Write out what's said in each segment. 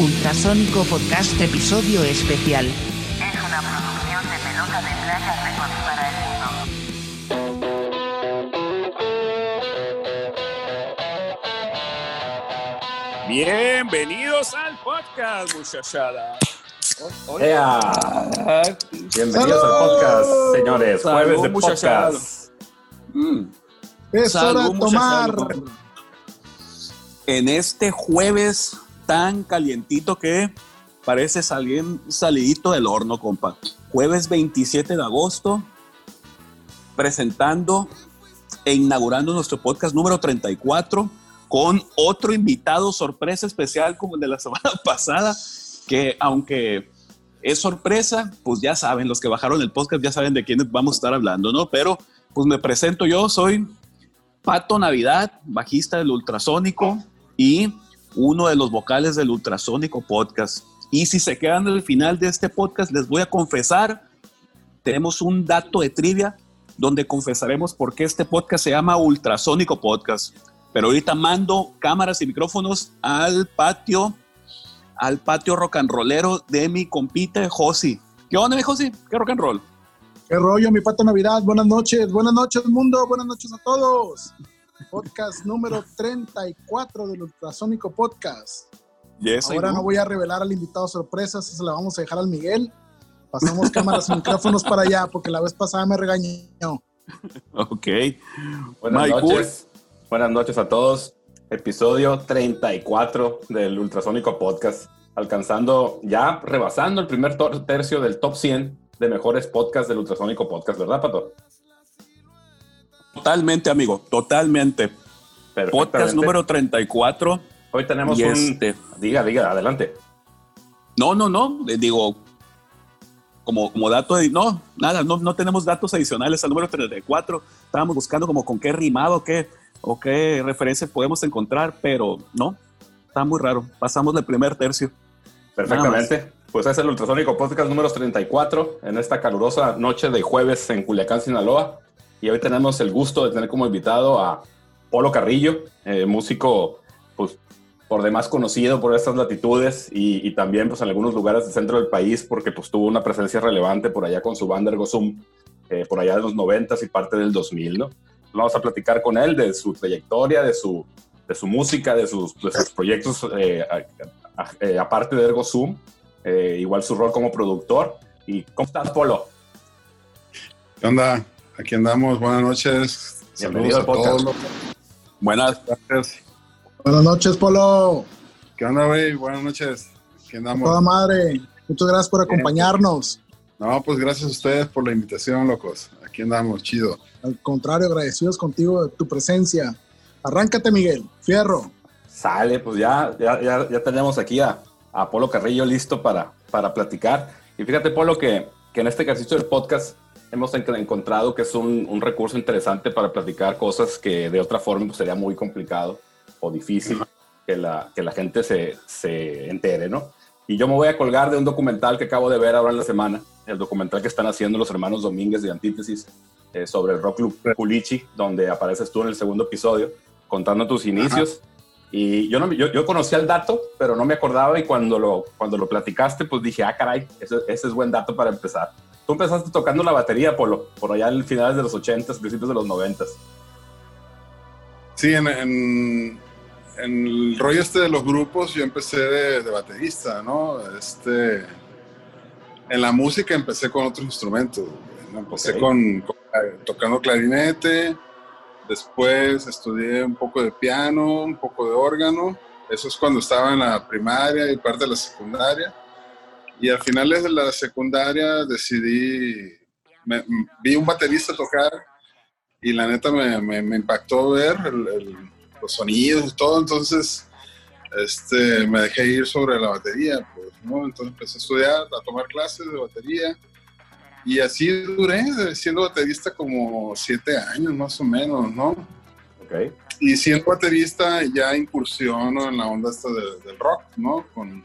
Ultrasónico Podcast Episodio Especial. Es una producción de pelota de playa Records para el mundo. Bienvenidos al podcast, muchachada. ¡Ea! Bienvenidos al podcast, señores. Salud, Jueves de podcast. Mm, Es Salud, hora de tomar. En este jueves tan calientito que parece salir salidito del horno, compa. Jueves 27 de agosto, presentando e inaugurando nuestro podcast número 34 con otro invitado sorpresa especial como el de la semana pasada, que aunque es sorpresa, pues ya saben, los que bajaron el podcast ya saben de quiénes vamos a estar hablando, ¿no? Pero pues me presento yo, soy Pato Navidad, bajista del Ultrasónico y uno de los vocales del Ultrasónico Podcast. Y si se quedan al final de este podcast, les voy a confesar, tenemos un dato de trivia donde confesaremos por qué este podcast se llama Ultrasónico Podcast. Pero ahorita mando cámaras y micrófonos al patio, al patio rock and rollero de mi compita Josi. ¿Qué onda, mi Josi? ¿Qué rock and roll? ¿Qué rollo, mi pato Navidad? Buenas noches, buenas noches, mundo, buenas noches a todos. Podcast número 34 del Ultrasónico Podcast. Yes, Ahora no voy a revelar al invitado sorpresas, eso se la vamos a dejar al Miguel. Pasamos cámaras y micrófonos para allá, porque la vez pasada me regañó. Ok. Buenas noches. Buenas noches a todos. Episodio 34 del Ultrasónico Podcast. Alcanzando, ya rebasando el primer tercio del top 100 de mejores podcasts del Ultrasónico Podcast, ¿verdad, Pato? Totalmente, amigo, totalmente. Podcast número 34. Hoy tenemos un... este- Diga, diga, adelante. No, no, no, le digo, como, como dato, de, no, nada, no, no tenemos datos adicionales al número 34. Estábamos buscando como con qué rimado qué, o qué referencia podemos encontrar, pero no, está muy raro. Pasamos del primer tercio. Perfectamente. Pues es el Ultrasónico Podcast número 34 en esta calurosa noche de jueves en Culiacán, Sinaloa. Y hoy tenemos el gusto de tener como invitado a Polo Carrillo, eh, músico pues por demás conocido por estas latitudes y, también pues en algunos lugares del centro del país porque pues tuvo una presencia relevante por allá con su banda Ergo Sum, eh, por allá de los 90 y parte del 2000, ¿no? Vamos a platicar con él de su trayectoria, de su, de su música, de sus, de sus proyectos eh, eh, aparte de Ergo Zoom, eh, igual su rol como productor. ¿Y cómo estás, Polo? ¿Qué onda? Aquí andamos. Buenas noches. Bienvenido Saludos a al podcast. todos. Buenas, Gracias. Buenas noches, Polo. ¿Qué onda, güey? Buenas noches. Aquí andamos. Toda madre. Muchas gracias por acompañarnos. No, pues gracias a ustedes por la invitación, locos. Aquí andamos, chido. Al contrario, agradecidos contigo de tu presencia. Arráncate, Miguel. Fierro. Sale, pues ya, ya, ya, ya tenemos aquí a, a Polo Carrillo listo para, para platicar. Y fíjate, Polo, que, que en este ejercicio del podcast hemos en- encontrado que es un, un recurso interesante para platicar cosas que de otra forma pues, sería muy complicado o difícil que la, que la gente se, se entere, ¿no? Y yo me voy a colgar de un documental que acabo de ver ahora en la semana, el documental que están haciendo los hermanos Domínguez de Antítesis eh, sobre el rock club Culichi, donde apareces tú en el segundo episodio contando tus inicios. Y yo, no, yo, yo conocía el dato, pero no me acordaba y cuando lo, cuando lo platicaste, pues dije, ah, caray, ese, ese es buen dato para empezar. Tú empezaste tocando la batería, Polo, por allá en finales de los 80s, principios de los 90s. Sí, en, en- en el rollo este de los grupos, yo empecé de, de baterista, ¿no? Este, en la música empecé con otros instrumentos. Empecé Ok. con, con- tocando clarinete, después estudié un poco de piano, un poco de órgano. Eso es cuando estaba en la primaria y parte de la secundaria. Y al final de la secundaria decidí, me- vi un baterista tocar y la neta me, me- me impactó ver el- el- los sonidos y todo, entonces este, me dejé ir sobre la batería, pues, ¿no? Entonces empecé a estudiar, a tomar clases de batería y así duré siendo baterista como siete años más o menos, ¿no? Ok. Y siendo baterista ya incursiono en la onda esta de- del rock, ¿no? Con,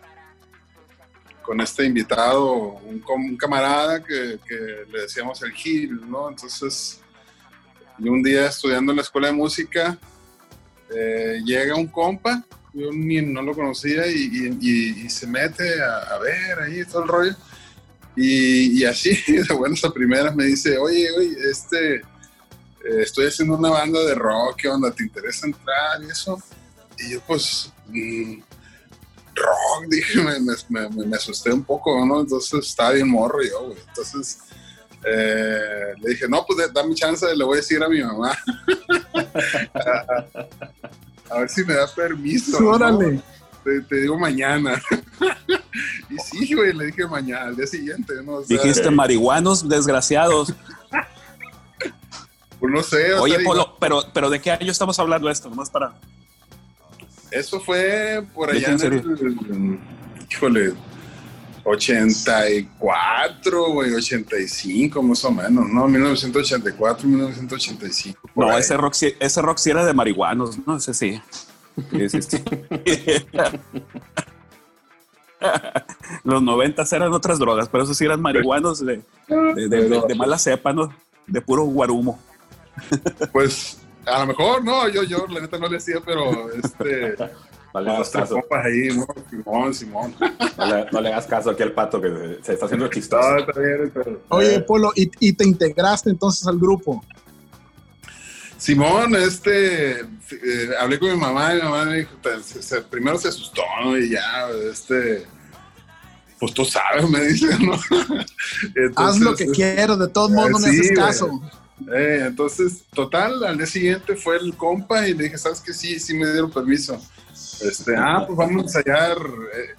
con este invitado, un, un camarada que, que le decíamos el Gil, ¿no? Entonces, y un día estudiando en la escuela de música, eh, llega un compa yo ni no lo conocía y- y- y se mete a, a ver ahí todo el rollo. Y, y así, de buenas a primeras, me dice, oye, oye, este, eh, estoy haciendo una banda de rock, ¿qué onda? ¿Te interesa entrar y eso? Y yo, pues, mm, rock, dije, me, me, me- me asusté un poco, ¿no? Entonces estaba bien morro yo, güey. Entonces eh, le dije, no, pues dame chance, le voy a decir a mi mamá. a, ver si me da permiso. ¿no? Órale. Te, te digo mañana. y sí, güey, le dije mañana, al día siguiente, ¿no? O sea, Dijiste marihuanos desgraciados. pues no sé. o Oye, sea, Polo, pero, pero ¿de qué año estamos hablando esto? Nomás para. Eso fue por ¿De allá en serio? el, híjole, 84, güey, 85 más o menos, ¿no? 1984, 1985. por No, ahí. ese rock, sí, ese rock sí era de marihuanos, ¿no? Ese sí. Sí. Los noventas eran otras drogas, pero esos sí eran marihuanos de, de, de- de- de mala cepa, ¿no? De puro guarumo. Pues a lo mejor, no, yo, yo la neta no le decía, pero este, No le hagas caso. ahí, ¿no? Simón, Simón. No le, no le hagas caso aquí al pato que se- está haciendo No, chistoso. está bien, pero- Oye, Polo, ¿y, y te integraste entonces al grupo? Simón, este, eh, hablé con mi mamá y mi mamá me dijo, te- se- se- primero se asustó, ¿no? Y ya, este, pues tú sabes, me dice, ¿no? Haz lo que quieras, de todos modos no me sí, haces güey. Eh, entonces, total, al día siguiente fue el compa y le dije, ¿sabes qué? Sí, sí me dieron permiso. Este, ah, pues vamos a ensayar. eh,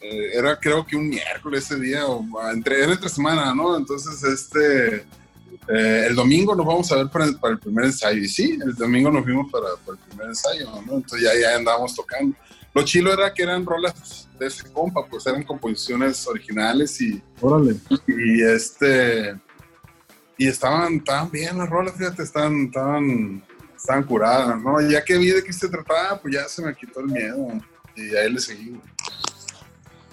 eh, era creo que un miércoles ese día, o entre, era entre semana, ¿no? Entonces, este, eh, el domingo nos vamos a ver para el, para el primer ensayo. Y sí, el domingo nos vimos para, para el primer ensayo, ¿no? Entonces ya, ya andábamos tocando. Lo chilo era que eran rolas de ese compa, pues eran composiciones originales y, Órale. y este y estaban estaban bien las rolas fíjate estaban estaban estaban curadas no ya que vi de qué se trataba pues ya se me quitó el miedo y ahí le seguí güey.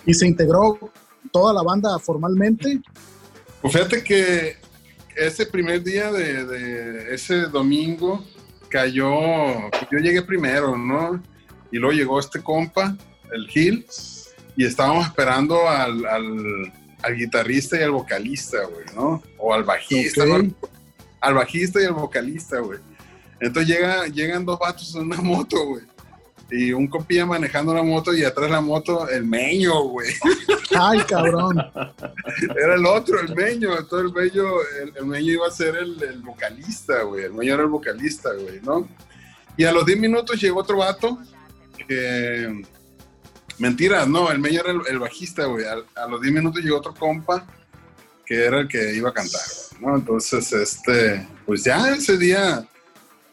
¿Y se integró toda la banda formalmente? pues fíjate que ese primer día de, de ese domingo cayó pues yo llegué primero no y luego llegó este compa el Gil y estábamos esperando al, al, al guitarrista y al vocalista güey no o al bajista. ¿no? al bajista y al vocalista, güey. Entonces llega, llegan dos vatos en una moto, güey. Y un compilla manejando la moto y atrás la moto el meño, güey. Ay, cabrón. Era el otro, el meño. Entonces el meño, el, el meño iba a ser el, el vocalista, güey. El meño era el vocalista, güey, ¿no? Y a los 10 minutos llegó otro vato que... Mentira, no, el meño era el, el bajista, güey. A, a los 10 minutos llegó otro compa que era el que iba a cantar, ¿no? Entonces, este, pues ya ese día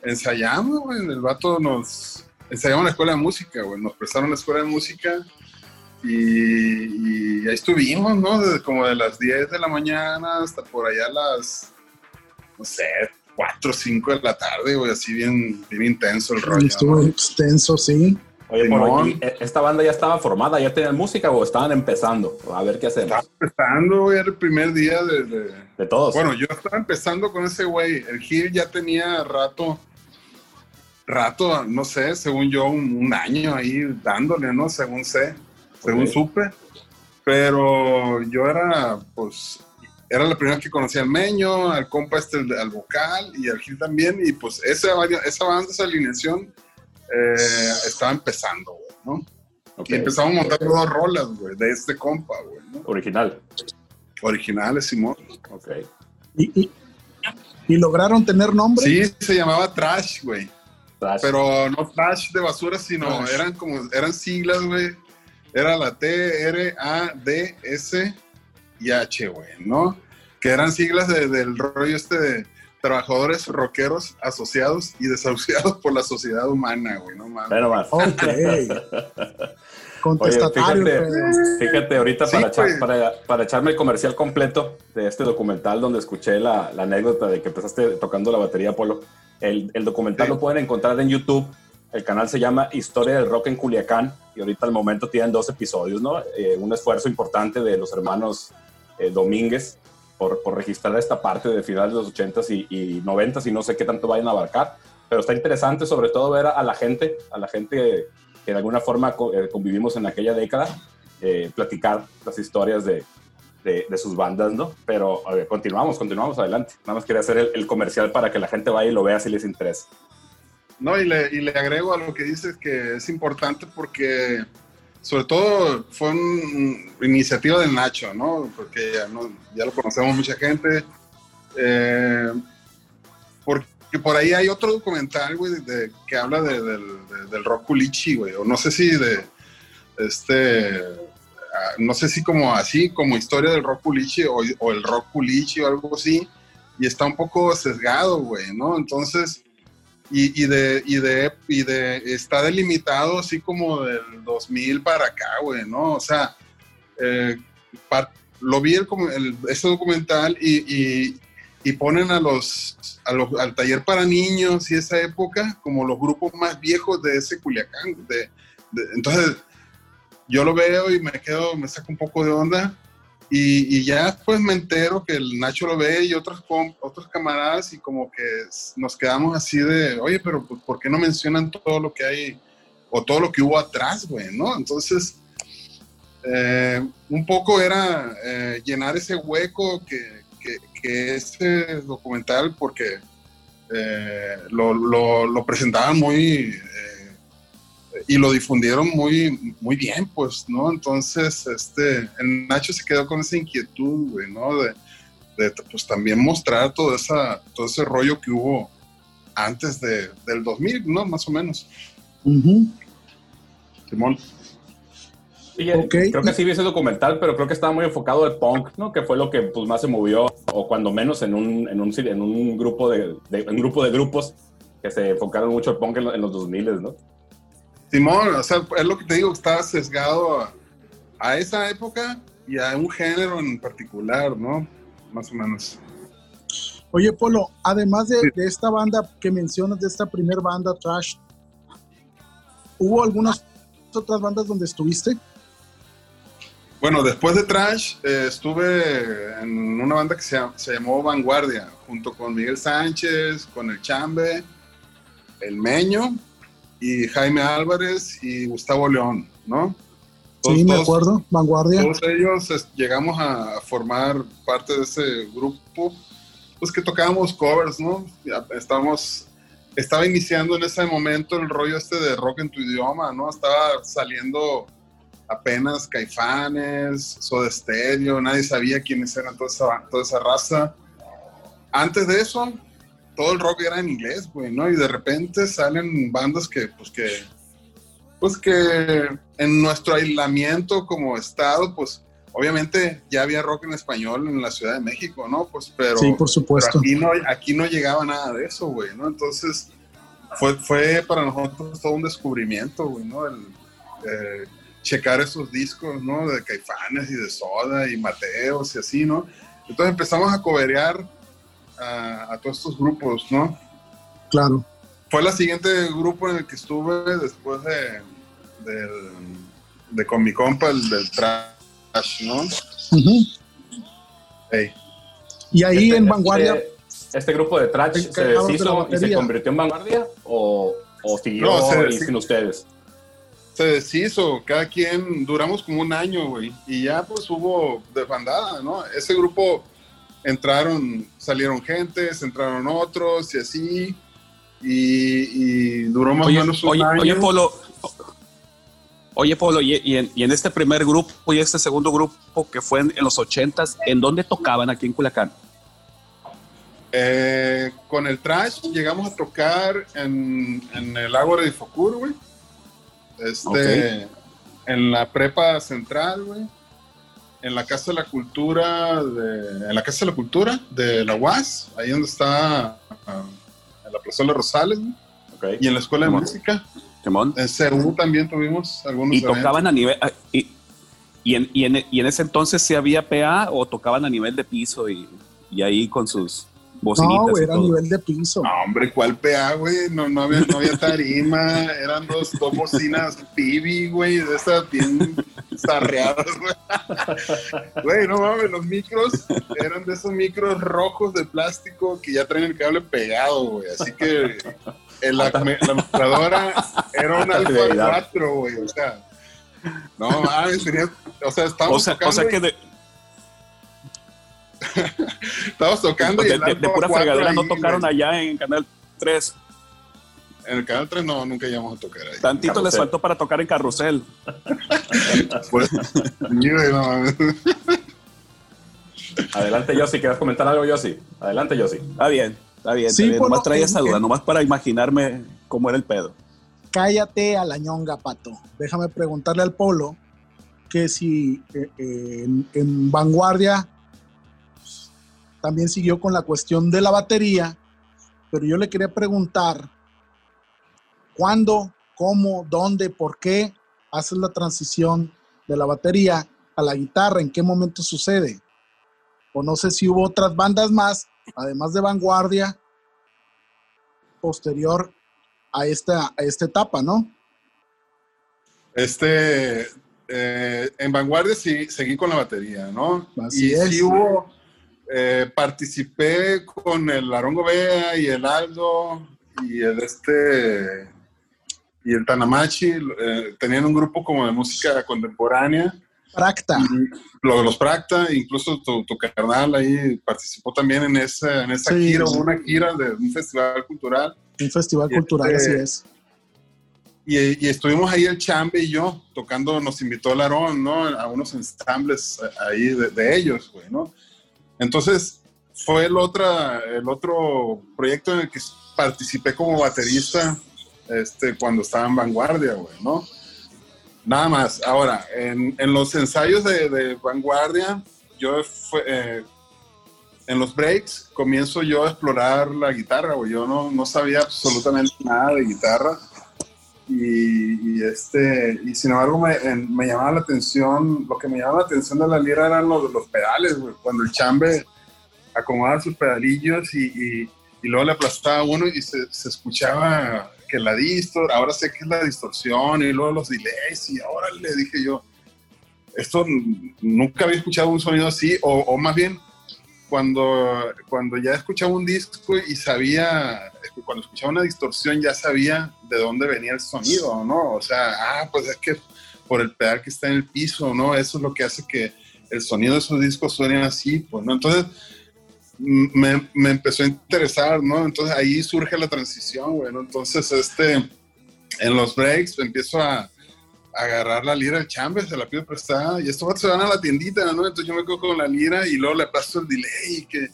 ensayamos, güey. El vato nos... Ensayamos en la escuela de música, güey. Nos prestaron la escuela de música y, y ahí estuvimos, ¿no? Desde como de las 10 de la mañana hasta por allá las, no sé, 4 o 5 de la tarde, güey, así bien, bien intenso el rollo. Estuvo ¿no? extenso, sí. Oye, por aquí, ¿e- ¿esta banda ya estaba formada? ¿Ya tenían música o estaban empezando? A ver qué hacemos. Estaba empezando, era el primer día de... de- De todos. Bueno, yo estaba empezando con ese güey. El Gil ya tenía rato, rato, no sé, según yo, un, un año ahí dándole, ¿no? Según sé, según Ok. supe. Pero yo era, pues, era la primera que conocía al Meño, al compa este, al vocal y al Gil también. Y pues esa, esa banda, esa alineación, eh, estaba empezando, güey, ¿no? Y empezamos montando dos rolas, güey, de este compa, güey, ¿no? Original. Originales, Simón. Ok. ¿Y, y, y lograron tener nombre? Sí, se llamaba Trash, güey. Trash. Pero no trash de basura, sino Trash. eran como, eran siglas, güey. Era la T, R, A, D, S y H, güey, ¿no? Que eran siglas de- del rollo este de trabajadores rockeros asociados y desahuciados por la sociedad humana, güey, no mames. Ve nomás. Ok. Contestatario. Oye, el fíjate, ahorita Sí, para, echar- para, para echarme el comercial completo de este documental donde escuché la, la anécdota de que empezaste tocando la batería, Polo. El, el documental Sí. lo pueden encontrar en YouTube. El canal se llama Historia del Rock en Culiacán y ahorita al momento tienen dos episodios, ¿no? Eh, un esfuerzo importante de los hermanos eh, Domínguez por, por registrar esta parte de finales de los 80s y, y 90s y no sé qué tanto vayan a abarcar, pero está interesante sobre todo ver a, a la gente, a la gente que de alguna forma eh, convivimos en aquella década, eh, platicar las historias de, de, de sus bandas, ¿no? Pero a ver, continuamos, continuamos adelante. Nada más quería hacer el, el comercial para que la gente vaya y lo vea si les interesa. No, y le, y le agrego a lo que dices que es importante porque, sobre todo, fue una iniciativa del Nacho, ¿no? Porque ya, lo conocemos mucha gente. Eh, porque por ahí hay otro documental, güey, de- que habla de- del, de- del rock culichi, güey. O no sé si de, este, ah, no sé si como así, como historia del rock culichi o, o el rock culichi o algo así. Y está un poco sesgado, güey, ¿no? Entonces y, y de, y, de, y de, está delimitado así como del 2000 para acá, güey, ¿no? O sea, eh, lo vi el, el- este documental y, y, y ponen a los, a los, al taller para niños y esa época como los grupos más viejos de ese Culiacán. De, de- entonces, yo lo veo y me quedo, me saco un poco de onda. Y, ya después me entero que el Nacho lo ve y otros, otros camaradas y como que nos quedamos así de, oye, pero pues, ¿por qué no mencionan todo lo que hay o todo lo que hubo atrás, güey, no? Entonces, eh, un poco era eh, llenar ese hueco que, que, que ese documental, porque eh, lo, lo, lo presentaban muy... y lo difundieron muy, muy bien, pues, ¿no? Entonces, este, el Nacho se quedó con esa inquietud, güey, ¿no? De, de, pues, también mostrar todo, esa, todo ese rollo que hubo antes de, del 2000, ¿no? Más o menos. Ujú. Simón. Oye, Ok. Creo que sí vi ese documental, pero creo que estaba muy enfocado al punk, ¿no? Que fue lo que pues, más se movió, o cuando menos en un, en un, en un, grupo, de, de- un grupo de grupos que se enfocaron mucho al punk en, lo- en los 2000, ¿no? Simón, o sea, es lo que te digo, estaba sesgado a, a esa época y a un género en particular, ¿no? Más o menos. Oye, Polo, además de, Sí. de esta banda que mencionas, de esta primer banda, Trash, ¿hubo algunas otras bandas donde estuviste? Bueno, después de Trash, eh, estuve en una banda que se, se llamó Vanguardia, junto con Miguel Sánchez, con el Chambe, el Meño, y Jaime Álvarez y Gustavo León, ¿no? sí, me todos- acuerdo, Vanguardia. Todos ellos es- llegamos a formar parte de ese grupo, pues que tocábamos covers, ¿no? Estábamos, estaba iniciando en ese momento el rollo este de rock en tu idioma, ¿no? Estaba saliendo apenas Caifanes, Soda Stereo, nadie sabía quiénes eran toda esa, toda esa raza. Antes de eso, todo el rock era en inglés, güey, ¿no? Y de repente salen bandas que, pues que, pues que en nuestro aislamiento como estado, pues obviamente ya había rock en español en la Ciudad de México, ¿no? Pues pero, sí, por supuesto. aquí, no, aquí no llegaba nada de eso, güey, ¿no? Entonces fue, fue para nosotros todo un descubrimiento, güey, ¿no? El, eh, checar esos discos, ¿no? De Caifanes y de Soda y Mateos y así, ¿no? Entonces empezamos a coberear a, a todos estos grupos, ¿no? Claro. fue la siguiente grupo en el que estuve después de, del, de con mi compa, el del trash, ¿no? Ujú. Ey. Y ahí Este- en Vanguardia, Este, este grupo de trash se de deshizo y se convirtió en vanguardia o, o siguió No, se y deshizo. sin ustedes. Se deshizo, cada quien, duramos como un año, güey, y ya pues hubo desbandada, ¿no? Ese grupo entraron, salieron gentes, entraron otros y así, y, y duró más o menos un oye, año. oye, Polo. Oye, Polo, y, y en, y en este primer grupo y este segundo grupo que fue en, en los ochentas, ¿en dónde tocaban aquí en Culiacán? Eh, con el trash llegamos a tocar en, en el Ágora de Focur, güey. Este, En la prepa central, güey. En la Casa de la Cultura, de, en la Casa de la Cultura de la UAS, ahí donde está ah, en la Plazuela Rosales, güey. Ok. Y en la Escuela de. Música. Simón. En CEU también tuvimos algunos Y eventos. tocaban a nivel. a- Y, y, en, y, en, y en ese entonces sí había PA o tocaban a nivel de piso y, y ahí con sus bocinitas. no, güey, era nivel de piso. No, hombre, ¿cuál PA, güey? No, no, había, no había tarima, eran dos, dos bocinas pibi, güey, de esas bien zarreadas, güey. Güey, no mames, los micros eran de esos micros rojos de plástico que ya traen el cable pegado, güey. Así que el- la, la mezcladora era un Alfa fidelidad. 4, güey. O sea, no mames, tenía, o sea, estábamos O sea, tocando, o sea que de, estábamos tocando y de, el de- de pura 4 fregadera no tocaron allá en Canal 3. En el canal 3 no, nunca llegamos a tocar ahí. Tantito les faltó para tocar en Carrusel. Pues. Adelante, Yossi. ¿Quieres comentar algo, Yossi? Adelante, Yossi. Está bien, está bien. Sí, está bien. nomás traía esa duda, nomás para imaginarme cómo era el pedo. Cállate a la ñonga, pato. Déjame preguntarle al Polo que si eh, eh, en, en Vanguardia también siguió con la cuestión de la batería, pero yo le quería preguntar cuándo, cómo, dónde, por qué haces la transición de la batería a la guitarra, en qué momento sucede. O no sé si hubo otras bandas más, además de Vanguardia, posterior a esta, a esta etapa, ¿no? Este, eh, en Vanguardia sí, seguí con la batería, ¿no? Así y es. sí hubo, eh, participé con el Arongo Bea y el Aldo y el este, y el Tanamachi, eh, tenían un grupo como de música contemporánea, Practa. lo de los Practa, incluso tu, tu carnal ahí participó también en esa, en esa Sí. gira, una gira de un festival cultural. Un festival Y cultural, este- así es. Y, y estuvimos ahí el Chambe y yo tocando, nos invitó el Aarón, ¿no? A unos ensambles ahí de, de ellos, güey, ¿no? Entonces, fue el, otra, el otro proyecto en el que participé como baterista este, cuando estaba en Vanguardia, ¿no? Nada más. Ahora, en, en los ensayos de, de Vanguardia, yo fue, eh, en los breaks comienzo yo a explorar la guitarra, güey. Yo no, no sabía absolutamente nada de guitarra. Y, y, este, y sin embargo me, en- me llamaba la atención, lo que me llamaba la atención de la lira eran los, los pedales. Cuando el chambe acomodaba sus pedalillos y, y- y luego le aplastaba uno y se, se escuchaba que la distor, ahora sé que es la distorsión y luego los delays y ahora le dije yo, esto nunca había escuchado un sonido así, o, o más bien cuando, cuando ya escuchaba un disco y sabía, cuando escuchaba una distorsión ya sabía de dónde venía el sonido, ¿no? O sea, ah, pues es que por el pedal que está en el piso, ¿no? Eso es lo que hace que el sonido de esos discos suenen así, pues, ¿no? Entonces, me, me empezó a interesar, ¿no? Entonces ahí surge la transición, güey, ¿no? Entonces, este, en los breaks empiezo a agarrar la lira del chambe, se la pido prestada, y estos vatos se van a la tiendita, ¿no? Entonces yo me con la lira y luego le paso el delay y, que,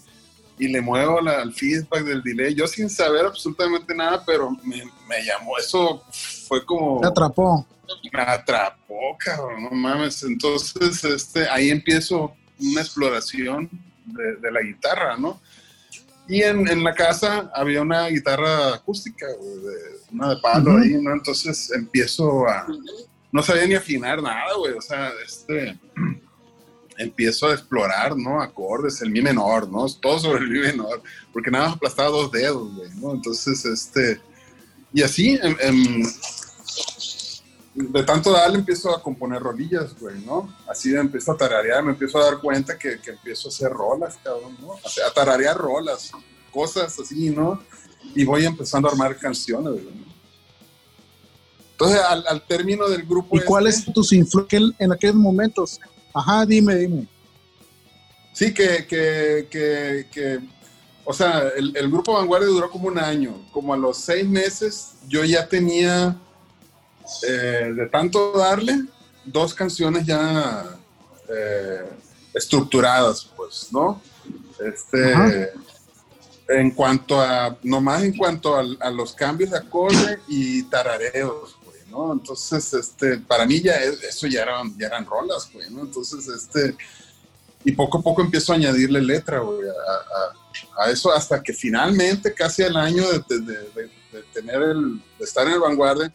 y le muevo la, el feedback del delay, yo sin saber absolutamente nada, pero me, me llamó, eso fue como Te atrapó. me atrapó, cabrón, no mames. Entonces, este, ahí empiezo una exploración de, de la guitarra, ¿no? Y en, en la casa había una guitarra acústica, una de palo ahí, ¿no? Entonces empiezo a... No sabía ni afinar nada, güey, o sea, este... Empiezo a explorar, ¿no? Acordes, el mi menor, ¿no? Todo sobre el mi menor, porque nada más aplastaba dos dedos, güey, ¿no? Entonces, este... Y así, em- em, de tanto darle empiezo a componer rolillas, güey, ¿no? Así empiezo a tararear, me empiezo a dar cuenta que, que empiezo a hacer rolas, cabrón, ¿no? A tararear rolas, cosas así, ¿no? Y voy empezando a armar canciones, güey. Entonces, al, al término del grupo... ¿Y cuáles este- tus influencias en aquellos momentos? Ajá, dime, dime. Sí, que, que, que, que o sea, el, el grupo Vanguardia duró como un año. Como a los seis meses, yo ya tenía, eh, de tanto darle, dos canciones ya eh, estructuradas, pues, ¿no? Este, Ajá. en cuanto a, nomás en cuanto al- a, los cambios de acorde y tarareos, ¿no? Entonces, este, para mí ya es- eso ya eran, ya eran rolas, güey, ¿no? Entonces, este, y poco a poco empiezo a añadirle letra, güey, a, a- a eso hasta que finalmente, casi al año de, de- de- de- tener el, de estar en el vanguardia,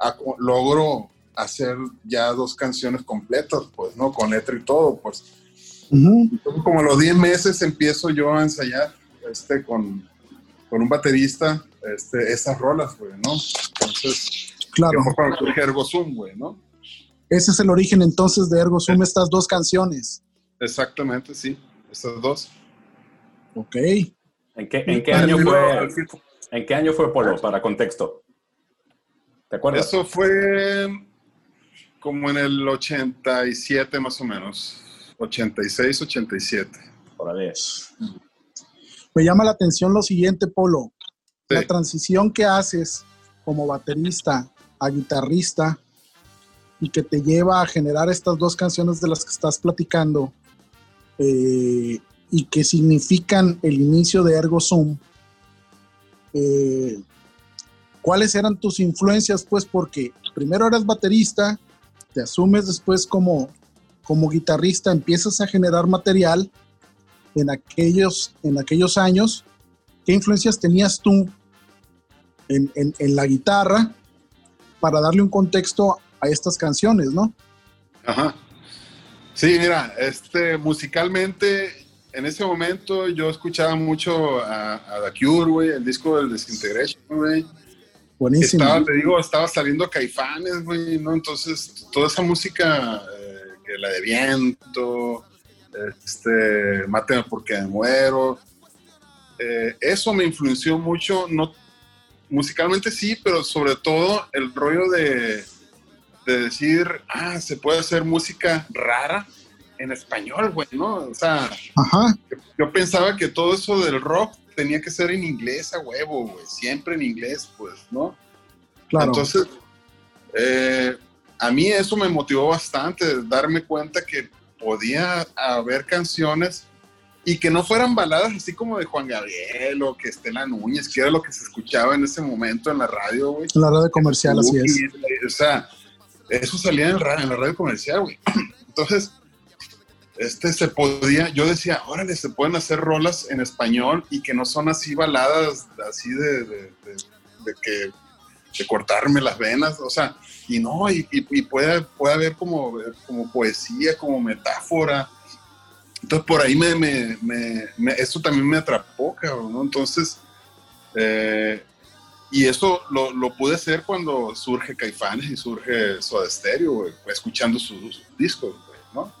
a- logro hacer ya dos canciones completas, pues, ¿no? Con letra y todo, pues. Ujú. Entonces, como a los 10 meses empiezo yo a ensayar este, con, con un baterista este, esas rolas, güey, ¿no? Entonces, Claro. que fue cuando surge Ergo Zoom, güey, ¿no? Ese es el origen entonces de Ergo Sum, estas dos canciones. Exactamente, sí, esas dos. Ok. ¿En qué, en qué Al año fue? al filo- ¿En qué año fue Polo, para contexto? ¿Te acuerdas? Eso fue como en el 87 más o menos. 86, 87. Por ahí. Me llama la atención lo siguiente, Polo. Sí. La transición que haces como baterista guitarrista y que te lleva a generar estas dos canciones de las que estás platicando eh, y que significan el inicio de Ergo Sum. eh, ¿Cuáles eran tus influencias? Pues porque primero eras baterista, te asumes después como, como guitarrista, empiezas a generar material en aquellos, en aquellos años. ¿Qué influencias tenías tú en- en la guitarra para darle un contexto a estas canciones, no? Ajá. Sí, mira, este, musicalmente, en ese momento yo escuchaba mucho a, a The Cure, güey, el disco del Disintegration, güey. Buenísimo. Estaba, te digo, estaba saliendo Caifanes, güey, ¿no? Entonces, toda esa música, eh, que la de viento, este, Máteme porque me muero, eh, eso me influenció mucho, no, musicalmente sí, pero sobre todo el rollo de, de decir, ah, se puede hacer música rara en español, güey, ¿no? O sea, Ajá, yo pensaba que todo eso del rock tenía que ser en inglés a huevo, güey, siempre en inglés, pues, ¿no? claro. Entonces, eh, a mí eso me motivó bastante, darme cuenta que podía haber canciones y que no fueran baladas así como de Juan Gabriel o que Estela Núñez, que era lo que se escuchaba en ese momento en la radio, güey. en la radio comercial, así es. O sea, eso salía en, en la radio comercial, güey. Entonces, este se podía, yo decía, órale, se pueden hacer rolas en español y que no son así baladas, así de, de- de- de que de cortarme las venas, o sea, y no, y, y- y puede, puede haber como, como poesía, como metáfora. Entonces por ahí me, me, me- me- eso también me atrapó, cabrón, ¿no? Entonces, eh, y eso lo, lo pude hacer cuando surge Caifanes y surge Soda Stereo, güey, escuchando sus, sus discos, güey, ¿no?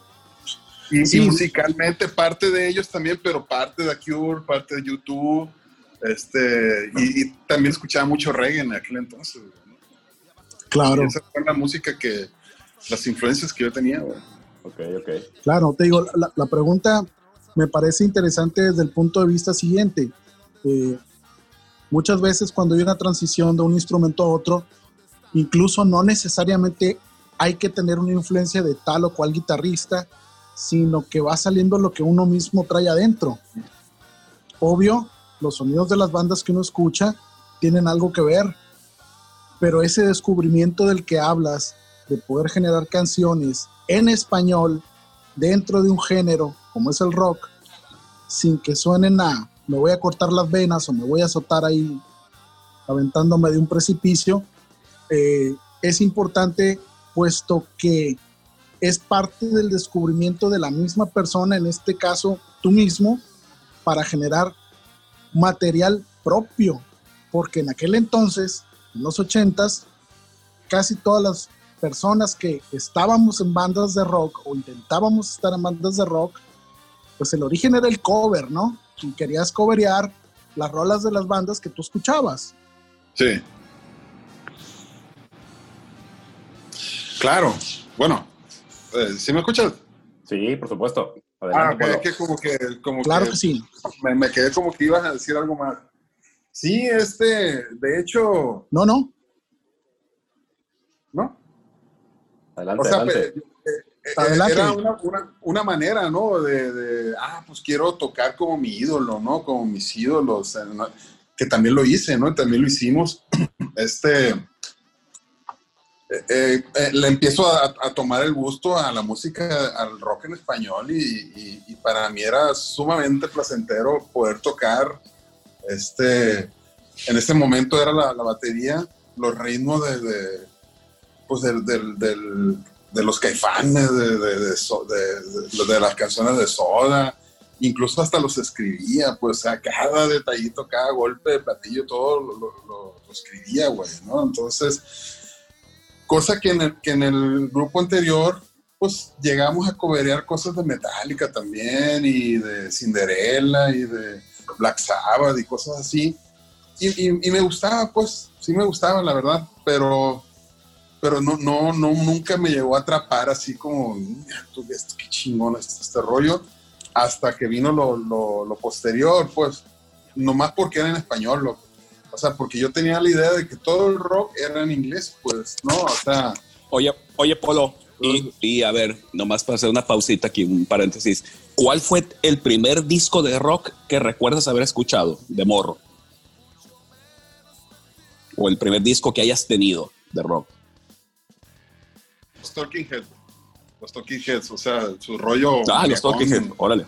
Y, Sí. y musicalmente parte de ellos también, pero parte de Cure, parte de YouTube, este, y, y también escuchaba mucho reggae en aquel entonces, güey, ¿no? Claro, Y esa fue la música que, las influencias que yo tenía, güey. Ok, ok. claro. Te digo, la, pregunta me parece interesante desde el punto de vista siguiente. Eh, muchas veces cuando hay una transición de un instrumento a otro, incluso no necesariamente hay que tener una influencia de tal o cual guitarrista, sino que va saliendo lo que uno mismo trae adentro. Obvio, los sonidos de las bandas que uno escucha tienen algo que ver, pero ese descubrimiento del que hablas, de poder generar canciones en español dentro de un género como es el rock, sin que suenen a me voy a cortar las venas o me voy a azotar ahí aventándome de un precipicio, eh, es importante puesto que es parte del descubrimiento de la misma persona, en este caso tú mismo, para generar material propio, porque en aquel entonces, en los ochentas, casi todas las personas que estábamos en bandas de rock o intentábamos estar en bandas de rock, pues el origen era el cover, ¿no? Y querías coverear las rolas de las bandas que tú escuchabas. Sí. Claro. Bueno, eh, ¿sí me escuchas? Sí, por supuesto. Ah, Adelante, ok, Polo. es que como que, como Claro que que sí. me, me quedé como que ibas a decir algo más. Sí, este, de hecho, no. ¿no? Adelante, O sea, adelante. pe- eh, eh, Adelante. era una, una- una manera, ¿no? De, de, ah, pues quiero tocar como mi ídolo, ¿no? Como mis ídolos, eh, ¿no? que también lo hice, ¿no? También lo hicimos. Este, eh, eh, eh, le empiezo a, a tomar el gusto a la música, al rock en español y, y- y para mí era sumamente placentero poder tocar, este, en ese momento era la, la batería, los ritmos de, de, pues del, del- del- de los caifanes, de, de- de de las canciones de Soda, incluso hasta los escribía, pues a cada detallito, cada golpe de platillo, todo lo, lo- lo- lo escribía, güey, ¿no? Entonces, cosa que en, el, que en el grupo anterior, pues llegamos a coberear cosas de Metallica también, y de Cinderella, y de Black Sabbath, y cosas así, y, y- y me gustaba, pues, sí me gustaba, la verdad, pero, pero no, no, no, nunca me llegó a atrapar así como, "Mira, tú, esto, qué chingón es este rollo, hasta que vino lo, lo, lo posterior, pues, nomás porque era en español, loco. O sea, porque yo tenía la idea de que todo el rock era en inglés, pues, ¿no? O sea, Oye, oye, Polo, y, y a ver, nomás para hacer una pausita aquí, un paréntesis. ¿Cuál fue el primer disco de rock que recuerdas haber escuchado de morro? O el primer disco que hayas tenido de rock. Talking Heads, los Talking Heads, o sea, su rollo... Ah, los Talking Heads, órale.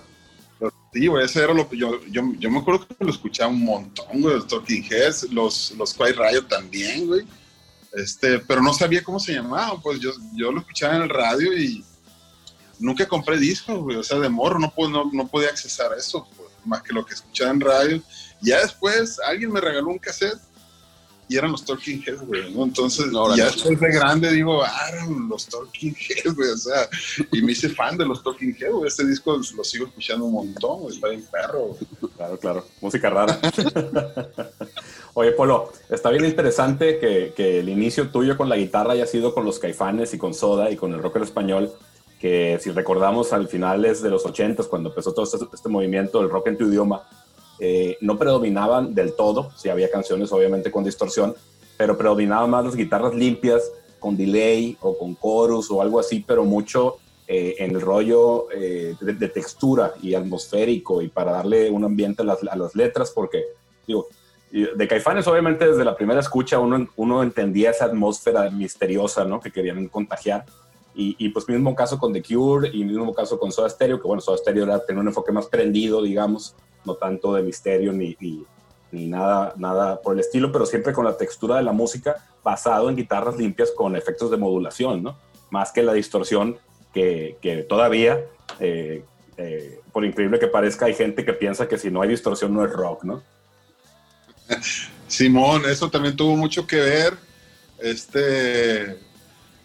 Sí, güey, ese era lo que yo, yo, yo me acuerdo que lo escuchaba un montón, güey, los Talking Heads, los, los Quiet Riot también, güey. Este, pero no sabía cómo se llamaban, pues yo, yo lo escuchaba en el radio y nunca compré discos, güey, o sea, de morro, no, no, no podía accesar a eso, pues, más que lo que escuchaba en radio. Ya después alguien me regaló un cassette y eran los Talking Heads, güey, ¿no? Entonces, Órale. ya después de grande digo, ah, eran los Talking Heads, güey, o sea, y me hice fan de los Talking Heads, güey, este disco lo sigo escuchando un montón, güey, está bien perro, güey. Claro, claro. Música rara. Oye, Polo, está bien interesante que, que el inicio tuyo con la guitarra haya sido con los caifanes y con Soda y con el rock en español, que si recordamos al finales de los 80 cuando empezó todo este, este movimiento del rock en tu idioma, eh, no predominaban del todo, si había canciones obviamente con distorsión, pero predominaban más las guitarras limpias, con delay o con chorus o algo así, pero mucho eh, en el rollo eh, de, textura y atmosférico y para darle un ambiente a las, letras, porque digo, de Caifanes obviamente desde la primera escucha uno, uno entendía esa atmósfera misteriosa ¿no? que querían contagiar. Y, y, pues mismo caso con The Cure y mismo caso con Soda Stereo, que bueno, Soda Stereo era tener un enfoque más prendido, digamos, no tanto de misterio ni, ni, nada, nada por el estilo, pero siempre con la textura de la música basado en guitarras limpias con efectos de modulación, ¿no? Más que la distorsión que, que todavía, eh, eh, por increíble que parezca, hay gente que piensa que si no hay distorsión no es rock, ¿no? Simón, eso también tuvo mucho que ver. Este,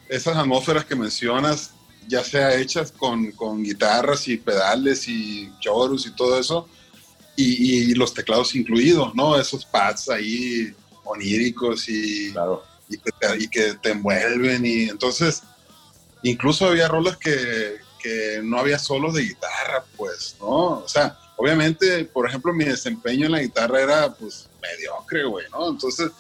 esas atmósferas que mencionas, ya sea hechas con, con guitarras y pedales y chorus y todo eso, y, y los teclados incluidos, ¿no? Esos pads ahí oníricos y, Claro. y, que te, y que te envuelven. Y entonces, incluso había rolas que, que no había solos de guitarra, pues, ¿no? O sea, obviamente, por ejemplo, mi desempeño en la guitarra era, pues, mediocre, güey, ¿no? Entonces,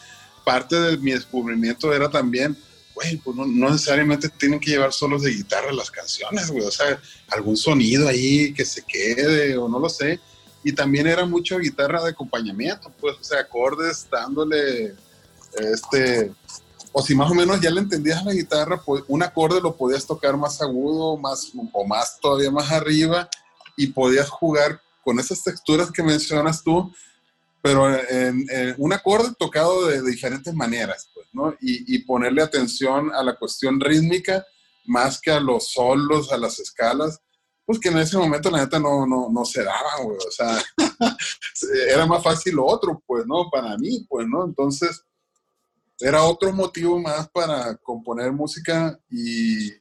parte de mi descubrimiento era también, güey, pues no, no necesariamente tienen que llevar solos de guitarra las canciones, güey, o sea, algún sonido ahí que se quede o no lo sé. Y también era mucho guitarra de acompañamiento, pues, o sea, acordes dándole, este, o si más o menos ya le entendías la guitarra, pues un acorde lo podías tocar más agudo, más, o más todavía más arriba, y podías jugar con esas texturas que mencionas tú, pero en, un acorde tocado de, diferentes maneras, pues, ¿no? Y ponerle atención a la cuestión rítmica más que a los solos, a las escalas, pues que en ese momento la neta no, no, no se daban, güey, o sea, era más fácil lo otro, pues, ¿no? Para mí, pues, ¿no? Entonces, era otro motivo más para componer música y,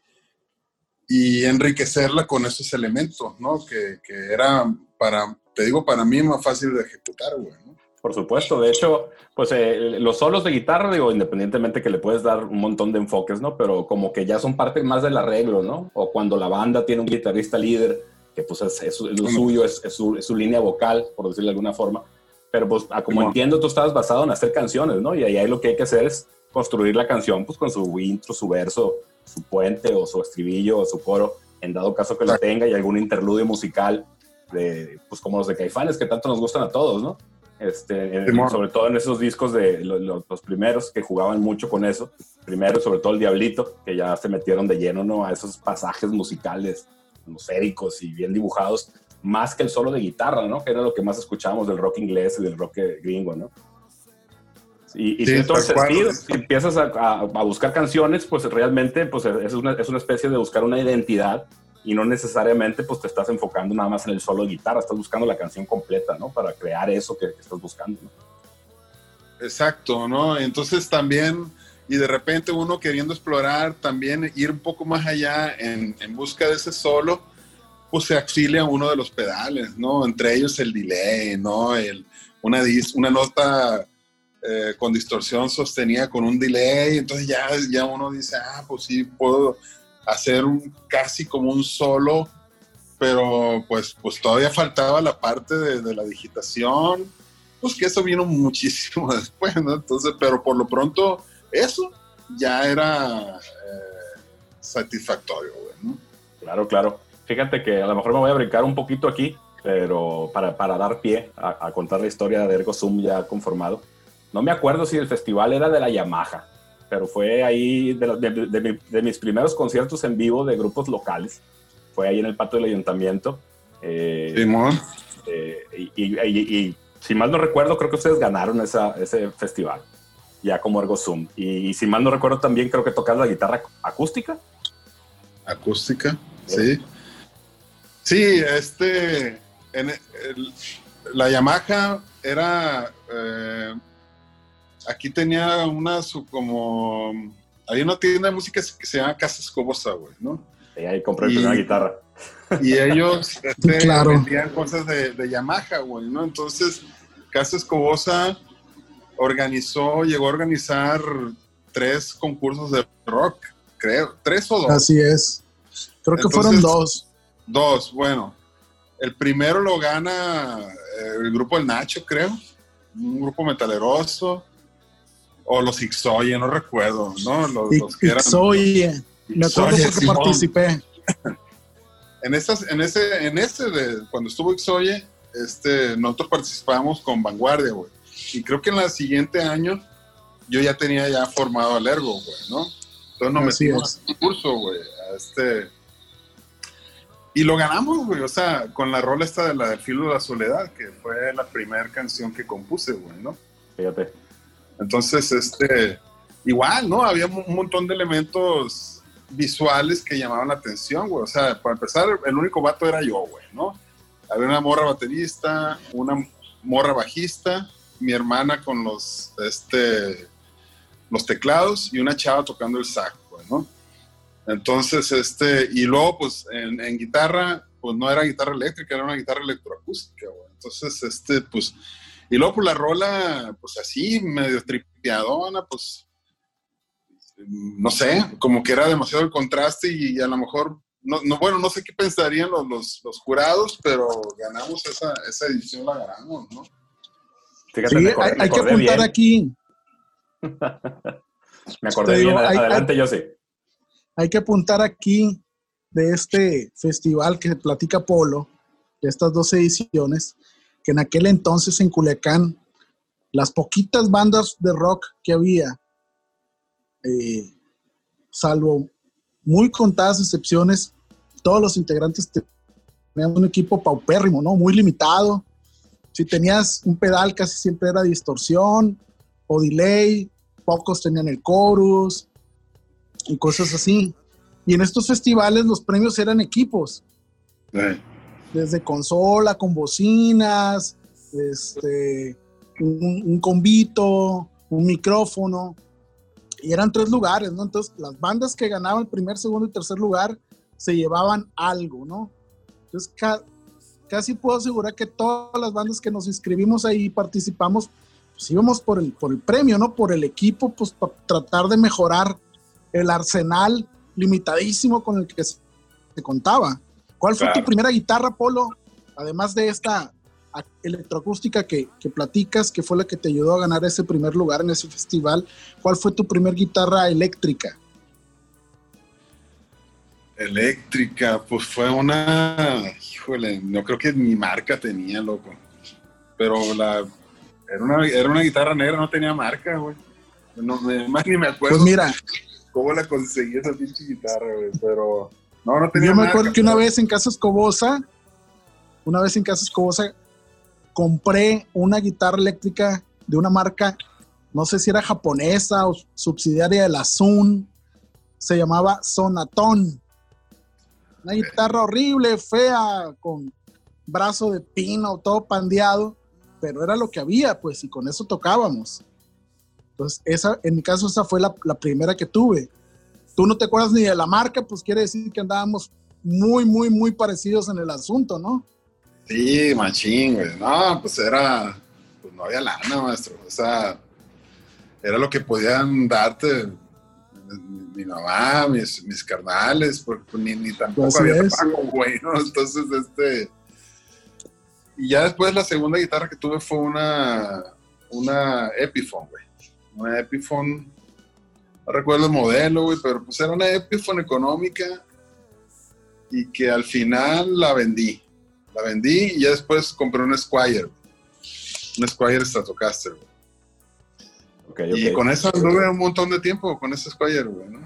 y enriquecerla con esos elementos, ¿no? Que, que era para, te digo, para mí más fácil de ejecutar, güey, ¿no? Por supuesto, de hecho, pues eh, los solos de guitarra, digo, independientemente que le puedes dar un montón de enfoques, ¿no? Pero como que ya son parte más del arreglo, ¿no? O cuando la banda tiene un guitarrista líder, que pues es, es lo suyo, es, es, su, es, su, línea vocal, por decirlo de alguna forma. Pero pues, a como entiendo, tú estabas basado en hacer canciones, ¿no? Y ahí, ahí lo que hay que hacer es construir la canción, pues con su intro, su verso, su puente o su estribillo o su coro, en dado caso que lo tenga, y algún interludio musical, de, pues como los de Caifanes, que tanto nos gustan a todos, ¿no? Este, sobre todo en esos discos de los, los, primeros que jugaban mucho con eso, primero sobre todo el Diablito, que ya se metieron de lleno ¿no? a esos pasajes musicales atmosféricos y bien dibujados, más que el solo de guitarra, ¿no? que era lo que más escuchábamos del rock inglés y del rock gringo. ¿no? Y, sí, sentido, si empiezas a, a, a, buscar canciones, pues realmente pues es, una, es una especie de buscar una identidad y no necesariamente pues te estás enfocando nada más en el solo de guitarra, estás buscando la canción completa, ¿no? Para crear eso que, que estás buscando, ¿no? Exacto, ¿no? Entonces también, y de repente uno queriendo explorar, también ir un poco más allá en, en busca de ese solo, pues se auxilia uno de los pedales, ¿no? Entre ellos el delay, ¿no? El, una, dis, una nota eh, con distorsión sostenida con un delay, entonces ya, ya uno dice, ah, pues sí, puedo hacer un, casi como un solo, pero pues, pues todavía faltaba la parte de, la digitación, pues que eso vino muchísimo después, ¿no? Entonces, pero por lo pronto, eso ya era eh, satisfactorio, güey, ¿no? Claro, claro. Fíjate que a lo mejor me voy a brincar un poquito aquí, pero para, para dar pie a, a contar la historia de Ergo Zoom ya conformado. No me acuerdo si el festival era de la Yamaha, pero fue ahí de, de- de de mis primeros conciertos en vivo de grupos locales. Fue ahí en el patio del ayuntamiento. Eh, Simón. eh, y, y- y- y si mal no recuerdo, creo que ustedes ganaron esa- ese festival, ya como Ergo Zoom. Y, si mal no recuerdo, también creo que tocas la guitarra acústica. acústica, sí. Sí, este, en el- la Yamaha era, eh, aquí tenía una su como, hay una tienda de música que se llama Casa Escobosa, güey, ¿no? Y ahí compré Y- primera guitarra. Y ellos este, Claro. vendían cosas de, de Yamaha, güey, ¿no? Entonces, Casa Escobosa organizó, llegó a organizar tres concursos de rock, creo, tres o dos. Así es. Creo que Entonces- fueron dos. Dos, bueno. El primero lo gana eh, el grupo El Nacho, creo. Un grupo metaleroso. O los Ixoye, no recuerdo, ¿no? Los, los que eran. Ixoye, me acuerdo Ixoye, porque Simón. participé. En, esas, en ese, en ese de cuando estuvo Ixoye, este, nosotros participamos con Vanguardia, güey. Y creo que en el siguiente año yo ya tenía ya formado al Ergo, güey, ¿no? Entonces nos Así metimos al curso, güey, a este... Y lo ganamos, güey, o sea, con la rola esta de la del filo de la soledad, que fue la primera canción que compuse, güey, ¿no? Fíjate. Entonces, este, igual, ¿no? Había un montón de elementos visuales que llamaban la atención, güey. O sea, para empezar, el único vato era yo, güey, ¿no? Había una morra baterista, una morra bajista, mi hermana con los, este, los teclados y una chava tocando el sax, güey, ¿no? Entonces, este, y luego, pues, en, en guitarra, pues no era guitarra eléctrica, era una guitarra electroacústica, güey. Entonces, este, pues, y luego, pues, la rola, pues, así, medio tripiadona, pues, no sé, como que era demasiado el contraste y a lo mejor, no, no bueno, no sé qué pensarían los, los, los jurados, pero ganamos esa, esa edición, la ganamos, ¿no? Fíjate, Sí, me acordé, hay, que apuntar bien. aquí, Me acordé digo, bien. hay- Adelante, yo sé. hay que apuntar aquí de este festival que platica Polo, de estas dos ediciones, en aquel entonces en Culiacán, las poquitas bandas de rock que había, eh, salvo muy contadas excepciones, todos los integrantes tenían un equipo paupérrimo, ¿no? Muy limitado. Si tenías un pedal, casi siempre era distorsión o delay, pocos tenían el chorus y cosas así. Y en estos festivales los premios eran equipos, desde consola con bocinas, este, un, un convito, un micrófono. Y eran tres lugares, ¿no? Entonces, las bandas que ganaban primer, segundo y tercer lugar se llevaban algo, ¿no? Entonces, ca- casi puedo asegurar que todas las bandas que nos inscribimos ahí participamos, pues íbamos por el, por el premio, ¿no? Por el equipo, pues para tratar de mejorar el arsenal limitadísimo con el que se contaba. ¿Cuál fue Claro. tu primera guitarra, Polo? Además de esta electroacústica que, que platicas, que fue la que te ayudó a ganar ese primer lugar en ese festival, ¿cuál fue tu primer guitarra eléctrica? Eléctrica, pues fue una, híjole, no creo que ni marca tenía, loco. Pero la, era una, era una guitarra negra, no tenía marca, güey. No, me- más ni me acuerdo Pues mira, cómo la conseguí esa pinche guitarra, güey. Pero no, no tenía yo me acuerdo que una vez en Casa Escobosa, una vez en Casa Escobosa, compré una guitarra eléctrica de una marca, no sé si era japonesa o subsidiaria de la Zoom, se llamaba Sonatón. Una guitarra horrible, fea, con brazo de pino, todo pandeado, pero era lo que había, pues, y con eso tocábamos. Entonces, esa, en mi caso, esa fue la, la primera que tuve. Tú no te acuerdas ni de la marca, pues quiere decir que andábamos muy, muy, muy parecidos en el asunto, ¿no? Sí, machín, güey. No, pues era, pues no había lana, maestro. O sea, era lo que podían darte mi, mi mamá, mis, mis carnales, porque ni, ni tampoco Así había es. trabajo, güey, ¿no? Entonces, este... Y ya después la segunda guitarra que tuve fue una, una Epiphone, güey. Una Epiphone, no recuerdo el modelo, güey, pero pues era una Epiphone económica y que al final la vendí. La vendí y ya después compré un Squire, un Squire Stratocaster, güey. Ok, Y con eso anduve un montón de tiempo, con ese Squire, güey, ¿no?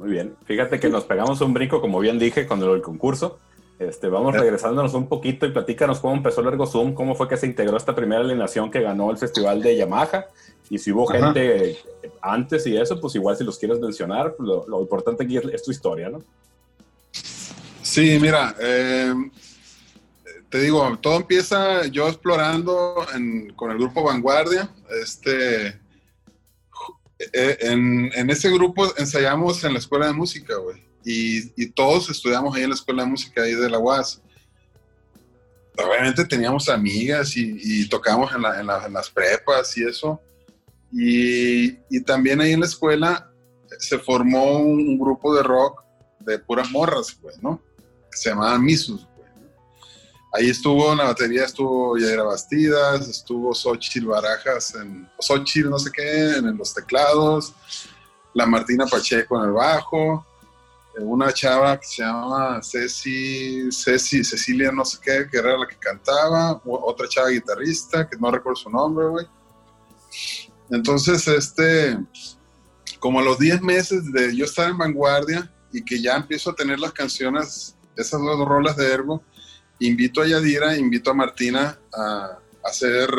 Muy bien. Fíjate que nos pegamos un brinco, como bien dije, con el concurso. Este, vamos regresándonos un poquito y platícanos cómo empezó el Ergo Zoom, cómo fue que se integró esta primera alineación que ganó el festival de Yamaha y si hubo Ajá. gente antes y eso, pues igual si los quieres mencionar, lo, lo importante aquí es, es tu historia, ¿no? Sí, mira, eh, te digo, todo empieza yo explorando en- con el grupo Vanguardia. Este, eh, en, en ese grupo ensayamos en la escuela de música, güey. Y, y todos estudiamos ahí en la escuela de música ahí de la UAS. Obviamente teníamos amigas y, y tocábamos en, la- en la- en las prepas y eso. Y, también ahí en la escuela se formó un, grupo de rock de puras morras, güey, ¿no? Se llamaban Misus, güey. Ahí estuvo en la batería, estuvo Yaira Bastidas, estuvo Xochitl Barajas, en, Xochitl no sé qué, en los teclados, la Martina Pacheco en el bajo, eh, una chava que se llama Ceci, Ceci, Cecilia no sé qué, que era la que cantaba, otra chava guitarrista, que no recuerdo su nombre, güey. Entonces, este, como a los 10 meses de yo estar en vanguardia y que ya empiezo a tener las canciones, esas dos rolas de Ergo, invito a Yadira, invito a Martina a, hacer,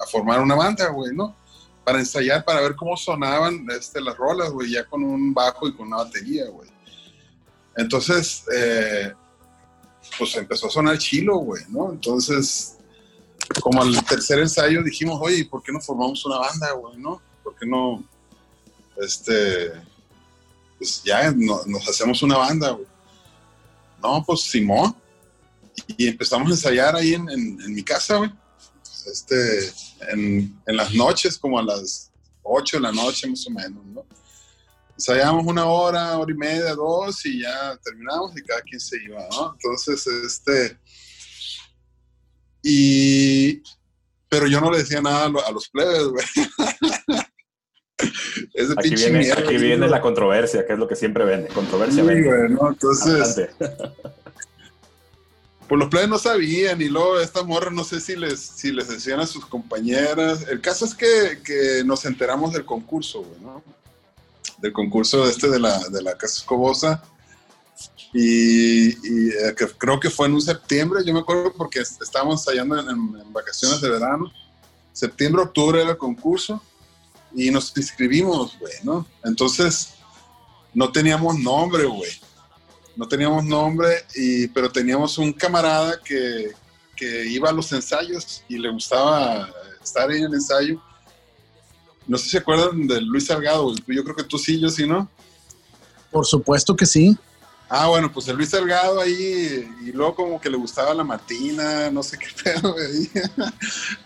a formar una banda, güey, ¿no? Para ensayar, para ver cómo sonaban este, las rolas, güey, ya con un bajo y con una batería, güey. Entonces, eh, pues empezó a sonar chilo, güey, ¿no? Entonces, como al tercer ensayo dijimos, oye, ¿y por qué no formamos una banda, güey, no? ¿Por qué no, este, pues ya no- nos hacemos una banda, güey? No, pues Simón. Y empezamos a ensayar ahí en, en- en mi casa, güey. Este, en, en las noches, como a las 8 de la noche más o menos, ¿no? Ensayábamos una hora, hora y media, dos, y ya terminamos y cada quien se iba, ¿no? Entonces, este... Y... Pero yo no le decía nada a, lo- a los plebes, güey. Ese Aquí pinche viene, aquí güey. viene la controversia, que es lo que siempre vende. Controversia Sí, vende. güey, ¿no? Entonces, pues los plebes no sabían y luego esta morra no sé si les, si les decían a sus compañeras. El caso es que, que nos enteramos del concurso, güey, ¿no? Del concurso este de la, de la Casa Escobosa. Y, y, eh, que creo que fue en un septiembre, yo me acuerdo porque est- estábamos ensayando en, en- en vacaciones de verano. Septiembre, octubre era el concurso y nos inscribimos, güey, ¿no? Entonces, no teníamos nombre, güey no teníamos nombre, y, pero teníamos un camarada que, que iba a los ensayos y le gustaba estar ahí en el ensayo. No sé si se acuerdan de Luis Salgado, yo creo que tú sí, yo sí, ¿no? Por supuesto que sí. Ah, bueno, pues el Luis Salgado ahí, y luego como que le gustaba la Martina, no sé qué pedo, güey.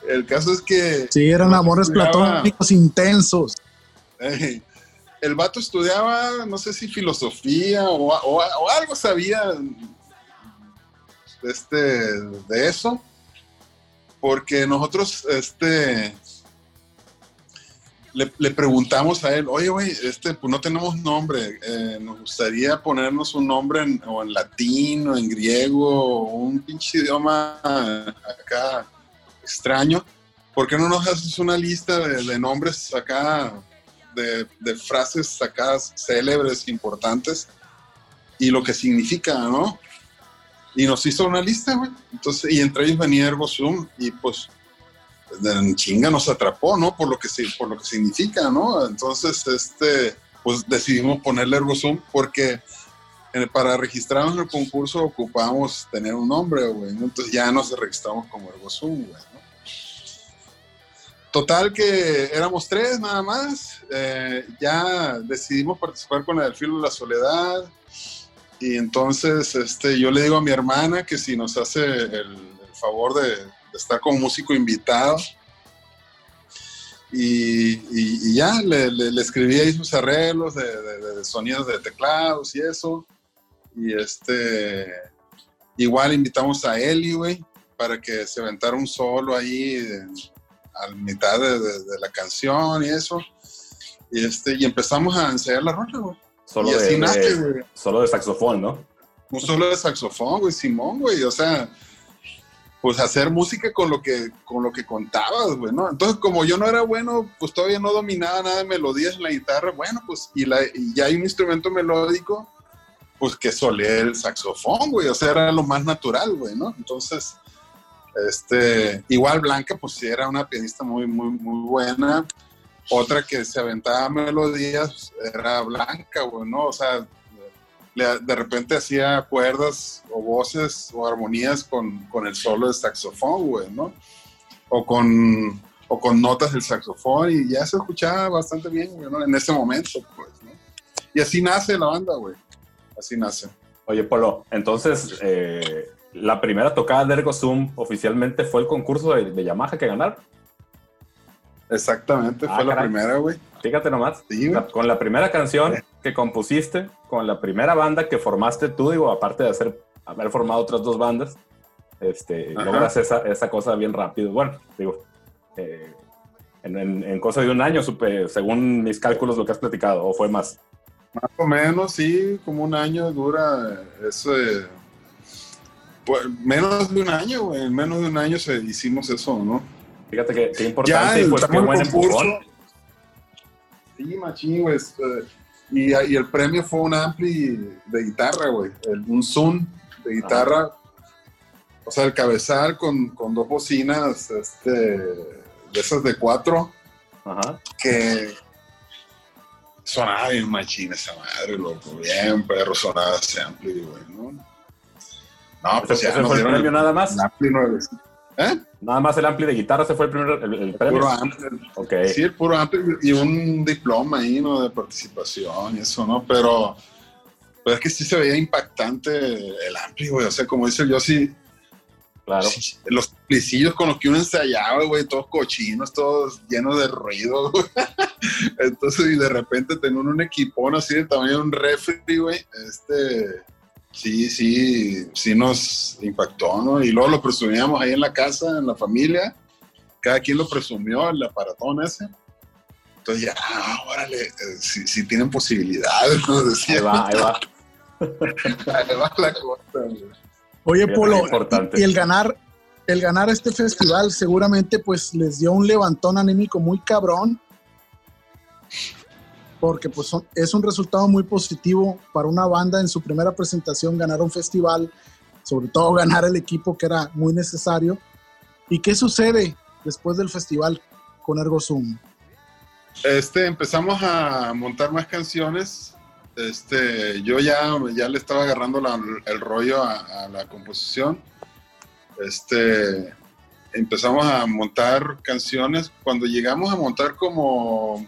El caso es que... Sí, eran amores estudiaba- platónicos intensos. El vato estudiaba, no sé si filosofía o, o- o algo sabía este, de eso, porque nosotros este, le, le preguntamos a él, oye, güey, este, pues no tenemos nombre, eh, nos gustaría ponernos un nombre en, o en latín o en griego o un pinche idioma acá extraño. ¿Por qué no nos haces una lista de, de nombres acá de, de frases sacadas célebres, importantes, y lo que significa, ¿no? Y nos hizo una lista, güey. Entonces, y entre ellos venía Ergo Zoom, y pues, en chinga nos atrapó, ¿no? Por lo que, por lo que significa, ¿no? Entonces, este, pues decidimos ponerle Ergo Zoom porque eh, para registrarnos en el concurso ocupamos tener un nombre, güey. Entonces ya nos registramos como Ergo Zoom, güey, ¿no? Total que éramos tres nada más. eh, ya decidimos participar con la del filo de la soledad. Y entonces este, yo le digo a mi hermana que si nos hace el, el favor de, estar como músico invitado. y, y- y ya le, le- le escribí ahí sus arreglos de, de- de sonidos de teclados y eso. Y este, igual invitamos a Eli, güey, para que se aventara un solo ahí en- a mitad de, de- la canción y eso. Y, este, y empezamos a ensayar la rola, güey. Solo y así nace, güey. solo de saxofón, ¿no? Un solo de saxofón, güey, Simón, güey. O sea, pues hacer música con lo que, con lo que contabas, güey, ¿no? Entonces, como yo no era bueno, pues todavía no dominaba nada de melodías en la guitarra, bueno, pues, y, la, y ya hay un instrumento melódico, pues que solé el saxofón, güey. O sea, era lo más natural, güey, ¿no? Entonces, este, igual Blanca, pues sí, era una pianista muy, muy, muy buena. Otra que se aventaba melodías era Blanca, güey, ¿no? O sea, de repente hacía cuerdas o voces o armonías con, con el solo de saxofón, güey, ¿no? O con, o con notas del saxofón y ya se escuchaba bastante bien, güey, ¿no? En ese momento, pues, ¿no? Y así nace la banda, güey. Así nace. Oye, Polo, entonces, eh, la primera tocada de Ergo Zoom oficialmente fue el concurso de, de Yamaha que ganaron. Exactamente, Ah, fue la primera, güey. Fíjate nomás. Sí, güey. La- con la primera canción que compusiste, con la primera banda que formaste tú, digo, aparte de hacer, haber formado otras dos bandas, este, Ajá. logras esa, esa cosa bien rápido. Bueno, digo, eh, en, en- en cosa de un año, supe, según mis cálculos, lo que has platicado, o fue más. Más o menos, sí, como un año dura ese. Pues menos de un año, güey. En menos de un año se, hicimos eso, ¿no? Fíjate que, qué importante y pues qué buen concurso. empujón. Sí, machín, güey. este, Y, y el premio fue un ampli de guitarra, güey. Un Zoom de guitarra. O sea, el cabezal con, con dos bocinas, este, de esas de cuatro, Ajá. que sonaba bien machín esa madre, loco. Bien, perro, sonaba ese ampli, güey, ¿no? No, pues ¿Ese, ya nos fue el premio nada más? el ampli nueve. ¿Eh? Nada más el ampli de guitarra, ese fue el, primer, el, el premio. Puro ampli. Sí, el puro ampli y un diploma ahí, ¿no? De participación y eso, ¿no? Pero, pero es que sí se veía impactante el ampli, güey. O sea, como dice yo, sí, Claro. sí, los plicillos con los que uno ensayaba, güey, todos cochinos, todos llenos de ruido, güey. Entonces, y de repente tener un equipón así de tamaño de un refri, güey, este, sí, sí, sí nos impactó, ¿no? Y luego lo presumíamos ahí en la casa, en la familia, cada quien lo presumió, el aparatón ese. Entonces ya, ah, órale, eh, si, si tienen posibilidades, nos decía. ahí va. Ahí va la cosa, güey. Oye, Polo, y el ganar, el ganar este festival seguramente pues les dio un levantón anímico muy cabrón, porque pues son- es un resultado muy positivo para una banda en su primera presentación ganar un festival, sobre todo ganar el equipo que era muy necesario. ¿Y qué sucede después del festival con Ergo Zoom? Este, empezamos a montar más canciones. Este, yo ya, ya le estaba agarrando el rollo a, la composición. Este, empezamos a montar canciones. Cuando llegamos a montar como,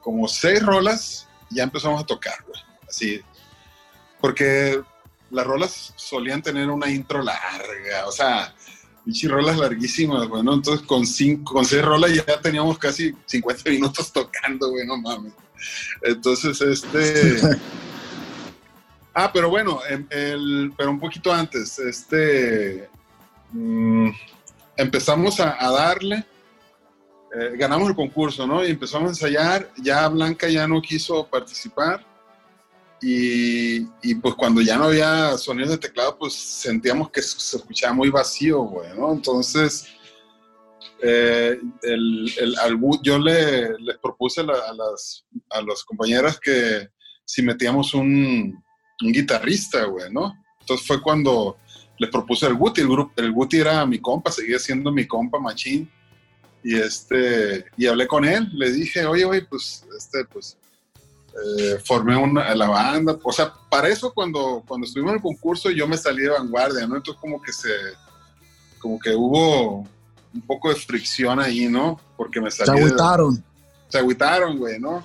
como seis rolas, ya empezamos a tocar, güey. Así. Porque las rolas solían tener una intro larga, o sea, rolas larguísimas, güey, ¿no? Entonces con cinco, con seis rolas ya teníamos casi 50 minutos tocando, güey, no mames. Entonces, este... Ah, pero bueno, em- el, pero un poquito antes, este... mm, empezamos a, a darle, eh, ganamos el concurso, ¿no? Y empezamos a ensayar, ya Blanca ya no quiso participar. Y, y, pues cuando ya no había sonidos de teclado, pues sentíamos que se escuchaba muy vacío, güey, ¿no? Entonces, eh, el, el- yo le, les propuse a, las, a las compañeras que si metíamos un, un guitarrista, güey, ¿no? Entonces fue cuando les propuse al Guti, el, grupo, el Guti era mi compa, seguía siendo mi compa machín. Y, este, y hablé con él, le dije, oye, güey, pues, este, pues, eh, formé una, la banda. O sea, para eso cuando, cuando estuvimos en el concurso yo me salí de vanguardia, ¿no? Entonces como que se, como que hubo un poco de fricción ahí, ¿no? Porque me Se salí de, agüitaron. se agüitaron, güey, ¿no?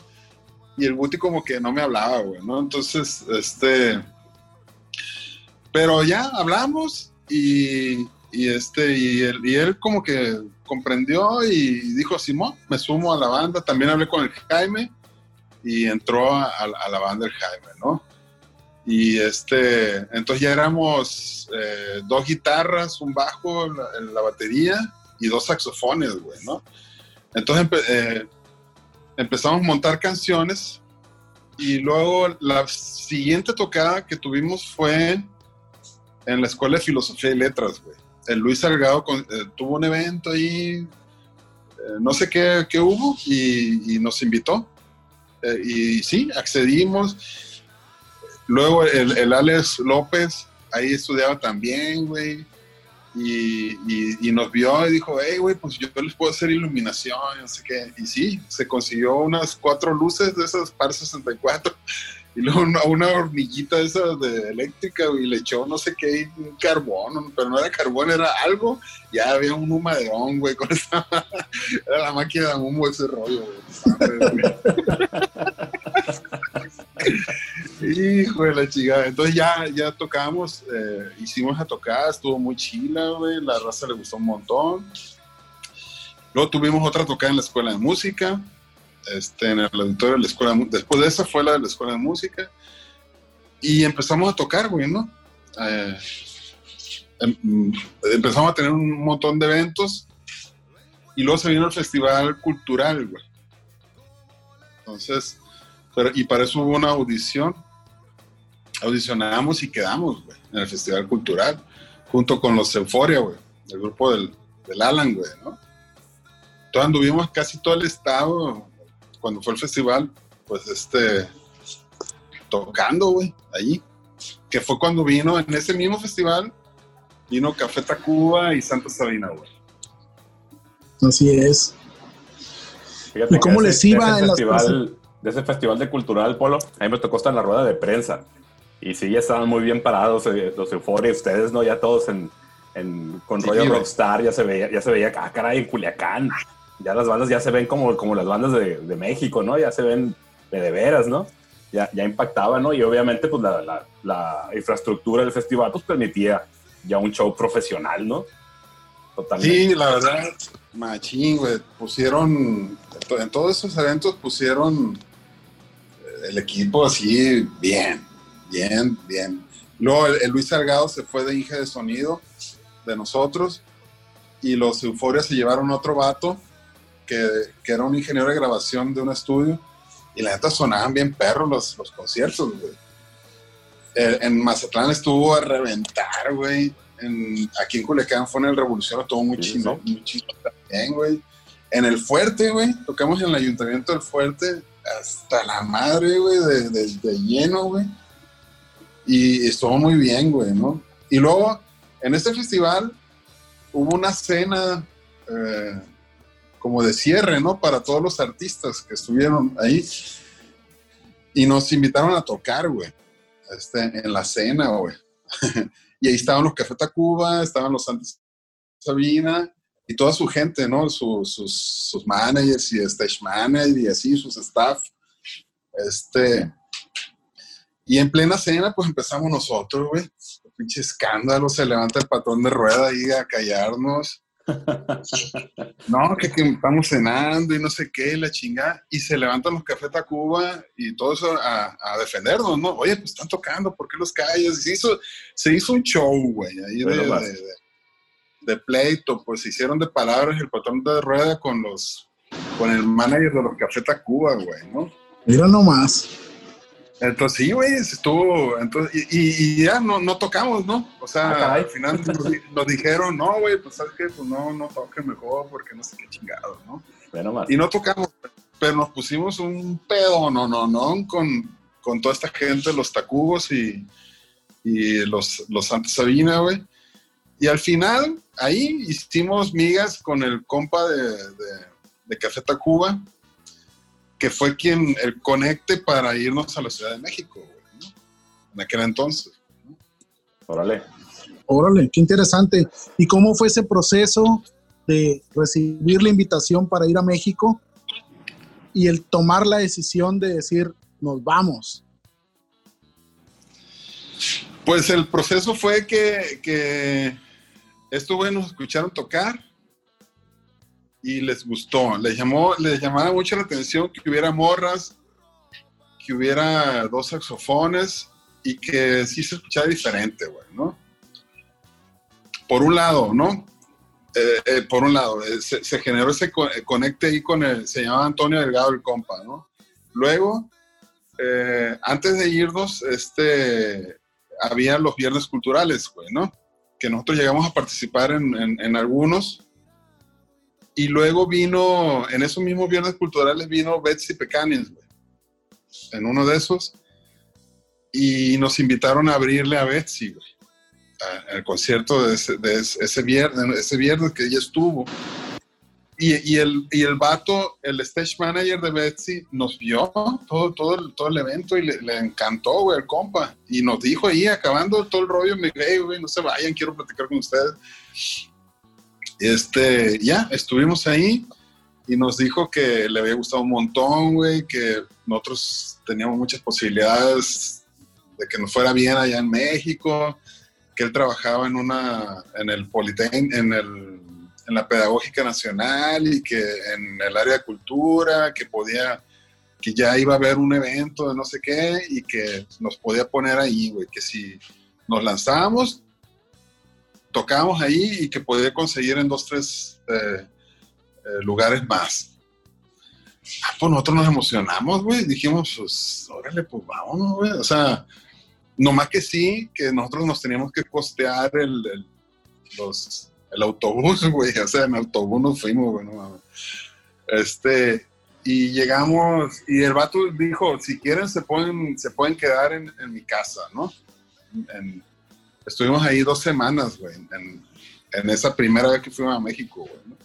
Y el Guti como que no me hablaba, güey, ¿no? Entonces, este... Pero ya hablamos y, y este, y él, y él como que comprendió y dijo, Simón, me sumo a la banda. También hablé con el Jaime y entró a, a la banda el Jaime, ¿no? Y este, entonces ya éramos eh, dos guitarras, un bajo la, la, batería y dos saxofones, güey, ¿no? Entonces empe eh, empezamos a montar canciones y luego la siguiente tocada que tuvimos fue en la Escuela de Filosofía y Letras, güey. El Luis Salgado con, eh, tuvo un evento ahí, eh, no sé qué, qué hubo, y, y, nos invitó. Eh, y sí, accedimos. Luego el, el, Alex López, ahí estudiaba también, güey. Y, nos vio y dijo, hey, güey, pues yo les puedo hacer iluminación, no sé qué. Y sí, se consiguió unas cuatro luces de esas par 64 y luego una, una hormiguita esa de eléctrica y le echó no sé qué, un carbón, pero no era carbón, era algo, ya había un humaderón, güey, con esa, era la máquina de humo ese rollo, güey. Hijo de la chingada. Entonces ya, ya tocamos, eh, hicimos a tocar, estuvo muy chila, güey, la raza le gustó un montón. Luego tuvimos otra tocada en la escuela de música, este, en el auditorio de la escuela, después de esa fue la de la escuela de música, y empezamos a tocar, güey, ¿no? Eh, em, empezamos a tener un montón de eventos, y luego se vino el festival cultural, güey. Entonces, y para eso hubo una audición, audicionamos y quedamos, güey, en el festival cultural, junto con los Euforia, güey, el grupo del, del Alan, güey, ¿no? Entonces anduvimos casi todo el estado, cuando fue el festival, pues este, tocando, güey, ahí. Que fue cuando vino, en ese mismo festival, vino Café Tacuba y Santa Sabina, güey. Así es. Fíjate ¿Y cómo les iba de ese en las festival, de ese festival de cultural polo? A mí me tocó estar en la rueda de prensa. Y sí, ya estaban muy bien parados eh, los Euphoria, ustedes, ¿no? Ya todos en, en con Sí, rollo rockstar, ya se veía, ya se veía, ah, caray, en Culiacán. Ya las bandas ya se ven como, como las bandas de, de México, ¿no? Ya se ven de, de veras, ¿no? Ya, ya impactaba, ¿no? Y obviamente, pues la, la, la infraestructura del festival, pues permitía ya un show profesional, ¿no? Totalmente. Sí, la verdad, machín, güey. Pusieron, en todos esos eventos pusieron eh, el equipo así bien, bien, bien. Luego el, el Luis Salgado se fue de Inge de Sonido de nosotros y los Euforias se llevaron otro vato que, que era un ingeniero de grabación de un estudio y la neta sonaban bien perros los, los conciertos, güey. Eh, en Mazatlán estuvo a reventar, güey. En, aquí en Culiacán fue en el Revolución, estuvo muy Sí, chino, sí. muy chino también, güey. En el Fuerte, güey, tocamos en el Ayuntamiento del Fuerte hasta la madre, güey, de, de, de lleno, güey. Y estuvo muy bien, güey, ¿no? Y luego, en este festival, hubo una cena eh, como de cierre, ¿no? Para todos los artistas que estuvieron ahí. Y nos invitaron a tocar, güey, este, en la cena, güey. y ahí estaban los Café Tacuba, estaban los Santos Sabina y toda su gente, ¿no? Su- sus, sus managers y stage manager y así, sus staff. Este. Y en plena cena, pues empezamos nosotros, güey. Pinche escándalo, se levanta el patrón de rueda ahí a callarnos. No, que, que estamos cenando y no sé qué, la chingada. Y se levantan los Café Tacuba y todo eso a, a defendernos, ¿no? Oye, pues están tocando, ¿por qué los callas? Y se hizo, se hizo un show, güey, ahí de, de- de- de pleito. Pues se hicieron de palabras el patrón de rueda con los con el manager de los Café Tacuba, güey, ¿no? Mira nomás. Entonces, sí, güey, estuvo. Entonces, y, ya no, no tocamos, ¿no? O sea, Ah, al final nos, di- nos dijeron, no, güey, pues sabes qué, pues no, no toques mejor porque no sé qué chingado, ¿no? Nomás. Y no tocamos, pero nos pusimos un pedo, no, no, no, con, con toda esta gente, los Tacubos y, y los, los Santa Sabina, güey. Y al final, ahí hicimos migas con el compa de, de, de Café Tacuba, que fue quien el conecte para irnos a la Ciudad de México, güey, ¿no? En aquel entonces. Órale. Órale, qué interesante. ¿Y cómo fue ese proceso de recibir la invitación para ir a México y el tomar la decisión de decir, nos vamos? Pues el proceso fue que, que estos güeyes nos escucharon tocar y les gustó. Les, llamó, les llamaba mucho la atención que hubiera morras, que hubiera dos saxofones y que sí se escuchaba diferente, güey, ¿no? Por un lado, ¿no? Eh, eh, por un lado, eh, se, se generó ese co- eh, conecte ahí con el, se llamaba Antonio Delgado el compa, ¿no? Luego, eh, antes de irnos, este, había los viernes culturales, güey, ¿no? Que nosotros llegamos a participar en, en- en algunos. Y luego vino, en esos mismos viernes culturales vino Betsy Pecanis, güey. En uno de esos. Y nos invitaron a abrirle a Betsy, güey. Al concierto de ese, de ese, viernes, ese viernes que ella estuvo. Y, y el, y el vato, el stage manager de Betsy, nos vio todo, todo, el, todo el evento y le, le encantó, güey, el compa. Y nos dijo ahí, acabando todo el rollo, me dijo, "Hey, güey, no se vayan, quiero platicar con ustedes. Este, ya, estuvimos ahí y nos dijo que le había gustado un montón, güey, que nosotros teníamos muchas posibilidades de que nos fuera bien allá en México, que él trabajaba en una, en el Politécnico, en el en la Pedagógica Nacional y que en el área de cultura, que podía, que ya iba a haber un evento de no sé qué y que nos podía poner ahí, güey, que si nos lanzábamos, tocábamos ahí y que podía conseguir en dos, tres eh, eh, lugares más. Ah, pues nosotros nos emocionamos, güey, dijimos, pues, órale, pues vámonos, güey, o sea, nomás que sí, que nosotros nos teníamos que costear el, el- autobús, güey, o sea, en autobús nos fuimos, güey. Este, y llegamos, y el vato dijo, si quieren se pueden, se pueden quedar en, en mi casa, ¿no? En- estuvimos ahí dos semanas, güey, en, en esa primera vez que fuimos a México, güey, ¿no?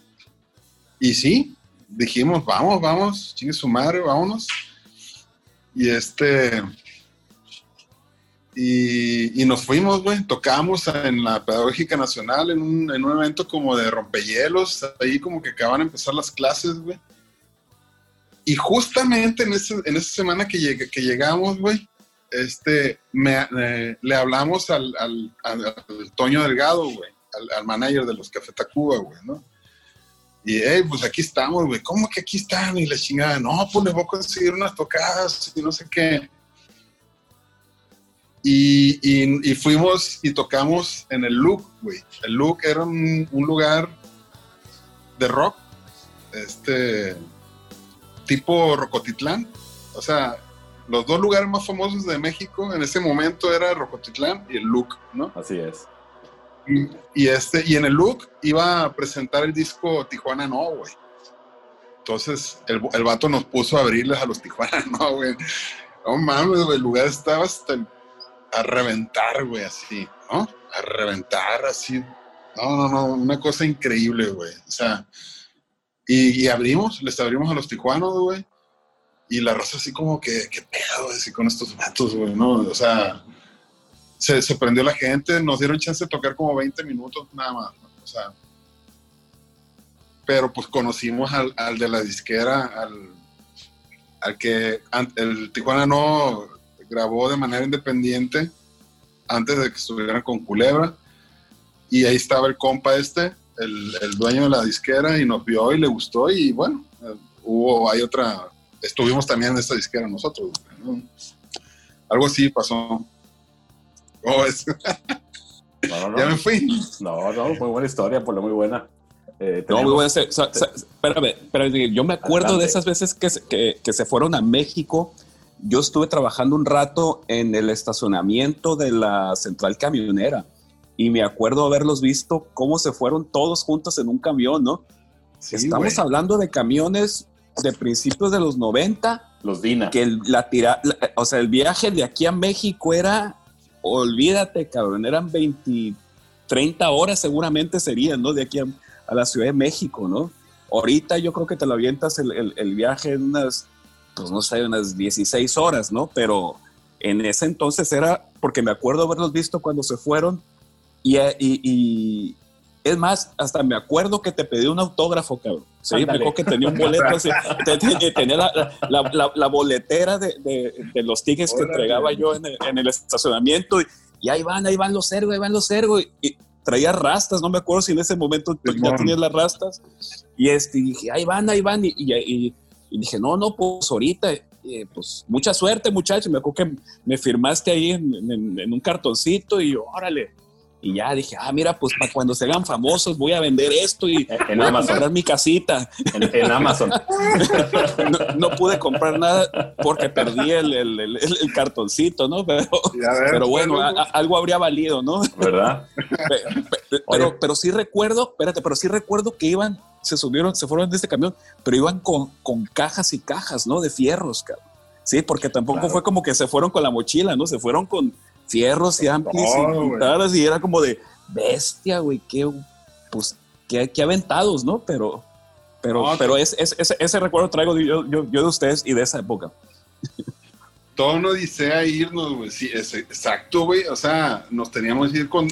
Y sí, dijimos, vamos, vamos, chingue su madre, vámonos. Y este, y, y nos fuimos, güey. Tocamos en la Pedagógica Nacional en un, en un evento como de rompehielos. Ahí como que acaban de empezar las clases, güey. Y justamente en, ese, en esa semana que, llegue- que llegamos, güey, este, me- eh, le hablamos al, al, al- Toño Delgado, güey, al, al manager de los Café Tacuba, güey, ¿no? Y, hey, pues aquí estamos, güey. ¿Cómo que aquí están? Y la chingada, no, pues les voy a conseguir unas tocadas y no sé qué. Y, y- y fuimos y tocamos en el Look, güey. El Look era un, un lugar de rock, este, tipo Rocotitlán. O sea, los dos lugares más famosos de México en ese momento era Rocotitlán y el Look, ¿no? Así es. Y, y este, y en el Look iba a presentar el disco Tijuana No, güey. Entonces, el, el vato nos puso a abrirles a los Tijuana No, güey. No mames, güey, el lugar estaba hasta el- a reventar, güey, así, ¿no? A reventar, así. No, no, no, una cosa increíble, güey. O sea, y, y abrimos, les abrimos a los tijuanos, güey. Y la raza así como que, ¿qué pedo, así con estos vatos, güey, no? O sea, se, se prendió la gente, nos dieron chance de tocar como 20 minutos nada más, ¿no? O sea, pero pues conocimos al, al de la disquera, al, al que el Tijuana no grabó de manera independiente antes de que estuvieran con Culebra. Y ahí estaba el compa este, el, el dueño de la disquera, y nos vio y le gustó. Y bueno, eh, hubo, hay otra, estuvimos también en esta disquera nosotros. ¿no? Algo así pasó. Oh, es- No, no, ya me fui. No, no, muy buena historia, por lo muy buena. Eh, No, muy tenemos- buena. se- se- se- espérame, espérame, yo me acuerdo Adelante. de esas veces que se, que, que se fueron a México. Yo estuve trabajando un rato en el estacionamiento de la central camionera y me acuerdo haberlos visto cómo se fueron todos juntos en un camión, ¿no? Sí, Estamos güey. hablando de camiones de principios de los 90, Los Dina. que el- la tira, la- o sea, el viaje de aquí a México era, olvídate, cabrón, eran 20, 30 horas seguramente serían, ¿no? De aquí a, a la Ciudad de México, ¿no? Ahorita yo creo que te lo avientas el, el- el viaje en unas, pues no sé, unas 16 horas, ¿no? Pero en ese entonces era, porque me acuerdo haberlos visto cuando se fueron y, y- y- es más, hasta me acuerdo que te pedí un autógrafo, cabrón. Sí, me Ándale. acuerdo que tenía un boleto así, tenía la, la- la- la boletera de, de- de los tickets que entregaba yo en el, en el estacionamiento y, y ahí van, ahí van los ergos, ahí van los ergos y, traía rastas, no me acuerdo si en ese momento ya tenías las rastas. Y este, y dije, ahí van, ahí van. Y, dije, no, no, pues ahorita, eh, pues mucha suerte, muchacho. Me acuerdo que me firmaste ahí en, en- en un cartoncito y yo, órale. Y ya dije, ah, mira, pues para cuando se hagan famosos voy a vender esto y En voy a Amazon. comprar mi casita. En, en Amazon. No, no pude comprar nada porque perdí el, el- el- el cartoncito, ¿no? Pero, a ver, pero bueno, a- bueno, a- algo habría valido, ¿no? ¿Verdad? Pe- pe- Oye. Pero, pero sí recuerdo, espérate, pero sí recuerdo que iban, se subieron, se fueron de este camión, pero iban con, con cajas y cajas, ¿no? De fierros, cabrón. Sí, porque tampoco Claro. fue como que se fueron con la mochila, ¿no? Se fueron con fierros y amplis todo, y güey. puntadas y era como de bestia, güey, qué, pues, qué, qué aventados, ¿no? Pero, pero, No, pero es, es- ese, ese recuerdo traigo yo, yo, yo de ustedes y de esa época. todo una odisea irnos, güey. Sí, es exacto, güey. O sea, nos teníamos que ir con,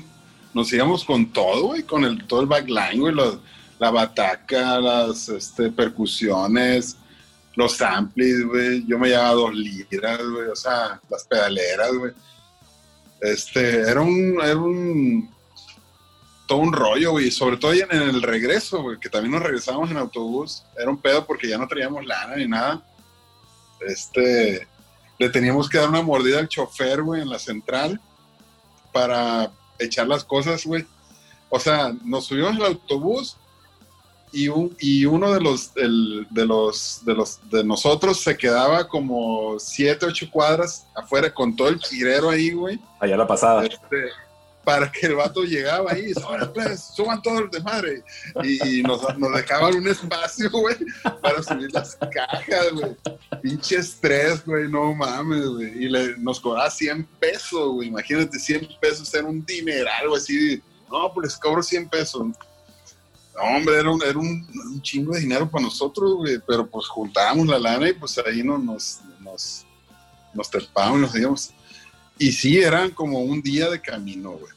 nos íbamos con todo, güey, con el, todo el backline, güey, los- la bataca, las este, percusiones, los amplis, güey. Yo me llevaba dos liras, güey, o sea, las pedaleras, güey. Este, era un, era un, todo un rollo, güey, sobre todo en, el regreso, güey, que también nos regresábamos en autobús. Era un pedo porque ya no traíamos lana ni nada. Este, le teníamos que dar una mordida al chofer, güey, en la central para echar las cosas, güey. O sea, nos subimos al autobús y, un- y uno de los, el- de los de los de nosotros se quedaba como siete, ocho cuadras afuera con todo el girero ahí, güey. Allá la pasada. Este, para que el vato llegaba ahí, "Ahora, pues, suban todo el desmadre. Y, y nos, nos dejaban un espacio, güey, para subir las cajas, güey. Pinche estrés, güey, no mames, güey. Y le, nos cobraba 100 pesos, güey. Imagínate, 100 pesos era un dineral, güey, así. No, pues les cobro 100 pesos. No, hombre, era un, era un, un chingo de dinero para nosotros, güey. Pero pues juntábamos la lana y pues ahí no, nos, nos, nos trepábamos, nos íbamos. Y sí, eran como un día de camino, güey.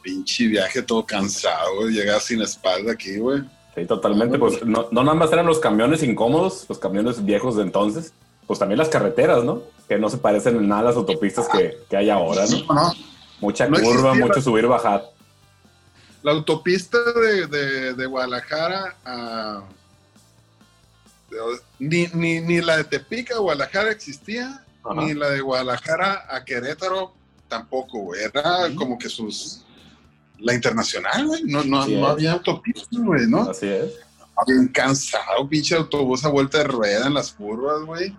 Pinche viaje todo cansado, güey. Llegar sin espalda aquí, güey. Sí, totalmente. Pues no, no nada más eran los camiones incómodos, los camiones viejos de entonces, pues también las carreteras, ¿no? Que no se parecen en nada a las autopistas que, que hay ahora, ¿no? No, no. Mucha curva, existía mucho subir, bajar. La autopista de, de- de Guadalajara a. ni, ni, ni la de Tepic a Guadalajara existía, Ajá. ni la de Guadalajara a Querétaro tampoco, güey. Era como que sus. La internacional, güey. No, no, no había autopista, güey, ¿no? Así es. Bien cansado, pinche autobús a vuelta de rueda en las curvas, güey.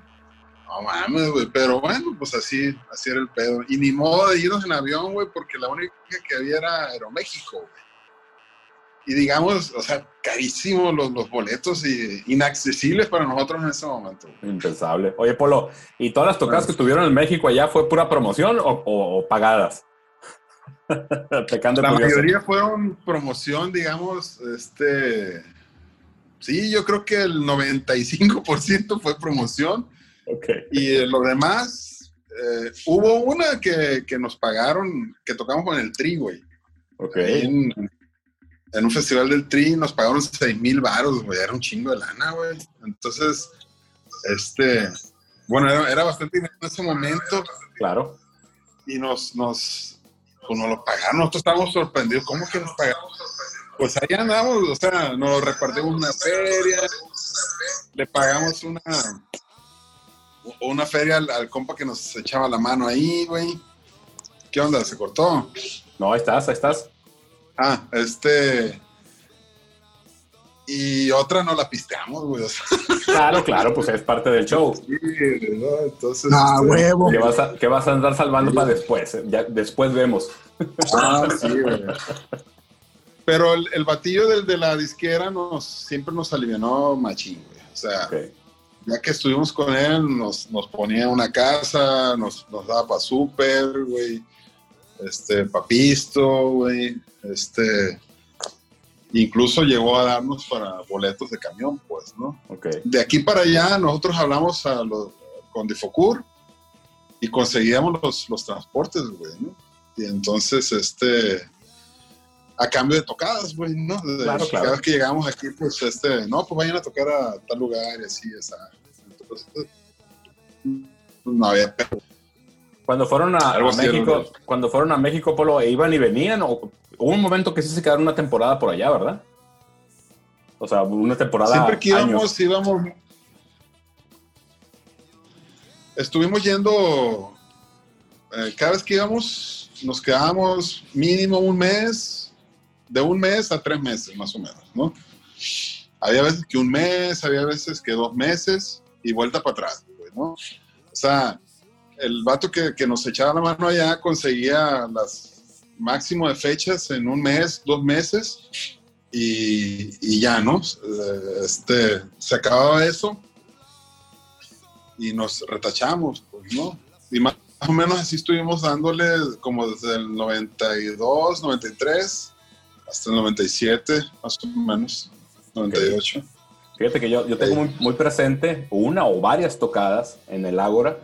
No mames, güey. Pero bueno, pues así, así era el pedo. Y ni modo de irnos en avión, güey, porque la única que había era Aeroméxico, güey. Y digamos, o sea, carísimos los, los boletos y inaccesibles para nosotros en ese momento. Impensable. Oye, Polo, ¿y todas las tocadas que tuvieron en México allá fue pura promoción o, o- o pagadas? Pecando La curioso. mayoría fueron promoción, digamos, este... Sí, yo creo que el 95% fue promoción. Ok. Y lo demás, eh, hubo una que, que nos pagaron, que tocamos con el Tri, güey. Ok. En, en un festival del Tri nos pagaron 6 mil baros, güey. Era un chingo de lana, güey. Entonces, este, bueno, era, era bastante dinero en ese momento Claro. y nos, nos, pues nos lo pagaron. Nosotros estábamos sorprendidos. ¿Cómo que nos pagaron? Pues ahí andamos, o sea, nos repartimos una feria, le pagamos una, una feria al, al compa que nos echaba la mano ahí, güey. ¿Qué onda? ¿Se cortó? No, ahí estás, ahí estás. Ah, este. Y otra no la pisteamos, güey. o sea, Claro, claro, pues es parte del show. sí, ¿no? Entonces. Ah, este, huevo. ¿Qué vas a, qué vas a andar salvando para después? eh? Ya después vemos. Ah, sí, güey. Pero el, el batillo del de la disquera nos, siempre nos alivianó machín, güey. O sea, ya que estuvimos con él, nos, nos ponía una casa, nos, nos daba para súper, güey. Este, papisto, güey. Este. Incluso llegó a darnos para boletos de camión, pues, ¿no? Ok. de aquí para allá nosotros hablamos a los- con Difocur y conseguíamos los, los transportes, güey, ¿no? Y entonces, este, a cambio de tocadas, güey, ¿no? De- Claro, claro. Cada vez que llegamos aquí, pues, este, no, pues vayan a tocar a tal lugar y así, esa. Entonces, no había pedo. Cuando fueron a, México, cuando fueron a México, Polo, ¿e iban y venían, o hubo un momento que sí se quedaron una temporada por allá, ¿verdad? O sea, una temporada. Siempre que años. íbamos, íbamos. Estuvimos yendo. eh, cada vez que íbamos, nos quedábamos mínimo un mes, de un mes a tres meses, más o menos, ¿no? Había veces que un mes, había veces que dos meses y vuelta para atrás, güey, ¿no? O sea, el vato que, que nos echaba la mano allá conseguía las máximo de fechas en un mes, dos meses y, y ya, ¿no? Eh, Este, se acababa eso y nos retachamos, pues, ¿no? Y más o menos así estuvimos dándole como desde el 92, 93 hasta el 97, más o menos, 98. Fíjate que yo, yo tengo muy, muy presente una o varias tocadas en el Ágora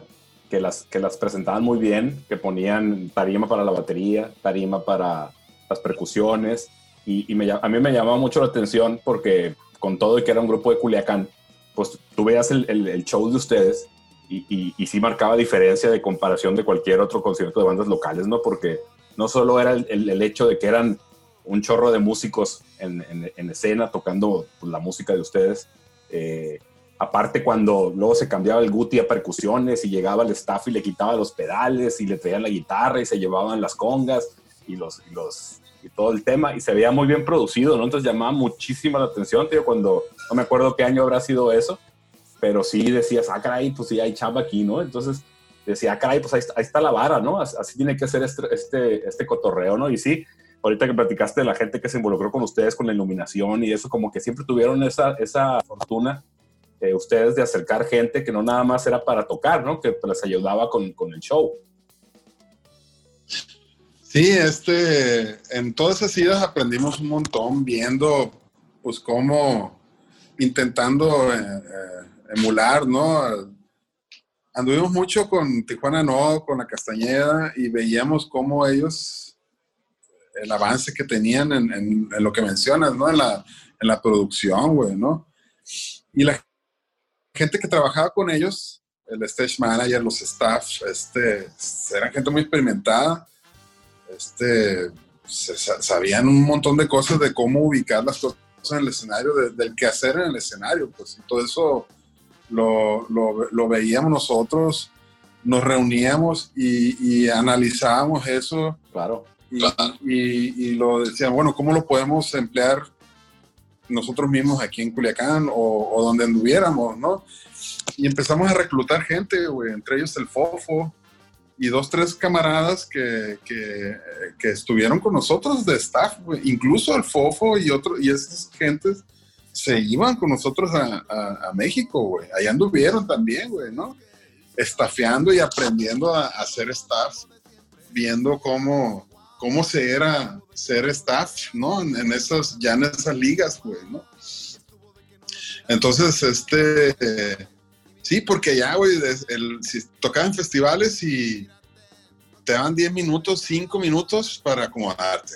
que las, que las presentaban muy bien, que ponían tarima para la batería, tarima para las percusiones, y, y me a mí me llamaba mucho la atención porque con todo y que era un grupo de Culiacán, pues tú veías el, el- show de ustedes y, y, sí marcaba diferencia de comparación de cualquier otro concierto de bandas locales, ¿no? Porque no solo era el, el- hecho de que eran un chorro de músicos en, en- en escena tocando pues, la música de ustedes, eh, aparte cuando luego se cambiaba el Guti a percusiones y llegaba el staff y le quitaba los pedales y le traían la guitarra y se llevaban las congas y los los todo el tema y se veía muy bien producido, ¿no? Entonces llamaba muchísima la atención, tío, cuando no me acuerdo qué año habrá sido eso, pero sí decías, ah, caray, pues sí hay chamba aquí, ¿no? Entonces decía, ah, caray, pues ahí ahí está la vara, ¿no? Así tiene que ser este, este, este cotorreo, ¿no? Y sí, ahorita que platicaste de la gente que se involucró con ustedes con la iluminación y eso, como que siempre tuvieron esa, esa fortuna eh, ustedes de acercar gente que no nada más era para tocar, ¿no? Que les ayudaba con, con el show. Sí, este, en todas esas idas aprendimos un montón viendo, pues, cómo intentando eh, eh, emular, ¿no? Anduvimos mucho con Tijuana No, con la Castañeda y veíamos cómo ellos, el avance que tenían en, en- lo que mencionas, ¿no? En la, en la producción, güey, ¿no? Y la gente que trabajaba con ellos, el stage manager, los staff, este, eran gente muy experimentada. Este, se- sa- sabían un montón de cosas de cómo ubicar las cosas en el escenario, de- del qué hacer en el escenario, pues y todo eso lo, lo- lo veíamos nosotros, nos reuníamos y, y analizábamos eso. Claro. y, y- y lo decían, bueno, ¿cómo lo podemos emplear nosotros mismos aquí en Culiacán o, o donde anduviéramos, no? Y empezamos a reclutar gente, güey, entre ellos el Fofo y dos, tres camaradas que, que, que estuvieron con nosotros de staff, güey. Incluso el Fofo y, otro, y esas gentes se iban con nosotros a, a- a México, güey. Allá anduvieron también, güey, ¿no? Estafeando y aprendiendo a, a hacer staff, viendo cómo, cómo se era ser staff, ¿no? En, esas, ya en esas ligas, güey, ¿no? Entonces, este, sí, porque ya, güey, si tocaban festivales y te daban 10 minutos, 5 minutos para acomodarte.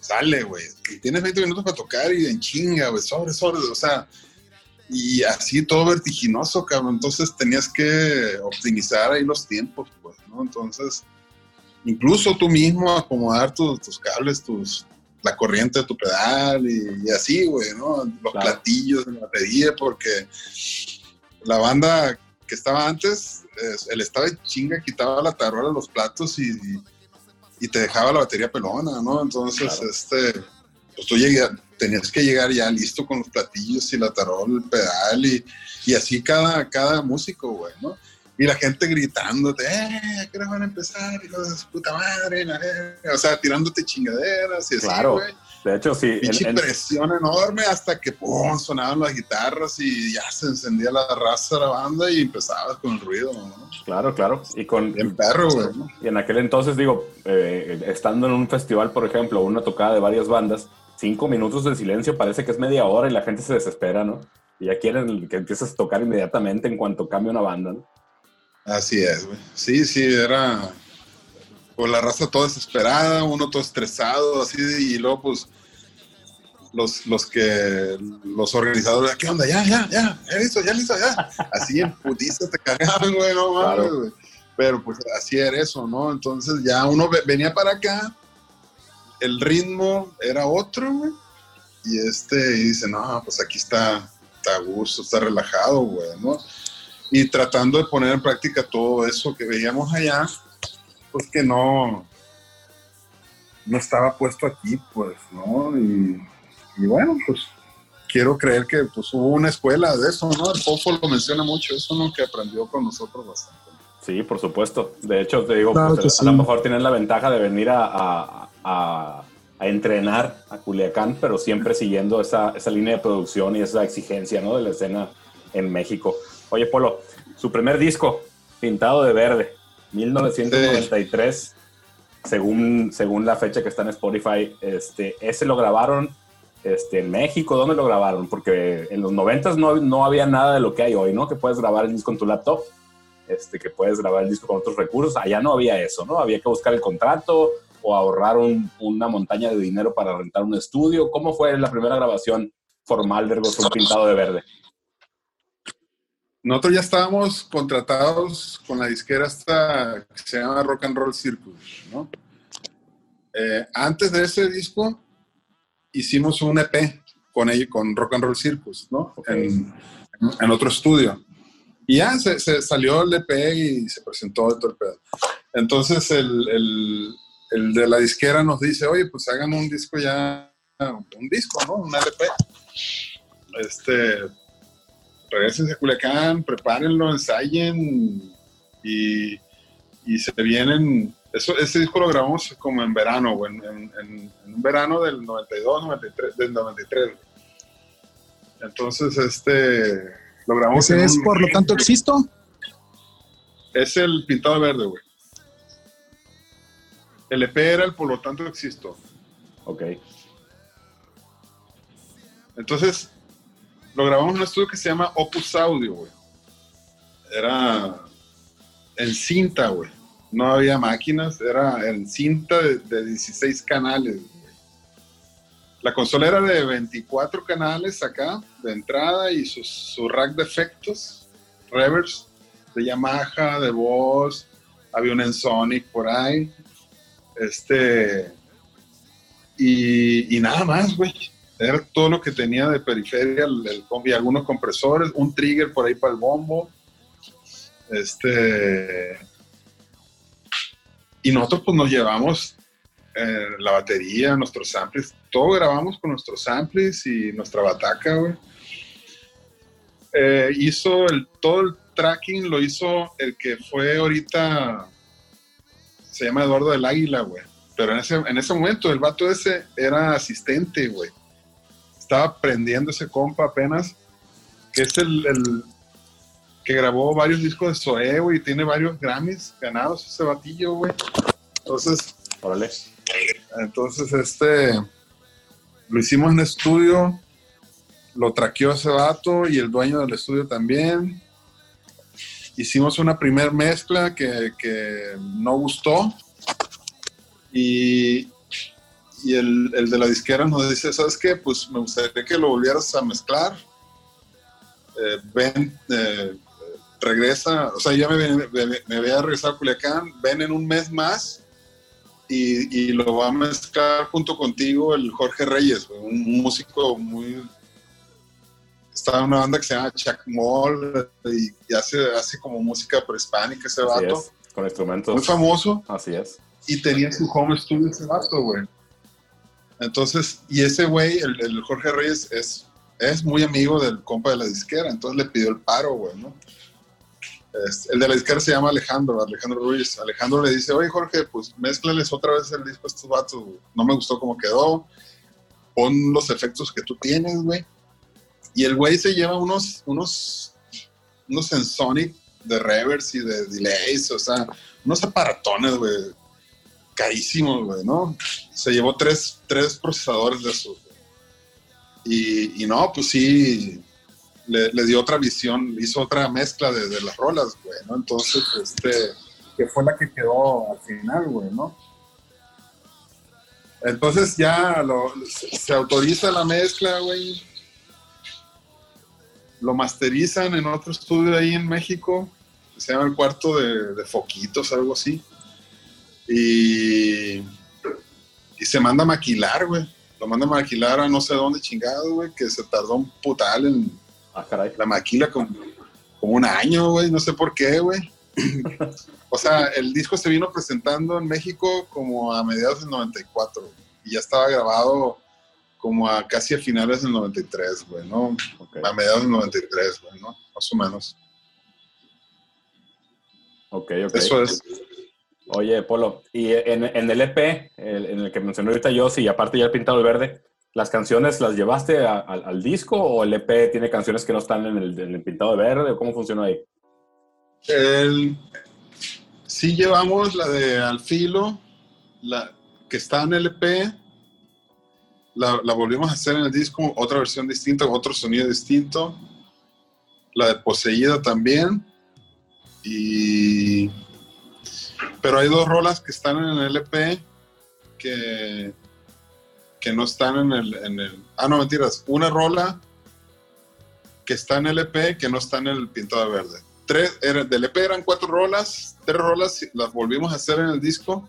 Sale, güey. Tienes 20 minutos para tocar y en chinga, güey, sobre, sobre, o sea, y así todo vertiginoso, cabrón. Entonces tenías que optimizar ahí los tiempos, pues, ¿no? Entonces, incluso tú mismo acomodar tus, tus cables, tus, la corriente de tu pedal y, y así, güey, ¿no? Los Claro. platillos de la batería, porque la banda que estaba antes, él estaba de chinga, quitaba la tarola, los platos y, y te dejaba la batería pelona, ¿no? Entonces, Claro. este, pues tú llegas, tenías que llegar ya listo con los platillos y la tarola, el pedal y, y así cada, cada músico, güey, ¿no? Y la gente gritándote, ¡eh! ¿Qué van a empezar? De su puta madre, la verga", o sea, tirándote chingaderas y así, Claro. De hecho, sí. Pinche presión enorme hasta que ¡pum! sonaban las guitarras y ya se encendía la raza de la banda y empezabas con el ruido, ¿no? claro, claro. Y con, Bien perro, güey. Y en aquel entonces, digo, eh, estando en un festival, por ejemplo, una tocada de varias bandas, cinco minutos de silencio parece que es media hora y la gente se desespera, ¿no? Y ya quieren que empieces a tocar inmediatamente en cuanto cambie una banda, ¿no? Así es, güey. Sí, sí, era pues la raza toda desesperada, uno todo estresado, así, y luego pues los, los que, los organizadores, ¿qué onda? Ya, ya, ya, ya listo, ya listo, ya. Así en putiza te cagaban, güey, no mames, Claro. güey. Pero pues así era eso, ¿no? Entonces ya uno ve- venía para acá, el ritmo era otro, güey. Y este, y dice, no, pues aquí está, está a gusto, está relajado, güey, ¿no? Y tratando de poner en práctica todo eso que veíamos allá, pues que no, no estaba puesto aquí, pues, ¿no? Y, y bueno, pues quiero creer que pues hubo una escuela de eso, ¿no? El Fofo lo menciona mucho, eso, ¿no? Que aprendió con nosotros bastante. Sí, por supuesto. De hecho, te digo, Claro pues, a lo mejor tienes la ventaja de venir a, a- a- a entrenar a Culiacán, pero siempre siguiendo esa, esa línea de producción y esa exigencia ¿no? de la escena en México. Oye, Polo, su primer disco, Pintado de Verde, 1993, según, según la fecha que está en Spotify, este, ese lo grabaron este, en México. ¿Dónde lo grabaron? Porque en los 90 no, no había nada de lo que hay hoy, ¿no? Que puedes grabar el disco en tu laptop este, que puedes grabar el disco con otros recursos. Allá no había eso, ¿no? Había que buscar el contrato o ahorrar un- una montaña de dinero para rentar un estudio. ¿Cómo fue la primera grabación formal de Ergos, un pintado de verde? Nosotros ya estábamos contratados con la disquera esta que se llama Rock and Roll Circus, ¿no? Eh, antes de ese disco hicimos un EP con ellos, con Rock and Roll Circus, ¿no? En, en otro estudio. Y ya se, se salió el EP y se presentó el pedo. Entonces el, el- el de la disquera nos dice, oye, pues hagan un disco ya, un disco, ¿no? Un LP. Este, regresen a Culiacán, prepárenlo, ensayen y, y se vienen. Eso, ese disco lo grabamos como en verano, güey, en, en- en- en un verano del 92, 93, del 93. güey. Entonces, este, lo grabamos. Ese en es, un- por lo tanto, existo. Es el pintado de verde, güey. El EP era el por lo tanto existo. Ok. Entonces, lo grabamos en un estudio que se llama Opus Audio, güey. Era en cinta, güey. No había máquinas, era en cinta de, de 16 canales, güey. La consola era de 24 canales acá, de entrada, y su, su rack de efectos, reverse, de Yamaha, de Boss, había un Ensonic por ahí. Este. Y nada más, güey. Era todo lo que tenía de periferia, el, el algunos compresores, un trigger por ahí para el bombo. Este. Y nosotros pues nos llevamos eh, la batería, nuestros samples, todo grabamos con nuestros samples y nuestra bataca, güey. Eh, hizo el, todo el tracking, lo hizo el que fue ahorita, se llama Eduardo del Águila, güey. Pero en ese, en ese momento el vato ese era asistente, güey. Estaba aprendiendo ese compa apenas, que es el, el que grabó varios discos de Zoé, güey, y tiene varios Grammys ganados ese batillo, güey. Entonces, Órale. entonces, este, lo hicimos en estudio, lo traqueó ese vato y el dueño del estudio también. Hicimos una primer mezcla que, que no gustó y, y el, el de la disquera nos dice, ¿sabes qué? Pues me gustaría que lo volvieras a mezclar. Eh, ven, eh, regresa, o sea, ya me, me, me había regresado a Culiacán, ven en un mes más y, y lo va a mezclar junto contigo el Jorge Reyes, un músico muy... Estaba en una banda que se llama Chuck Moll y, y hace, hace como música prehispánica ese Así vato. es. Con instrumentos. Muy famoso Así es. y tenía su home studio ese vato, güey. Entonces, y ese güey, el, Jorge Reyes, es, es muy amigo del compa de la disquera, entonces le pidió el paro, güey, ¿no? El de la disquera se llama Alejandro, Alejandro Ruiz. Alejandro le dice, oye Jorge, pues mézclales otra vez el disco a estos vatos. No me gustó cómo quedó. Pon los efectos que tú tienes, güey. Y el güey se lleva unos, unos, unos Sensonic de reverse y de delays, o sea, unos aparatones, güey, carísimos, güey, ¿no? Se llevó tres, tres procesadores de esos. Y, no, pues sí, le, dio otra visión, hizo otra mezcla de, las rolas, güey, ¿no? Entonces, este, que fue la que quedó al final, güey, ¿no? Entonces ya lo- se, autoriza la mezcla, güey. Lo masterizan en otro estudio ahí en México. se llama el cuarto de foquitos, algo así. Y, y se manda a maquilar, güey. Lo manda a maquilar a no sé dónde chingado, güey, que se tardó un putal en Ah, caray. la maquila como, como un año, güey, no sé por qué, güey. o sea, el disco se vino presentando en México como a mediados del 94 güey, y ya estaba grabado como a casi a finales del 93, güey, ¿no? A mediados del 93, güey, ¿no? Más o menos. ok. ok. Eso es. Oye, Polo, y en, el EP, el- en el que mencionó ahorita yo, sí, aparte ya el pintado de verde, ¿las canciones las llevaste al- disco o el EP tiene canciones que no están en el, el pintado de verde? ¿O cómo funciona ahí? El, sí llevamos la de Al Filo, la que está en el EP, la, la volvimos a hacer en el disco, otra versión distinta, otro sonido distinto. La de Poseída también. Y... Pero hay dos rolas que están en el LP que, que no están en el. Ah, no, mentiras. Una rola que está en el EP que no está en el pintado de verde tres, era- del EP eran cuatro rolas, tres rolas las volvimos a hacer en el disco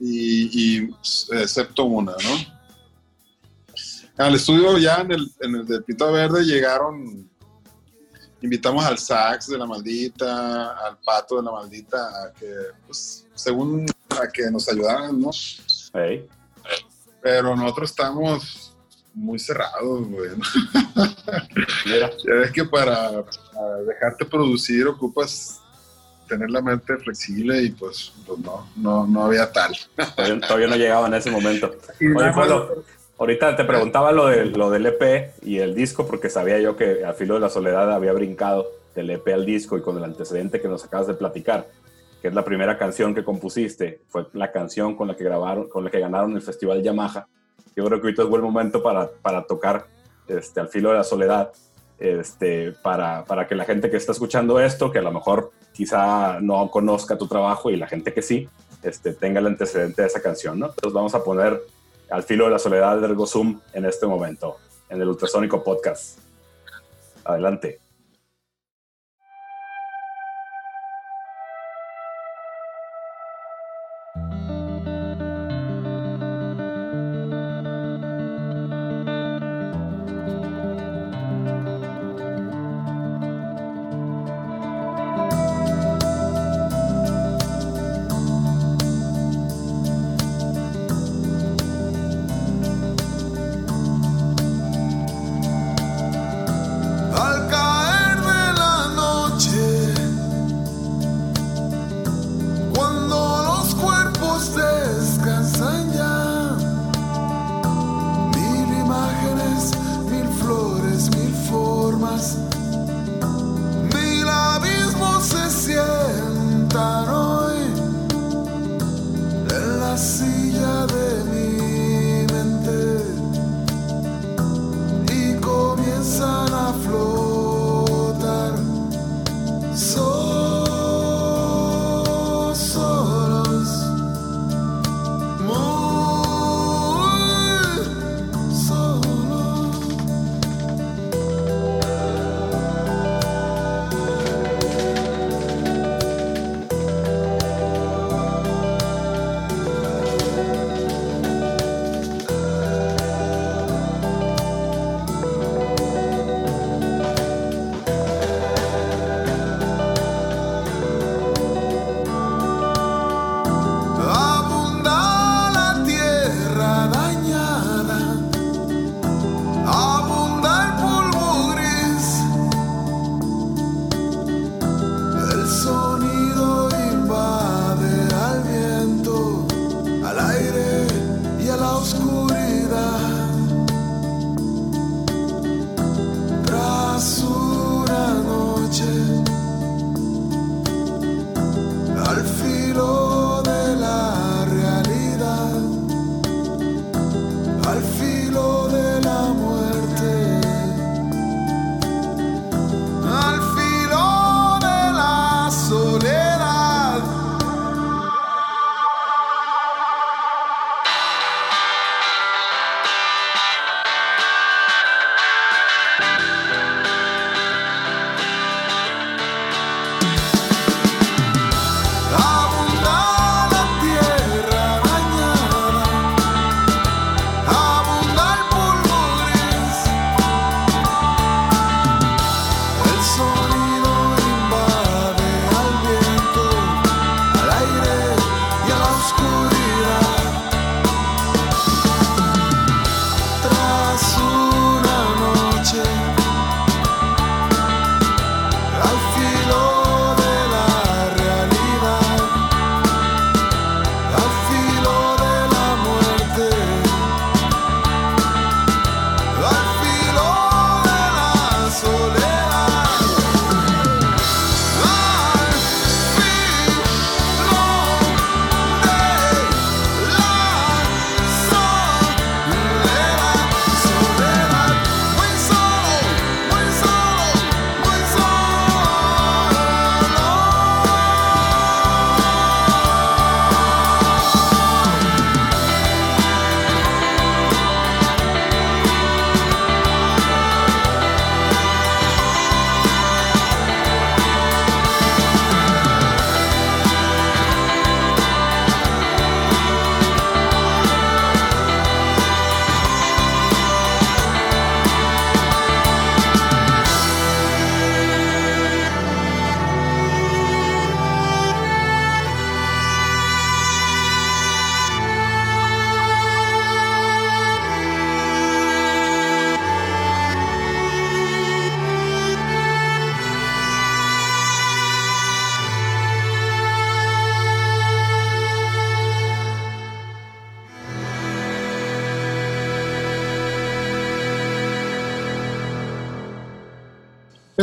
y, excepto una, ¿no? Al estudio ya en el, en el del Pito Verde llegaron, invitamos al sax de la maldita, al pato de la maldita, a que, pues, según a que nos ayudaran, ¿no? Ey, Pero nosotros estamos muy cerrados, güey. mira, Ya ves que para, para dejarte producir ocupas tener la mente flexible y pues, pues no, no, no había tal. todavía, todavía no llegaba en ese momento. Oye, Polo, ahorita te preguntaba lo, de, lo del EP y el disco porque sabía yo que al filo de la soledad había brincado del EP al disco y con el antecedente que nos acabas de platicar, que es la primera canción que compusiste, fue la canción con la que grabaron, con la que ganaron el Festival Yamaha. Yo creo que ahorita es buen momento para, para tocar este, al filo de la soledad, este, para, para que la gente que está escuchando esto, que a lo mejor quizá no conozca tu trabajo y la gente que sí, este, tenga el antecedente de esa canción, ¿no? Entonces vamos a poner al filo de la soledad de Ergo Zoom en este momento, en el Ultrasónico Podcast. Adelante.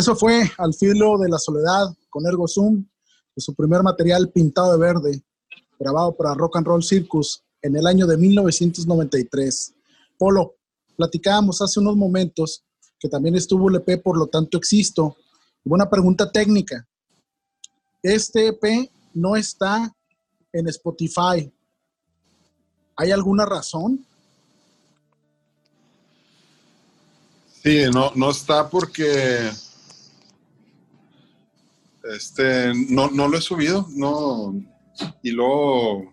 Eso fue Al filo de la soledad con Ergo Zoom, su primer material pintado de verde, grabado para Rock and Roll Circus en el año de 1993. Polo, platicábamos hace unos momentos que también estuvo el EP, por lo tanto existo. Una pregunta técnica. Este EP no está en Spotify. ¿Hay alguna razón? Sí, no, no está porque este no, no lo he subido, no, y luego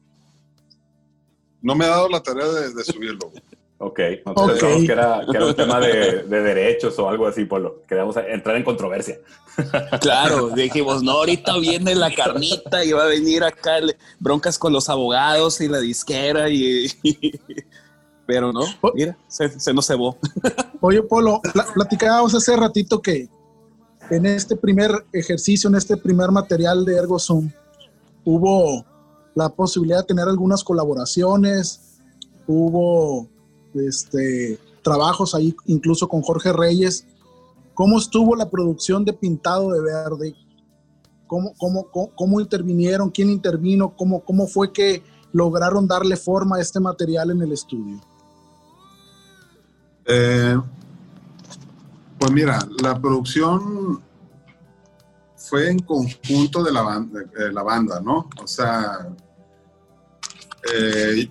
no me ha dado la tarea de, de subirlo. Ok, nosotros Ok. pensamos que era, que era un tema de, de derechos o algo así, Polo. Queríamos entrar en controversia. Claro, dijimos, no, ahorita viene la carnita y va a venir acá el- broncas con los abogados y la disquera y... Pero no, mira, se, se nos cebó. Oye, Polo, pla- platicábamos hace ratito que en este primer ejercicio, en este primer material de Ergo Zoom, hubo la posibilidad de tener algunas colaboraciones, hubo este, trabajos ahí incluso con Jorge Reyes. ¿Cómo estuvo la producción de Pintado de Verde? ¿Cómo, cómo, cómo, cómo intervinieron? ¿Quién intervino? ¿Cómo, ¿Cómo fue que lograron darle forma a este material en el estudio? Eh, pues mira, la producción fue en conjunto de la banda, la banda ¿no? O sea, eh,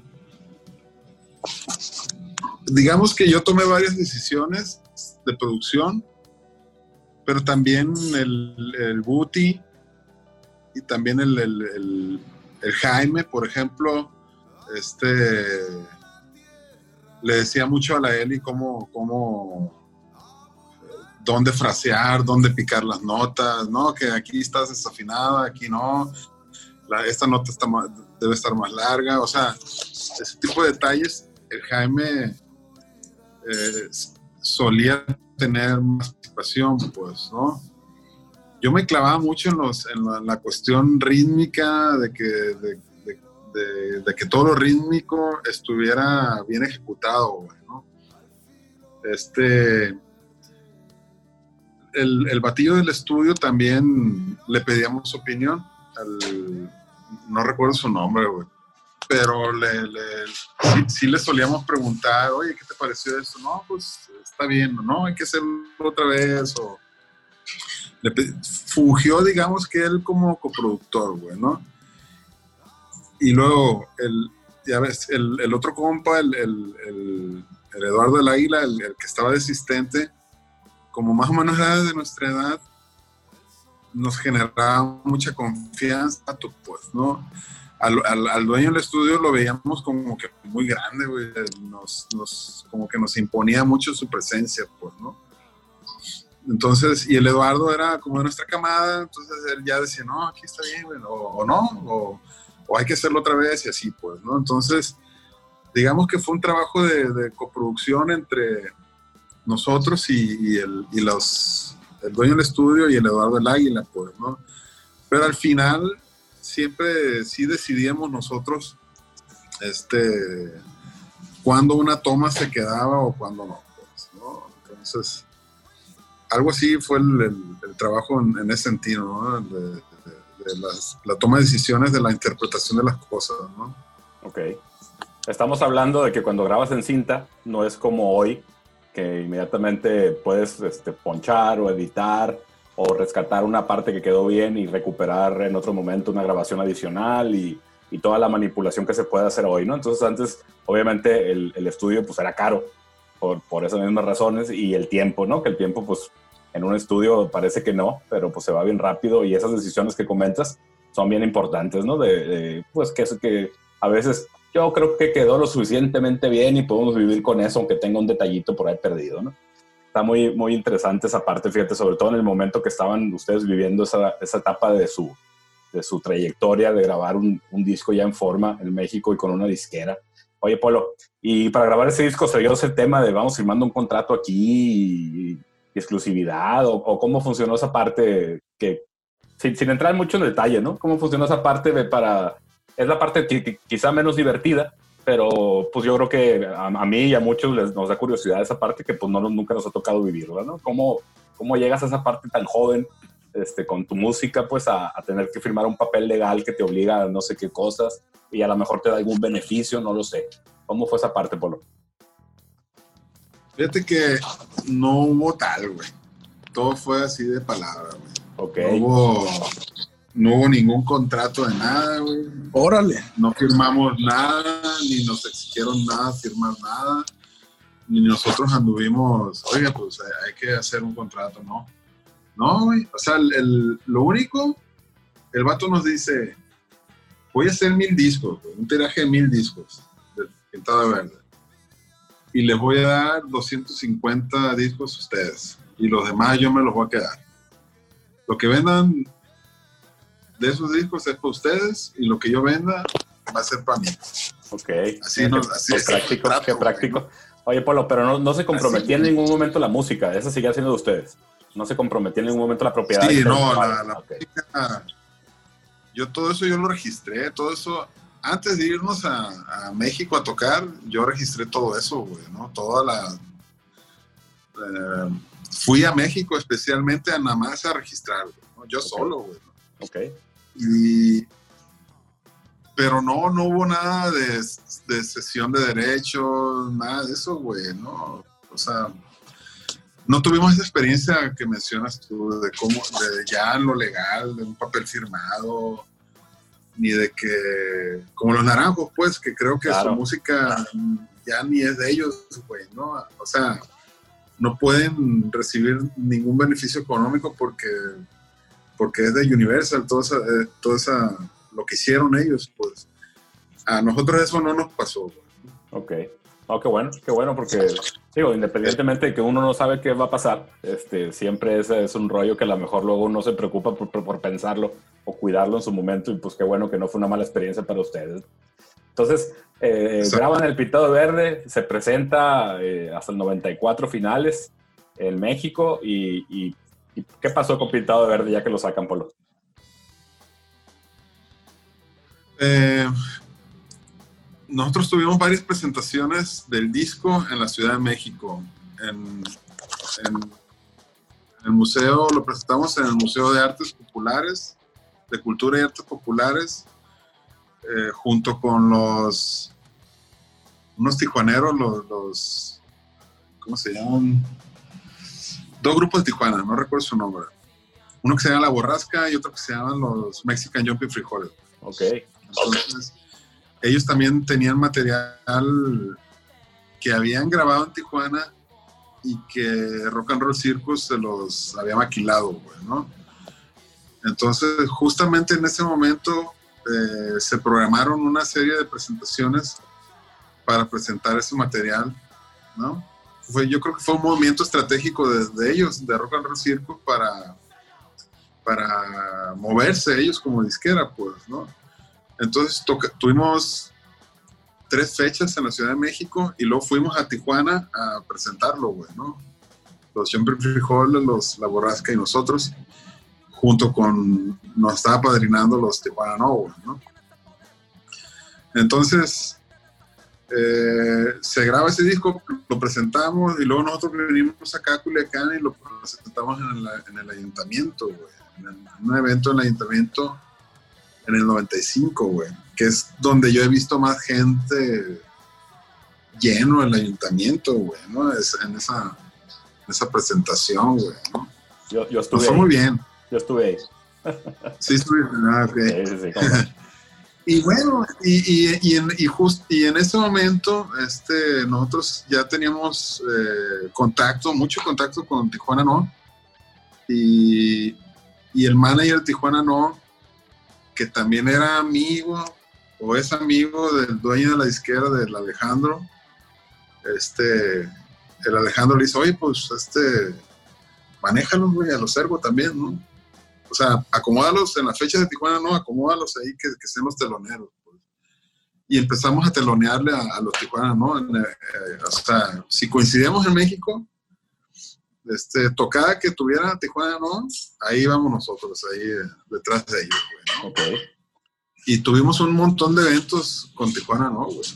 digamos que yo tomé varias decisiones de producción, pero también el, el y también el, el- Jaime, por ejemplo, este le decía mucho a la Eli cómo, cómo dónde frasear, dónde picar las notas, ¿no? Que aquí estás desafinada, aquí no, la- esta nota está ma- debe estar más larga, o sea, ese tipo de detalles, el Jaime eh, solía tener más participación, pues, ¿no? Yo me clavaba mucho en, los, en, la, en la cuestión rítmica, de que, de, de- de- de que todo lo rítmico estuviera bien ejecutado, ¿no? Este, el, el batillo del estudio también le pedíamos opinión, no recuerdo su nombre, güey, pero le, sí, le solíamos preguntar, oye, ¿qué te pareció esto? No, pues está bien, no, hay que hacerlo otra vez, o le fungió, digamos que él como coproductor, güey, ¿no? Y luego, el, ya ves, el, el otro compa, el, el- el- Eduardo del Águila, el que estaba de asistente, como más o menos era de nuestra edad, nos generaba mucha confianza, pues, ¿no? Al, dueño del estudio lo veíamos como que muy grande, güey, nos, como que nos imponía mucho su presencia, pues, ¿no? Entonces, y el Eduardo era como de nuestra camada, entonces él ya decía, no, aquí está bien, o, no, o, hay que hacerlo otra vez y así, pues, ¿no? Entonces, digamos que fue un trabajo de coproducción entre nosotros y, y el, y los, el dueño del estudio y el Eduardo del Águila, pues, ¿no? Pero al final, siempre sí decidíamos nosotros, este, cuándo una toma se quedaba o cuándo no, pues, ¿no? Entonces, algo así fue el, el- el trabajo en, en ese sentido, ¿no? De- de las- la toma de decisiones de la interpretación de las cosas, ¿no? Ok. Estamos hablando de que cuando grabas en cinta, no es como hoy, que inmediatamente puedes este, ponchar o editar o rescatar una parte que quedó bien y recuperar en otro momento una grabación adicional y, y toda la manipulación que se puede hacer hoy, ¿no? Entonces antes, obviamente, el, el estudio pues era caro por, por esas mismas razones y el tiempo, ¿no? Que el tiempo pues en un estudio parece que no, pero pues se va bien rápido y esas decisiones que comentas son bien importantes, ¿no? De, de, pues que, que a veces yo creo que quedó lo suficientemente bien y podemos vivir con eso, aunque tenga un detallito por ahí perdido, ¿no? Está muy, muy interesante esa parte, fíjate, sobre todo en el momento que estaban ustedes viviendo esa, esa etapa de su, de su trayectoria de grabar un, un disco ya en forma en México y con una disquera. Oye, Polo, y para grabar ese disco se dio ese tema de vamos firmando un contrato aquí y, y exclusividad, o, o cómo funcionó esa parte que, sin, sin entrar mucho en detalle, ¿no? ¿Cómo funcionó esa parte de para... Es la parte quizá menos divertida, pero pues yo creo que a, a mí y a muchos les, nos da curiosidad esa parte que pues no, nunca nos ha tocado vivirla, ¿no? ¿Cómo, cómo llegas a esa parte tan joven este, con tu música, pues a, a tener que firmar un papel legal que te obliga a no sé qué cosas y a lo mejor te da algún beneficio, no lo sé. ¿Cómo fue esa parte, Polo? Fíjate que no hubo tal, güey. Todo fue así de palabra, güey. Ok. No hubo, no hubo ningún contrato de nada, güey. Órale. No firmamos nada, ni nos exigieron nada, firmar nada, ni nosotros anduvimos, oiga, pues hay que hacer un contrato, ¿no? No, güey. O sea, el- el- lo único, el vato nos dice, voy a hacer mil discos, güey, un tiraje de mil discos de Pintada Verde. Y les voy a dar 250 discos a ustedes. Y los demás yo me los voy a quedar. Lo que vendan de esos discos es para ustedes y lo que yo venda va a ser para mí. Ok. Así nos- así Qué es práctico, qué güey. práctico. Oye, Polo, pero no, no se comprometía en ningún momento la música, esa sigue siendo de ustedes. No se comprometía en ningún momento la propiedad. Sí, no, la, la Ok. música, yo todo eso yo lo registré, todo eso, antes de irnos a, a México a tocar, yo registré todo eso, güey, ¿no? Toda la... eh, fui a México especialmente a nada más a registrar, güey, ¿no? Yo solo, güey. ¿no? Ok. Y, pero no, no hubo nada de, de cesión de derechos, nada de eso, güey, ¿no? O sea, no tuvimos esa experiencia que mencionas tú, de cómo, de ya en lo legal, de un papel firmado, ni de que, como los naranjos, pues, que creo que Claro. su música ya ni es de ellos, güey, ¿no? O sea, no pueden recibir ningún beneficio económico porque, porque es de Universal, todo esa, eh, todo esa, lo que hicieron ellos, pues. A nosotros eso no nos pasó. Ok. Oh, qué bueno, qué bueno, porque digo, independientemente de que uno no sabe qué va a pasar, este, siempre es, es un rollo que a lo mejor luego uno se preocupa por, por- por pensarlo o cuidarlo en su momento y pues qué bueno que no fue una mala experiencia para ustedes. Entonces, eh, graban el Pintado Verde, se presenta eh, hasta el 94 finales en México y, y- y ¿qué pasó con Pintado Verde ya que lo sacan, Polo? Eh, nosotros tuvimos varias presentaciones del disco en la Ciudad de México. En, el museo, lo presentamos en el Museo de Artes Populares, de Cultura y Artes Populares, eh, junto con los unos tijuaneros, los- ¿cómo se llaman? Dos grupos de Tijuana, no recuerdo su nombre. Uno que se llama La Borrasca y otro que se llaman los Mexican Jumping Frijoles. Ok, Entonces, ellos también tenían material que habían grabado en Tijuana y que Rock and Roll Circus se los había maquilado, güey, ¿no? Entonces, justamente en ese momento eh, se programaron una serie de presentaciones para presentar ese material, ¿no? Fue, yo creo que fue un movimiento estratégico de, de ellos, de Rock and Roll Circus, para, para moverse ellos como disquera, pues, ¿no? Entonces tuvimos tres fechas en la Ciudad de México y luego fuimos a Tijuana a presentarlo, güey, ¿no? Los Jumping Frijoles, los La Borrasca y nosotros, junto con, nos estaba padrinando los Tijuana No, ¿no? Entonces, eh, se graba ese disco, lo presentamos y luego nosotros venimos acá a Culiacán y lo presentamos en el, en el ayuntamiento, güey. En, el- en un evento en el ayuntamiento en el 95, güey, que es donde yo he visto más gente lleno el ayuntamiento, güey, ¿no? Es, en esa, en esa presentación, güey, ¿no? yo, yo Nos estuve fue ahí. muy bien. Yo estuve ahí. Sí, estuve, ah, ok. Sí, sí, sí. Y bueno, y, y, y en, y, y en ese momento este, nosotros ya teníamos eh, contacto, mucho contacto con Tijuana No. Y, y el manager de Tijuana No, que también era amigo o es amigo del dueño de la disquera, del Alejandro, este, el Alejandro le dice, oye, pues este, manéjalos, güey, a los Servo también, ¿no? O sea, acomódalos en las fechas de Tijuana, no, acomódalos ahí que, que sean los teloneros. pues. Y empezamos a telonearle a, a los Tijuana, ¿no? En, eh, eh, o sea, si coincidimos en México, este, tocada que tuviera Tijuana, ¿no? Ahí vamos nosotros, ahí eh, detrás de ellos, güey, ¿no? Y tuvimos un montón de eventos con Tijuana, ¿no? Güey?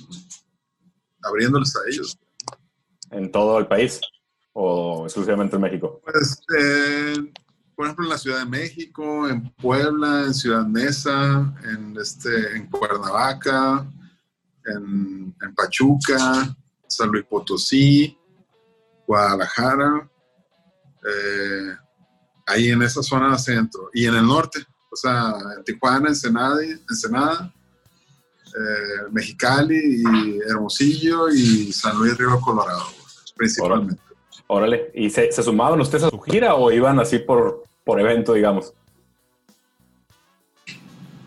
Abriéndoles a ellos. En todo el país. o exclusivamente en México? Pues, eh, por ejemplo, en la Ciudad de México, en Puebla, en Ciudad Neza, en, este, en Cuernavaca, en, en Pachuca, San Luis Potosí, Guadalajara, eh, ahí en esa zona centro. Y en el norte, o sea, en Tijuana, Ensenada, Ensenada eh, Mexicali, y Hermosillo y San Luis Río Colorado, principalmente. Órale, ¿y se, se sumaban ustedes a su gira o iban así por, por evento, digamos?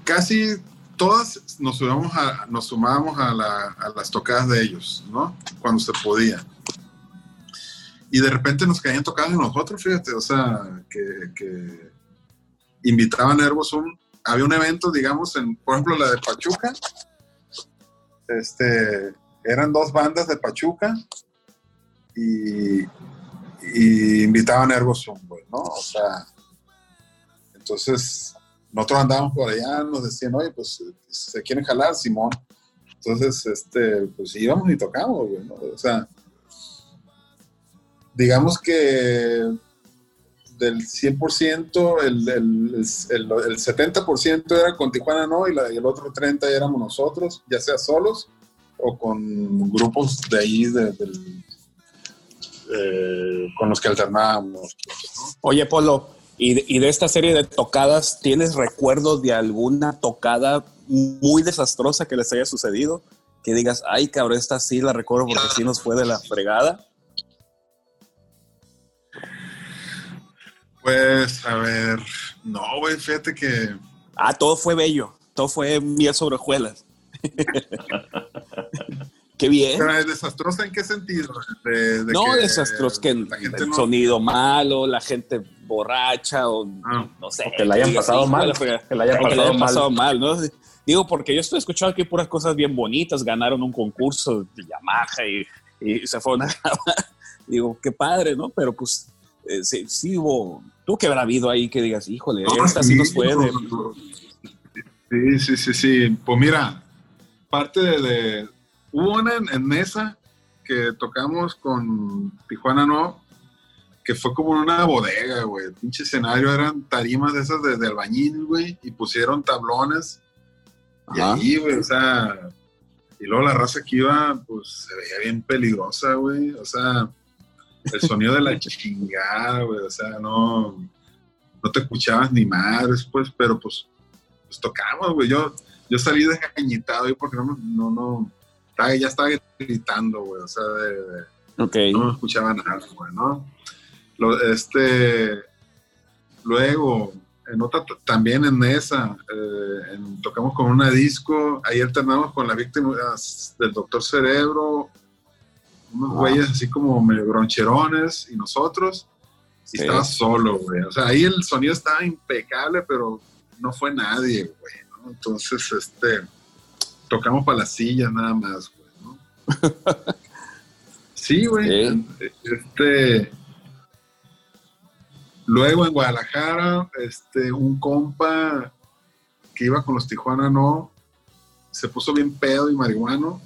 Casi todas nos, subíamos a- nos sumábamos a, la- a las tocadas de ellos, ¿no? Cuando se podía. Y de repente nos caían tocadas de nosotros, fíjate, o sea, que, que invitaban a Herbosum. Había un evento, digamos, en, por ejemplo, la de Pachuca. Este, eran dos bandas de Pachuca y, invitaban a Herbosum, güey, ¿no? O sea, entonces nosotros andábamos por allá, nos decían, oye, pues se quieren jalar, Simón. Entonces, este, pues íbamos y tocamos, ¿no? O sea, digamos que del 100%, el, el, el, el 70% era con Tijuana No y, el otro 30% éramos nosotros, ya sea solos o con grupos de ahí, de- del- eh, con los que alternábamos. Oye, Polo, y de, y de esta serie de tocadas, ¿tienes recuerdos de alguna tocada muy desastrosa que les haya sucedido? Que digas, ay, cabrón, esta sí la recuerdo porque sí nos fue de la fregada. Pues, a ver, no, güey, fíjate que Ah, todo fue bello, todo fue miel sobre hojuelas. Qué bien. Pero es desastrosa en qué sentido? De, de no que desastrosos, que el, no- sonido malo, la gente borracha o Ah. no sé. que la hayan pasado mal, que la hayan O que la pasado hayan mal. pasado mal, ¿no? Digo, porque yo estoy escuchando aquí puras cosas bien bonitas, ganaron un concurso de Yamaha y, y se fueron a grabar. Digo, qué padre, ¿no? Pero pues eh, sí, sí hubo, tú que habrá habido ahí que digas, híjole, No, esta sí nos fue de... no, no. Sí, sí, sí, sí. Pues mira, parte de... de- hubo una en, en Mesa que tocamos con Tijuana No, que fue como en una bodega, güey. El pinche escenario eran tarimas de esas de, de albañil, güey, y pusieron tablones. Y ahí, güey, o sea... Y luego la raza que iba, pues se veía bien peligrosa, güey. O sea, el sonido de la chingada, güey. O sea, no, no te escuchabas ni madres, pues, pero pues, pues tocamos, güey. Yo, yo salí desgañitado ahí porque no, no, no, estaba- ya estaba gritando, güey. O sea, de- de- Ok. no me escuchaba nada, güey, ¿no? Lo- este, luego, en otra, también en esa, eh, en- tocamos con una disco, ahí alternamos con las víctimas del Doctor Cerebro, unos güeyes así como medio broncherones y nosotros, y Sí. estaba solo, güey. O sea, ahí el sonido estaba impecable, pero no fue nadie, güey, ¿no? Entonces, este, tocamos para las sillas nada más, güey, ¿no? Sí, güey. Este. Luego en Guadalajara, este, un compa que iba con los Tijuana no, se puso bien pedo y marihuano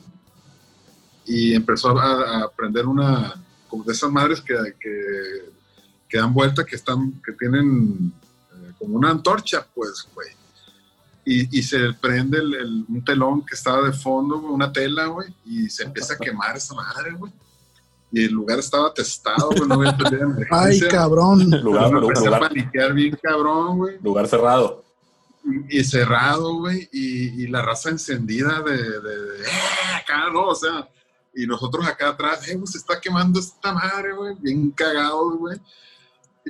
y empezó a, a prender una, como de esas madres que, que, que dan vuelta, que están, que tienen eh, como una antorcha, pues, güey. Y, y se prende el- el- un telón que estaba de fondo, güey, una tela, güey, y se empieza a quemar esa madre, güey. Y el lugar estaba testado, güey, no había de Ay, emergencia. cabrón. Lugar, Me empecé a lugar, paniquear bien cabrón, güey. lugar cerrado. Y cerrado, güey. Y, y la raza encendida de, de, de, "Eh", acá, ¿no? O sea, y nosotros acá atrás, eh, pues se está quemando esta madre, güey. Bien cagados, güey.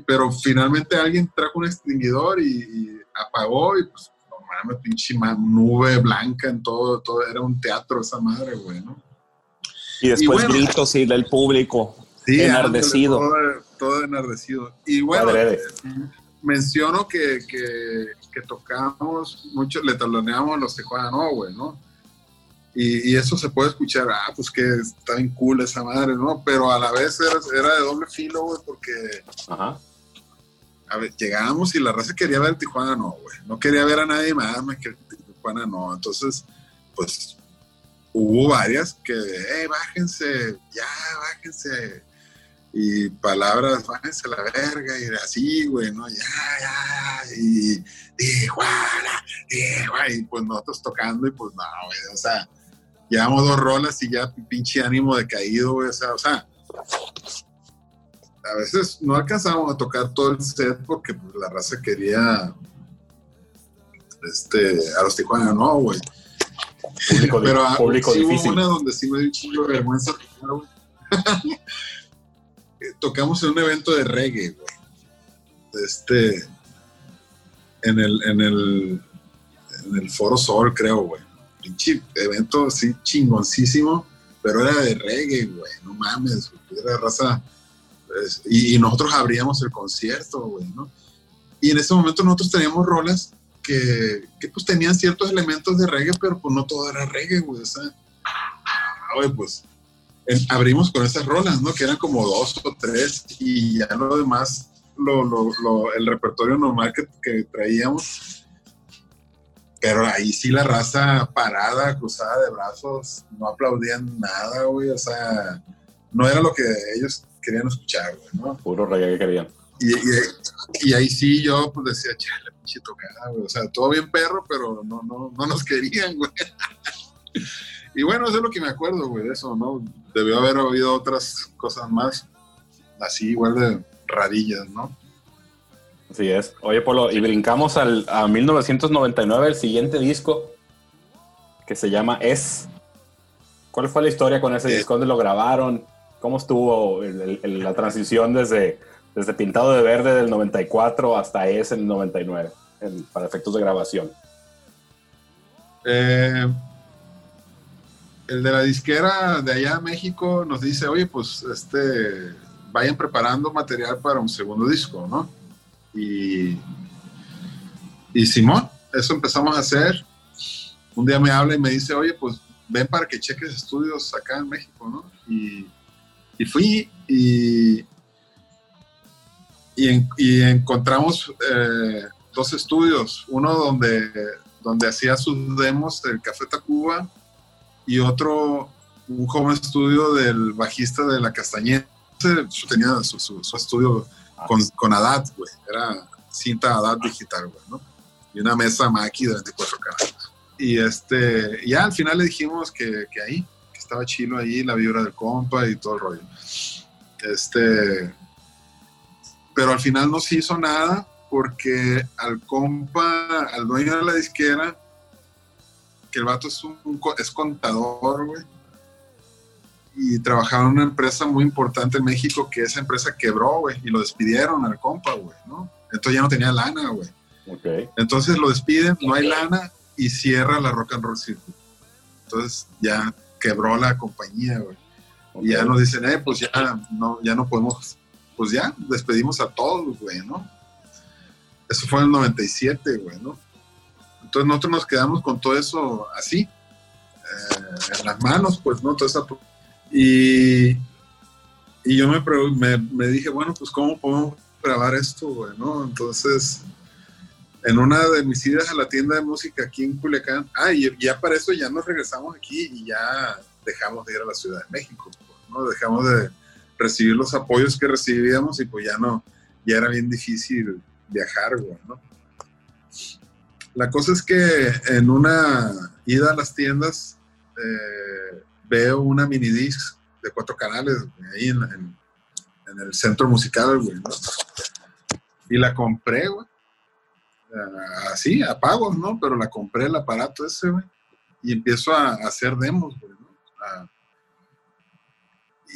Pero finalmente alguien trajo un extinguidor y, y apagó y pues, mames, pinche nube blanca en todo, todo. Era un teatro esa madre, güey, ¿no? Y después bueno. gritos y del público. Sí, Enardecido. Todo, todo enardecido. Y bueno, menciono que, que, que tocamos mucho, le taloneamos a los Tijuana, no, güey, ¿no? Y, y eso se puede escuchar, ah, pues que está bien cool esa madre, ¿no? Pero a la vez era, era de doble filo, güey, porque Ajá. A ver, llegábamos y la raza quería ver Tijuana, no, güey. No quería ver a nadie más, más que Tijuana, no. Entonces, pues hubo varias que, eh, bájense, ya, bájense. Y palabras, váyanse a la verga, y así, güey, ¿no? Ya, ya, y Tijuana, Tijuana, y pues nosotros tocando, y pues no, güey, o sea, llevamos dos rolas y ya pinche ánimo decaído, güey, o sea, o sea, a veces no alcanzábamos a tocar todo el set porque pues, la raza quería, este, a los Tijuana, no, güey. Público, Pero ah, público sí hubo difícil. una donde sí me dio un chingo de vergüenza. Eh, Tocamos en un evento de reggae, güey. Este. En el, en el. En el Foro Sol, creo, güey. Pinche evento así chingoncísimo, pero era de reggae, güey. No mames, güey. Era raza. Es- y, y nosotros abríamos el concierto, güey, ¿no? Y en ese momento nosotros teníamos rolas que, que pues tenían ciertos elementos de reggae, pero pues no todo era reggae, güey. O sea, ah, güey, pues en- abrimos con esas rolas, ¿no? Que eran como dos o tres y ya lo demás, lo, lo- lo- el repertorio normal que, que traíamos. Pero ahí sí la raza parada, cruzada de brazos, no aplaudían nada, güey. O sea, no era lo que ellos querían escuchar, güey, ¿no? Puro reggae que querían. Y, y- y ahí sí yo pues decía, chale, pinche tocada, güey. O sea, todo bien perro, pero no, no, no nos querían, güey. Y bueno, eso es lo que me acuerdo, güey, de eso, ¿no? Debió haber oído otras cosas más, así igual de rarillas, ¿no? Así es. Oye, Polo, y brincamos al, a 1999, el siguiente disco, que se llama Es. ¿Cuál fue la historia con ese Eh. disco? ¿Dónde lo grabaron? ¿Cómo estuvo la transición desde, desde Pintado de Verde del 94 hasta Es en el 99, en- para efectos de grabación? Eh, el de la disquera de allá de México nos dice, oye, pues este, vayan preparando material para un segundo disco, ¿no? Y, y Simón, eso empezamos a hacer. Un día me habla y me dice, oye, pues ven para que cheques estudios acá en México, ¿no? Y, y fui y, y, en- y encontramos eh, dos estudios, uno donde, donde hacía sus demos del Café Tacuba y otro, un home estudio del bajista de La Castañeda. Tenía su, su- su estudio con, con ADAT, güey. Era cinta ADAT digital, güey, ¿no? Y una mesa Mackie de 24 canales. Y este, ya al final le dijimos que, que ahí, estaba chilo ahí, la vibra del compa y todo el rollo. Este, pero al final no se hizo nada porque al compa, al dueño de la disquera, que el vato es, un, es contador, güey, y trabajaba en una empresa muy importante en México, que esa empresa quebró, güey, y lo despidieron al compa, güey, ¿no? Entonces ya no tenía lana, güey. Ok. Entonces lo despiden, no hay lana y cierra la Rock and Roll Circuit. Entonces ya quebró la compañía, güey. Y ya nos dicen, eh, pues ya no, ya no podemos, pues ya despedimos a todos, güey, ¿no? Eso fue en el 97, güey, ¿no? Entonces nosotros nos quedamos con todo eso así, eh, en las manos, pues, ¿no? Toda esa- y, y yo me, me, me dije, bueno, pues, ¿cómo podemos grabar esto, güey, no? Entonces, en una de mis idas a la tienda de música aquí en Culiacán, ah, y ya para eso ya nos regresamos aquí y ya dejamos de ir a la Ciudad de México, ¿no? Dejamos de recibir los apoyos que recibíamos y pues ya no, ya era bien difícil viajar, ¿no? La cosa es que en una ida a las tiendas eh, veo una mini disc de cuatro canales ahí en- en el centro musical, güey, ¿no? Y la compré, güey. Así, a pagos, ¿no? Pero la compré el aparato ese, güey. Y empiezo a, a hacer demos, güey, ¿no? A-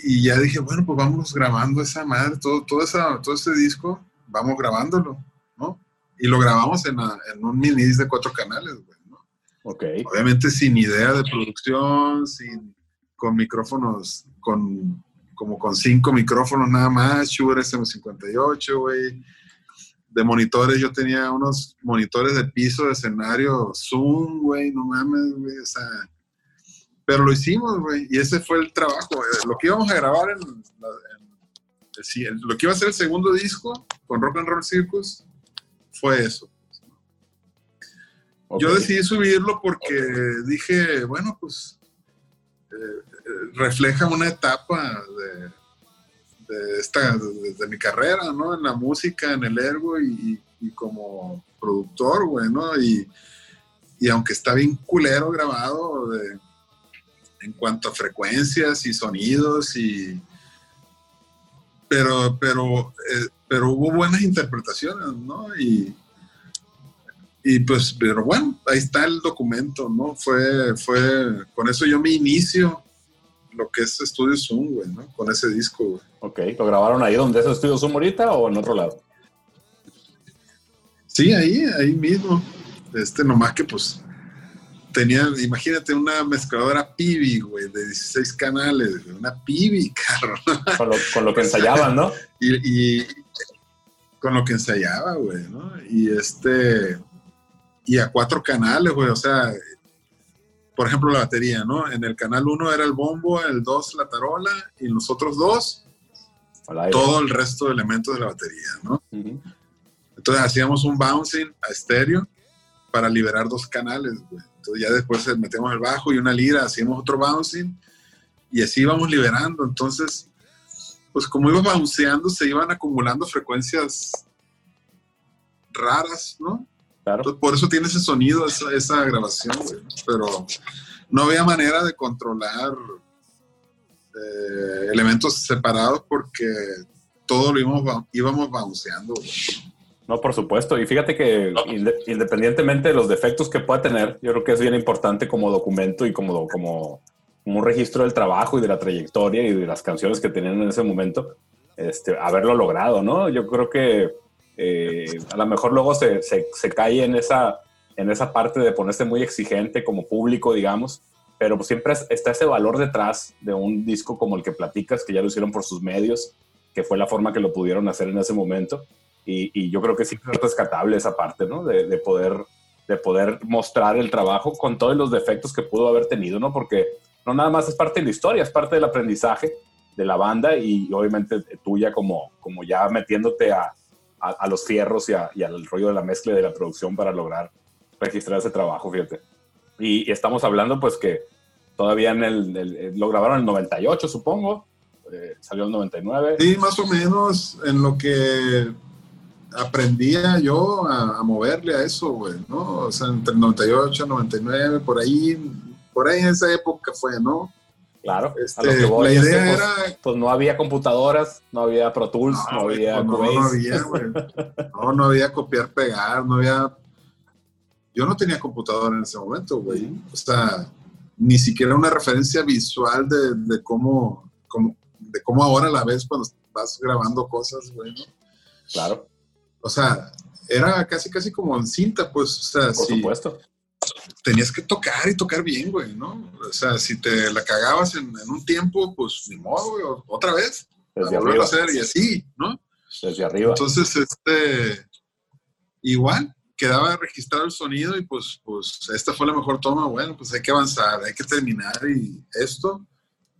y ya dije, bueno, pues vamos grabando esa madre, todo, todo, esa, todo ese disco, vamos grabándolo, ¿no? Y lo grabamos en, la- en un mini disc de cuatro canales, güey, ¿no? Ok. Obviamente sin idea de producción, sin, con micrófonos, con, como con cinco micrófonos nada más, Shure SM58, güey. De monitores, yo tenía unos monitores de piso, de escenario, Zoom, güey, no mames, güey, o sea. Pero lo hicimos, güey, y ese fue el trabajo. eh, Lo que íbamos a grabar en, lo que iba a ser el segundo disco con Rock and Roll Circus fue eso. Yo decidí subirlo porque dije, bueno, pues eh, eh, refleja una etapa de, de, esta, de, de mi carrera, ¿no? En la música, en el ergo y, como productor, güey. Y, y aunque está bien culero grabado de- en cuanto a frecuencias y sonidos y pero pero eh, pero hubo buenas interpretaciones no y y pues pero bueno ahí está el documento no fue fue con eso yo me inicio lo que es Estudio Zoom güey no con ese disco güey Ok, ¿lo grabaron ahí donde es estudio Zoom ahorita o en otro lado? Sí, ahí, ahí mismo. Este, nomás que pues tenía, imagínate una mezcladora Pibi, güey, de 16 canales, güey, una Pibi, carro. Con lo, con lo que ensayaban, ¿no? Y, y con lo que ensayaba, güey, ¿no? Y este, y a cuatro canales, güey, o sea, por ejemplo, la batería, ¿no? En el canal 1 era el bombo, el 2 la tarola, y en los otros dos, todo el resto de elementos de la batería, ¿no? Ujú. Entonces hacíamos un bouncing a estéreo para liberar dos canales, güey. Entonces ya después metemos el bajo y una lira, hacíamos otro bouncing y así íbamos liberando. Entonces, pues como iba bounceando, se iban acumulando frecuencias raras, ¿no? Claro. Entonces, por eso tiene ese sonido, esa, esa grabación. Pero no había manera de controlar eh, elementos separados porque todo lo íbamos, ba- íbamos bounceando, güey. No, por supuesto. Y fíjate que inde- independientemente de los defectos que pueda tener, yo creo que es bien importante como documento y como, como, como un registro del trabajo y de la trayectoria y de las canciones que tenían en ese momento, este, haberlo logrado, ¿no? Yo creo que eh, a lo mejor luego se, se, se cae en esa, en esa parte de ponerse muy exigente como público, digamos, pero pues siempre es- está ese valor detrás de un disco como el que platicas, que ya lo hicieron por sus medios, que fue la forma que lo pudieron hacer en ese momento. Y, y yo creo que sí es rescatable esa parte, ¿no? De, de poder, de poder mostrar el trabajo con todos los defectos que pudo haber tenido, ¿no? Porque no nada más es parte de la historia, es parte del aprendizaje de la banda y obviamente tuya como, como ya metiéndote a, a, a los fierros y, a- y al rollo de la mezcla y de la producción para lograr registrar ese trabajo, fíjate. Y, y estamos hablando pues que todavía en el, el- lo grabaron en el 98, supongo, eh, salió el 99. Sí, más o menos en lo que aprendía yo a, a moverle a eso, güey, ¿no? O sea, entre el 98, 99, por ahí, por ahí en esa época fue, ¿no? Claro, Este, a lo que voy la es que, idea pues, era... pues no había computadoras, no había Pro Tools, no, güey, había no, no había, güey. No, no había copiar, pegar, no había... Yo no tenía computadora en ese momento, güey. O sea, ni siquiera una referencia visual de, de cómo, cómo- de cómo ahora la ves cuando vas grabando cosas, güey, ¿no? Claro, O sea, era casi, casi como en cinta, pues, o sea, por si supuesto. Tenías que tocar y tocar bien, güey, ¿no? O sea, si te la cagabas en, en un tiempo, pues ni modo, güey, otra vez, Desde arriba, a hacer y así, ¿no? desde arriba. Entonces, este, igual, quedaba registrado el sonido y pues, pues, esta fue la mejor toma, bueno, pues hay que avanzar, hay que terminar y esto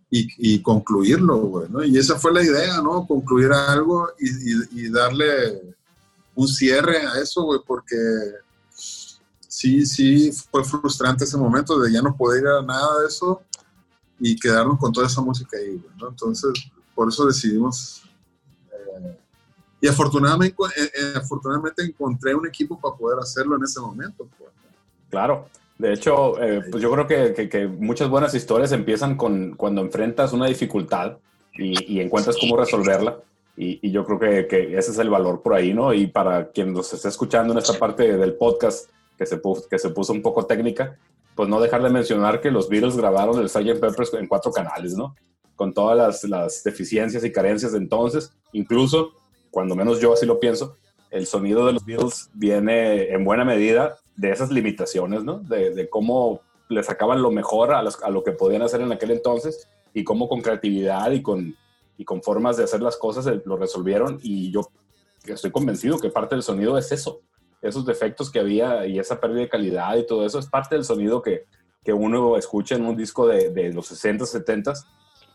y, y concluirlo, güey, ¿no? Y esa fue la idea, ¿no? Concluir algo y, y- y darle un cierre a eso, güey, porque sí, sí, fue frustrante ese momento de ya no poder ir a nada de eso y quedarnos con toda esa música ahí, güey, ¿no? Entonces, por eso decidimos eh, y afortunadamente, eh, eh, afortunadamente encontré un equipo para poder hacerlo en ese momento. pues. Claro. De hecho, eh, pues yo creo que, que- que muchas buenas historias empiezan con cuando enfrentas una dificultad y, y encuentras cómo resolverla. Y, y yo creo que, que ese es el valor por ahí, ¿no? Y para quien nos esté escuchando en esta parte del podcast que se, puso, que se puso un poco técnica, pues no dejar de mencionar que los Beatles grabaron el Sgt. Peppers en cuatro canales, ¿no? Con todas las, las deficiencias y carencias de entonces, incluso, cuando menos yo así lo pienso, el sonido de los Beatles viene en buena medida de esas limitaciones, ¿no? De, cómo le sacaban lo mejor a, a lo que podían hacer en aquel entonces y cómo con creatividad y con, y con formas de hacer las cosas eh, lo resolvieron y yo estoy convencido que parte del sonido es eso, esos defectos que había y esa pérdida de calidad y todo eso es parte del sonido que, que uno escucha en un disco de, de los 60, 70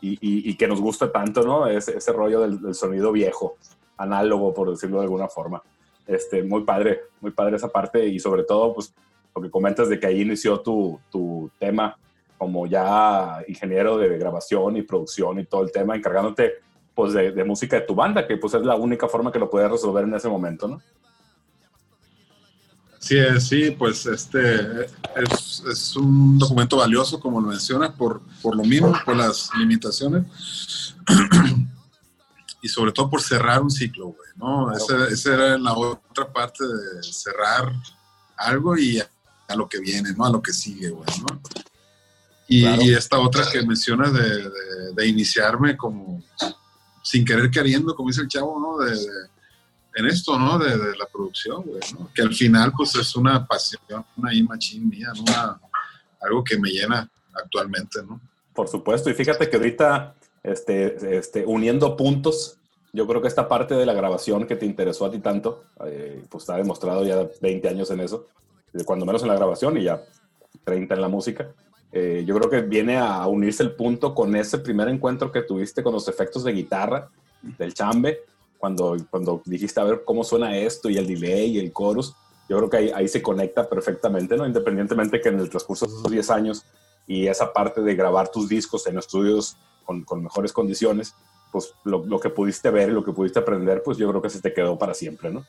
y, y- que nos gusta tanto, ¿no? Ese, ese rollo del, del sonido viejo, análogo, por decirlo de alguna forma. Este, muy padre, muy padre esa parte y sobre todo, pues, lo que comentas de que ahí inició tu, tu tema como ya ingeniero de grabación y producción y todo el tema, encargándote pues de, de música de tu banda, que pues es la única forma que lo puedes resolver en ese momento, ¿no? Sí, sí, pues este es, es un documento valioso, como lo mencionas, por, por lo mismo, por las limitaciones y sobre todo por cerrar un ciclo, güey, ¿no? Ese, ese era la otra parte de cerrar algo y a, a lo que viene, ¿no? A lo que sigue, güey, ¿no? Y, Claro. y esta otra que mencionas de, de- de iniciarme como sin querer queriendo, como dice el chavo, ¿no? De, de- en esto, ¿no? De, la producción, güey. Que al final, pues es una pasión, una machín mía, ¿no? Una- algo que me llena actualmente, ¿no? Por supuesto, y fíjate que ahorita, este, este, uniendo puntos, yo creo que esta parte de la grabación que te interesó a ti tanto, eh, pues está demostrado ya 20 años en eso, de cuando menos en la grabación y ya 30 en la música. Eh, yo creo que viene a unirse el punto con ese primer encuentro que tuviste con los efectos de guitarra del chambe, cuando, cuando dijiste a ver cómo suena esto y el delay y el chorus. Yo creo que ahí, ahí se conecta perfectamente, ¿no? Independientemente que en el transcurso de esos 10 años y esa parte de grabar tus discos en estudios con, con mejores condiciones, pues lo, lo que pudiste ver y lo que pudiste aprender, pues yo creo que se te quedó para siempre, ¿no?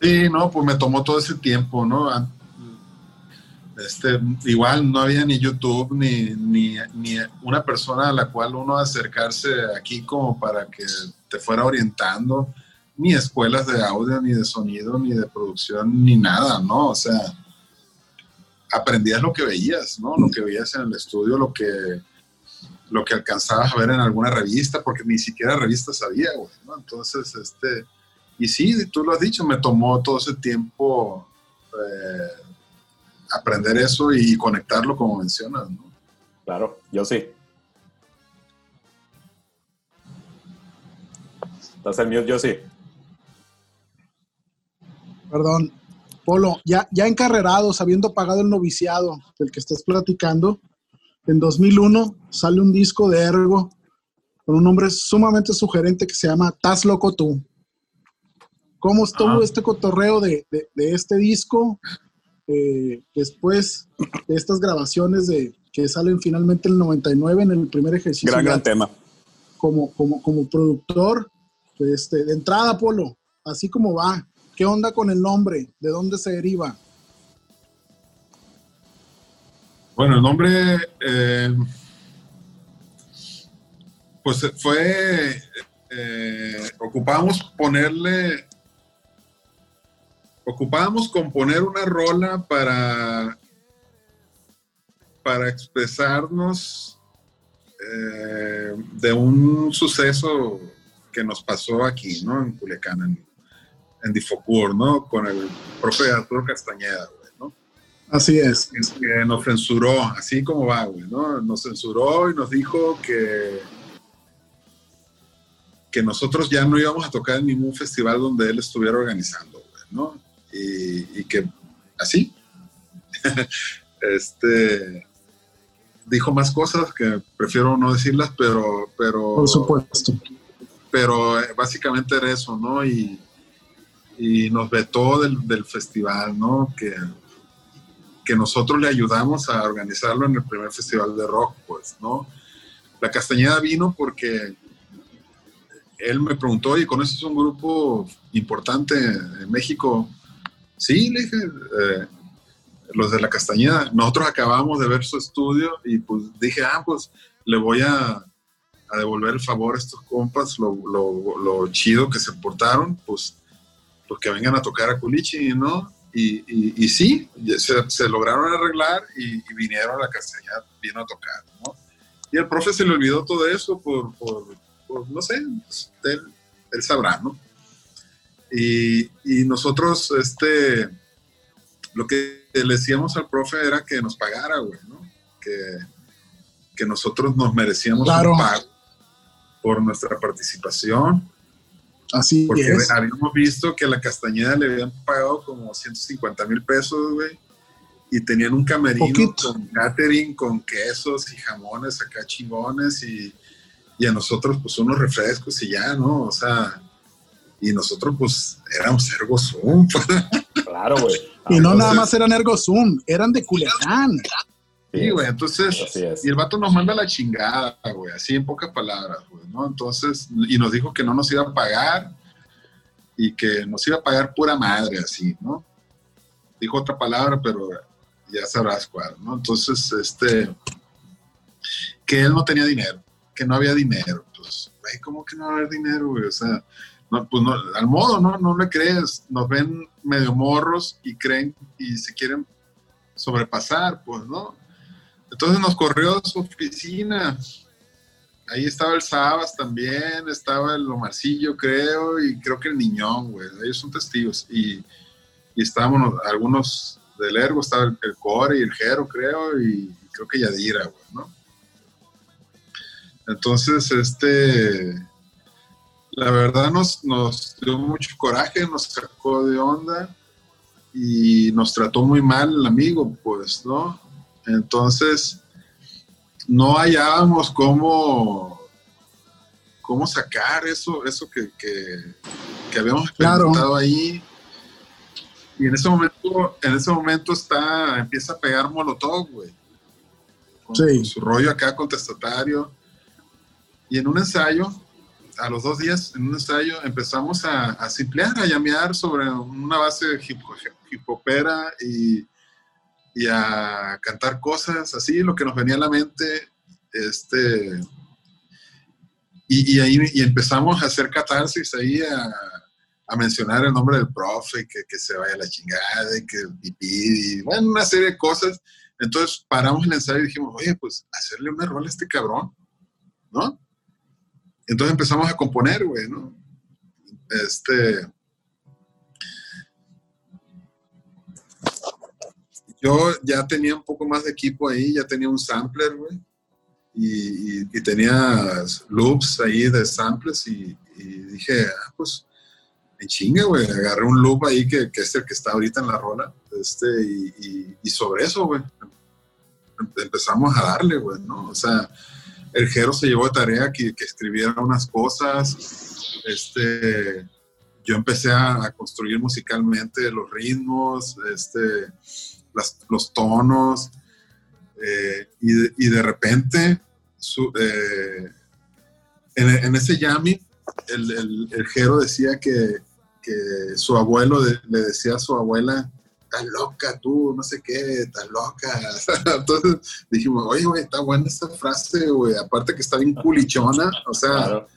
Sí, no, pues me tomó todo ese tiempo, ¿no? Este, igual no había ni YouTube ni, ni, ni una persona a la cual uno acercarse aquí como para que te fuera orientando, ni escuelas de audio, ni de sonido, ni de producción, ni nada, ¿no? O sea, aprendías lo que veías, ¿no? Lo que veías en el estudio, lo que, lo que alcanzabas a ver en alguna revista, porque ni siquiera revistas había, güey, ¿no? Entonces, este, y sí, tú lo has dicho, me tomó todo ese tiempo eh, aprender eso y conectarlo como mencionas, ¿no? Claro, yo sí. Estás en mute, yo sí. Perdón. Polo, ya, ya encarrerados, habiendo pagado el noviciado del que estás platicando, en 2001 sale un disco de Ergo con un nombre sumamente sugerente que se llama Taz Loco Tú. ¿Cómo estuvo Ah. este cotorreo de, de- de este disco? Eh, después de estas grabaciones de que salen finalmente en el 99 en el primer ejercicio Gran, ya gran tema. como, como, como productor, este, de entrada, Polo, así como va, ¿qué onda con el nombre? ¿De dónde se deriva? Bueno, el nombre, eh, pues fue, eh, ocupábamos ponerle, ocupábamos componer una rola para, para expresarnos eh, de un suceso que nos pasó aquí, ¿no? En Culiacán, en, en Difocur, ¿no? Con el profe Arturo Castañeda, güey, ¿no? Así es. que nos censuró, así como va, güey, ¿no? Nos censuró y nos dijo que, que nosotros ya no íbamos a tocar en ningún festival donde él estuviera organizando, güey, ¿no? Y, y que así, este, dijo más cosas que prefiero no decirlas, pero, pero, Por supuesto. pero eh, básicamente era eso, ¿no? Y, y nos vetó del, del festival, ¿no? Que, que nosotros le ayudamos a organizarlo en el primer festival de rock, pues, ¿no? La Castañeda vino porque él me preguntó, ¿y conoces un grupo importante en México? Sí, le dije, eh, los de la Castañeda. Nosotros acabamos de ver su estudio y pues dije, ah, pues le voy a, devolver el favor a estos compas, lo, chido que se portaron, pues, pues que vengan a tocar a Culichi, ¿no? Y, y, y sí, se, se lograron arreglar y, vinieron a la Castañeda, vino a tocar, ¿no? Y al profe se le olvidó todo eso por, por, por, no sé, pues, él, él sabrá, ¿no? Y, y nosotros, este, lo que le decíamos al profe era que nos pagara, güey, ¿no? Que, que nosotros nos merecíamos Claro. un pago por nuestra participación, Así porque es. habíamos visto que a la Castañeda le habían pagado como 150 mil pesos, güey, y tenían un camerino Poquito. con catering, con quesos y jamones acá chingones, y, y a nosotros, pues, unos refrescos y ya, ¿no? O sea, y nosotros, pues, éramos Ergo Zoom. Claro, güey. Y no entonces- nada más eran Ergo Zoom, eran de Culiacán. Sí, güey, entonces, y el vato nos manda la chingada, güey, así en pocas palabras, güey, ¿no? Entonces, y nos dijo que no nos iba a pagar y que nos iba a pagar pura madre, así, ¿no? Dijo otra palabra, pero ya sabrás cuál, ¿no? Entonces, este, que él no tenía dinero, que no había dinero, pues, güey, ¿cómo que no va a haber dinero, güey? O sea, no, pues no, al modo, ¿no? No le crees, nos ven medio morros y creen y se quieren sobrepasar, pues, ¿no? Entonces nos corrió de su oficina. Ahí estaba el Sabas también, estaba el Omarcillo, creo, y creo que el Niñón, güey. Ellos son testigos. Y, y estábamos algunos del Ergo, estaba el, el Core y el Jero, creo, y creo que Yadira, güey, ¿no? Entonces, este, la verdad nos, nos dio mucho coraje, nos sacó de onda y nos trató muy mal el amigo, pues, ¿no? Entonces, no hallábamos cómo, cómo sacar eso, eso que, que- que habíamos Claro. experimentado ahí. Y en ese momento, en ese momento está, empieza a pegar Molotov, güey. Con, Sí. con su rollo acá contestatario. Y en un ensayo, a los dos días, en un ensayo, empezamos a, a simplear, a llamear sobre una base hip, hip hopera y, y a cantar cosas así, lo que nos venía a la mente. Este, y, y ahí y empezamos a hacer catarsis ahí a, a mencionar el nombre del profe, que, que se vaya a la chingada, y que pipí, y bueno, una serie de cosas. Entonces paramos el ensayo y dijimos, oye, pues hacerle una rola a este cabrón, ¿no? Entonces empezamos a componer, güey, ¿no? Este. Yo ya tenía un poco más de equipo ahí, ya tenía un sampler, güey. Y, tenía loops ahí de samples y, dije, ah, pues, en chinga, güey. Agarré un loop ahí que, que es el que está ahorita en la rola. Este, y sobre eso, güey, em- empezamos a darle, güey, ¿no? O sea, el Jero se llevó de tarea que, escribiera unas cosas. Este, yo empecé a, construir musicalmente los ritmos, este, los tonos. eh, y, de, repente, eh, en, ese jamming, el, Jero decía que, su abuelo le decía a su abuela, estás loca tú, no sé qué, estás loca. Entonces dijimos, oye, güey, está buena esa frase, güey. Aparte que está bien culichona, o sea, Claro.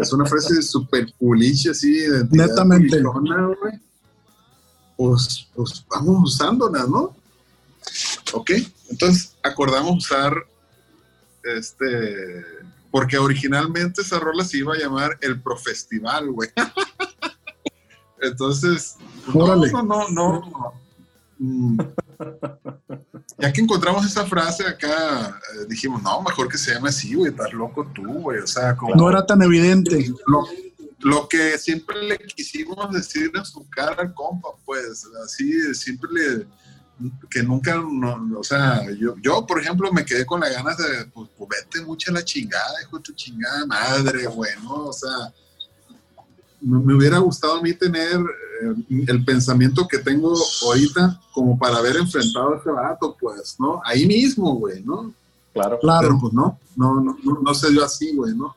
es una frase súper culiche, así, de Netamente. culichona, güey. Pues, pues vamos usándola, ¿no? Ok, entonces acordamos usar este, porque originalmente esa rola se iba a llamar El Profestival, güey. Entonces, no, no, no, no. Mm. Ya que encontramos esa frase acá, eh, dijimos, no, mejor que se llame así, güey, estás loco tú, güey. O sea, como No era tan evidente. lo, lo que siempre le quisimos decir en su cara al compa, pues, así, siempre le, que nunca, no, o sea, yo, yo, por ejemplo, me quedé con las ganas de, pues, pues, vete mucho a la chingada, hijo de tu chingada madre, güey, ¿no? O sea, me, hubiera gustado a mí tener el pensamiento que tengo ahorita como para haber enfrentado a ese vato, pues, ¿no? Ahí mismo, güey, ¿no? Claro. Claro. Pero pues no, no, no, no, no se dio así, güey, ¿no?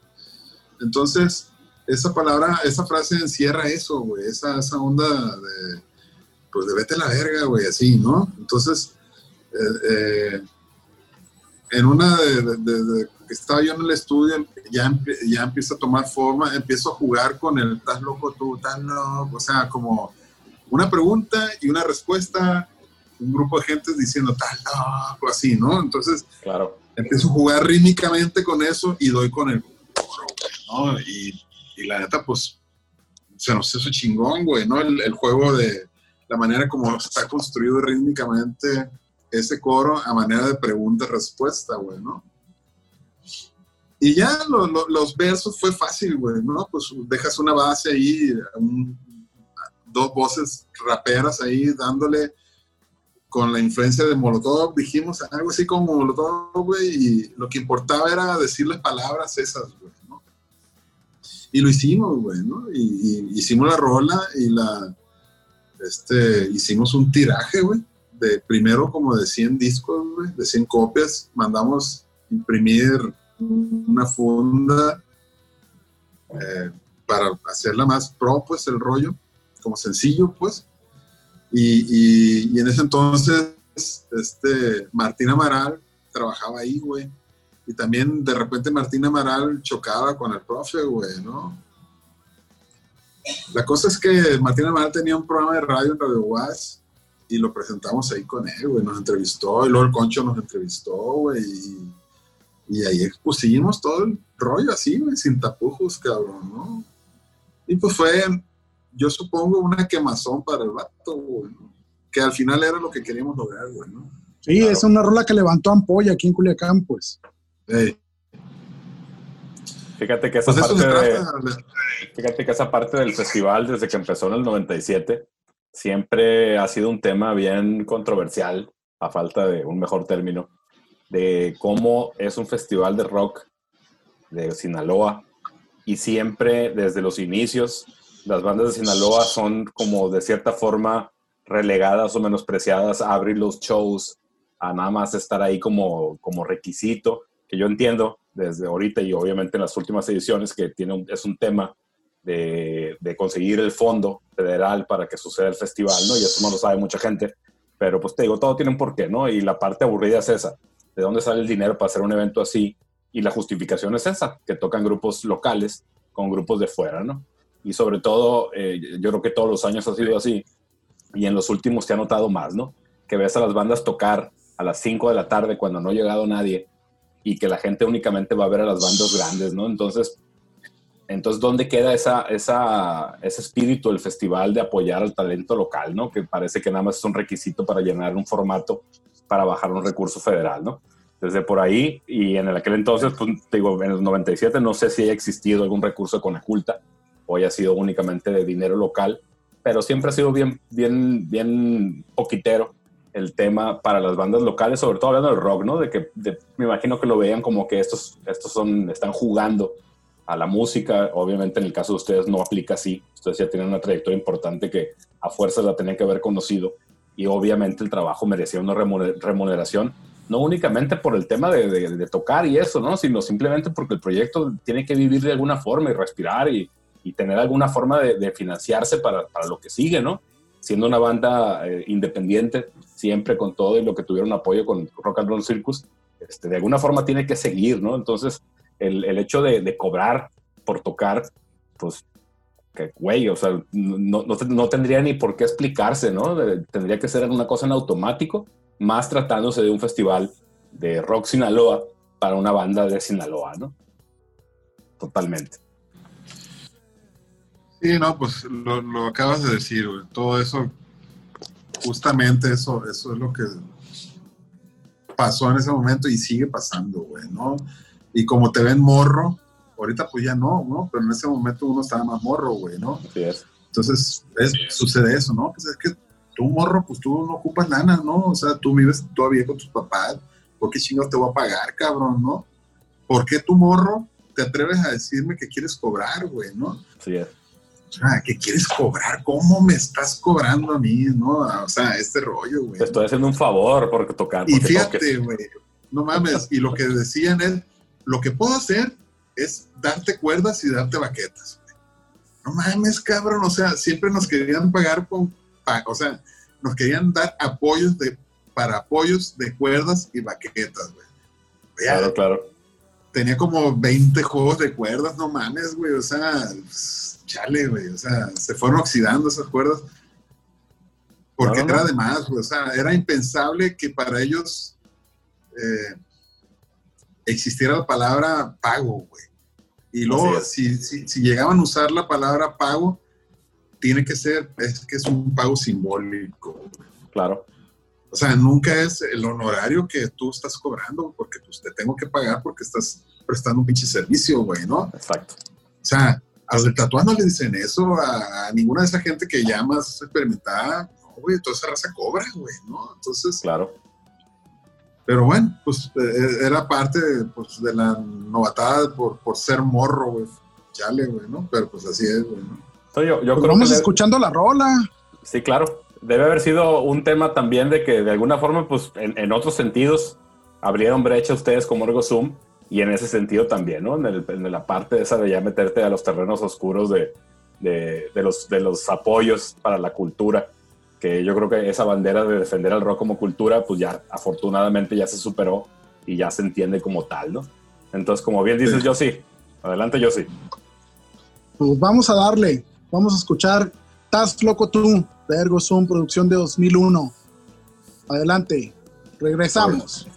Entonces, esa palabra, esa frase encierra eso, güey, esa, esa onda de, pues de vete a la verga, güey, así, ¿no? Entonces, eh, eh, en una de, de- de- de que estaba yo en el estudio, ya, ya empieza a tomar forma, empiezo a jugar con el estás loco tú, estás loco, o sea, como una pregunta y una respuesta, un grupo de gente diciendo estás loco, así, ¿no? Entonces, Claro. empiezo a jugar rítmicamente con eso y doy con el ¿no? Y, y la neta, pues, se nos hizo chingón, güey, ¿no? El, el juego de la manera como está construido rítmicamente ese coro a manera de pregunta-respuesta, güey, ¿no? Y ya lo- lo- los versos fue fácil, güey, ¿no? Pues dejas una base ahí, dos voces raperas ahí dándole con la influencia de Molotov, dijimos algo así como Molotov, güey, y lo que importaba era decir las palabras esas, güey, ¿no? Y lo hicimos, güey, ¿no? Y, y hicimos la rola y la, este, hicimos un tiraje, güey, de primero como de 100 discos, güey, de 100 copias, mandamos imprimir una funda eh, para hacerla más pro, pues el rollo, como sencillo, pues. Y, y- en ese entonces, este, Martín Amaral trabajaba ahí, güey. Y también de repente Martín Amaral chocaba con el profe, güey, ¿no? La cosa es que Martín Amaral tenía un programa de radio en Radio Was y lo presentamos ahí con él, güey. Nos entrevistó y luego el Concho nos entrevistó, güey. Y ahí expusimos todo el rollo así, güey, sin tapujos, cabrón, ¿no? Y pues fue, yo supongo, una quemazón para el vato, güey, ¿no? Que al final era lo que queríamos lograr, güey, ¿no? Sí, Claro. es una rola que levantó ampolla aquí en Culiacán, pues. Fíjate que esa pues parte de. Fíjate que esa parte del festival, desde que empezó en el 97, siempre ha sido un tema bien controversial, a falta de un mejor término, de cómo es un festival de rock de Sinaloa y siempre desde los inicios las bandas de Sinaloa son como de cierta forma relegadas o menospreciadas a abrir los shows, a nada más estar ahí como, como requisito, que yo entiendo desde ahorita y obviamente en las últimas ediciones que tiene es un tema de, de conseguir el fondo federal para que suceda el festival, ¿no? Y eso no lo sabe mucha gente, pero pues te digo, todo tiene un porqué, ¿no? Y la parte aburrida es esa, de dónde sale el dinero para hacer un evento así, y la justificación es esa, que tocan grupos locales con grupos de fuera, ¿no? Y sobre todo, eh, yo creo que todos los años ha sido así, y en los últimos te ha notado más, ¿no? Que ves a las bandas tocar a las 5 de la tarde cuando no ha llegado nadie y que la gente únicamente va a ver a las bandas grandes, ¿no? Entonces, entonces ¿dónde queda ese espíritu del festival de apoyar al talento local, ¿no? Que parece que nada más es un requisito para llenar un formato para bajar un recurso federal, ¿no? Desde por ahí, y en aquel entonces, pues, digo, en el 97 no sé si haya existido algún recurso con Aculta o haya sido únicamente de dinero local, pero siempre ha sido bien, bien, bien poquitero el tema para las bandas locales, sobre todo hablando del rock, ¿no? De que me imagino que lo veían como que estos, estos son, están jugando a la música. Obviamente en el caso de ustedes no aplica así. Ustedes ya tienen una trayectoria importante que a fuerzas la tenían que haber conocido y obviamente el trabajo merecía una remuner- remuneración, no únicamente por el tema de, tocar y eso, ¿no? Sino simplemente porque el proyecto tiene que vivir de alguna forma y respirar y, tener alguna forma de, financiarse para, para lo que sigue, ¿no? Siendo una banda eh, independiente, siempre con todo y lo que tuvieron apoyo con Rock and Roll Circus, este, de alguna forma tiene que seguir, ¿no? Entonces, el, el hecho de, de cobrar por tocar, pues, que, güey, o sea, no, no, no tendría ni por qué explicarse, ¿no? Tendría que ser una cosa en automático, más tratándose de un festival de rock Sinaloa para una banda de Sinaloa, ¿no? Totalmente. Sí, no, pues lo, lo acabas de decir, güey. Todo eso, justamente eso, eso es lo que pasó en ese momento y sigue pasando, güey, ¿no? Y como te ven morro, ahorita pues ya no, ¿no? Pero en ese momento uno estaba más morro, güey, ¿no? Así es. Entonces, es- sucede eso, ¿no? Pues es que tú, morro, pues tú no ocupas lana, ¿no? O sea, tú vives todavía con tus papás. ¿Por qué chingados te voy a pagar, cabrón, no? ¿Por qué tú, morro, te atreves a decirme que quieres cobrar, güey, no? Así es. O sea, ¿qué quieres cobrar? ¿Cómo me estás cobrando a mí, no? O sea, este rollo, güey. Te estoy haciendo un favor porque tocar. Y fíjate, güey, no mames, y lo que decían es, lo que puedo hacer es darte cuerdas y darte baquetas. No mames, cabrón, o sea, siempre nos querían pagar con, pa- o sea, nos querían dar apoyos de, para apoyos de cuerdas y baquetas, güey. Claro, claro. Tenía como 20 juegos de cuerdas, no mames, güey, o sea, chale, güey, o sea, se fueron oxidando esas cuerdas. Porque era no. de más, güey, o sea, era impensable que para ellos eh, existiera la palabra pago, güey. Y luego, si, si, si llegaban a usar la palabra pago, tiene que ser, es que es un pago simbólico. Claro. O sea, nunca es el honorario que tú estás cobrando, porque pues, te tengo que pagar porque estás prestando un pinche servicio, güey, ¿no? Exacto. O sea, a los del tatuaje no le dicen eso, a, a ninguna de esa gente que ya más experimentada, no, güey, toda esa raza cobra, güey, ¿no? Entonces, Claro. Pero bueno, pues eh, era parte pues, de la novatada por, por ser morro, güey. Chale, güey, ¿no? Pero pues así es, güey, ¿no? Entonces, yo, yo Pues creo vamos que escuchando la rola. Sí, claro. debe haber sido un tema también de que de alguna forma, pues en, en otros sentidos, abrieron brecha ustedes como Ergo Zoom y en ese sentido también, ¿no? En, el- en la parte esa de ya meterte a los terrenos oscuros de, de, de los, de los apoyos para la cultura, que yo creo que esa bandera de defender al rock como cultura, pues ya afortunadamente ya se superó y ya se entiende como tal, ¿no? Entonces, como bien dices, yo sí. Adelante, yo sí. Pues vamos a darle, vamos a escuchar Estás loco tú, de Ergo Zoom, producción de 2001. Adelante, regresamos.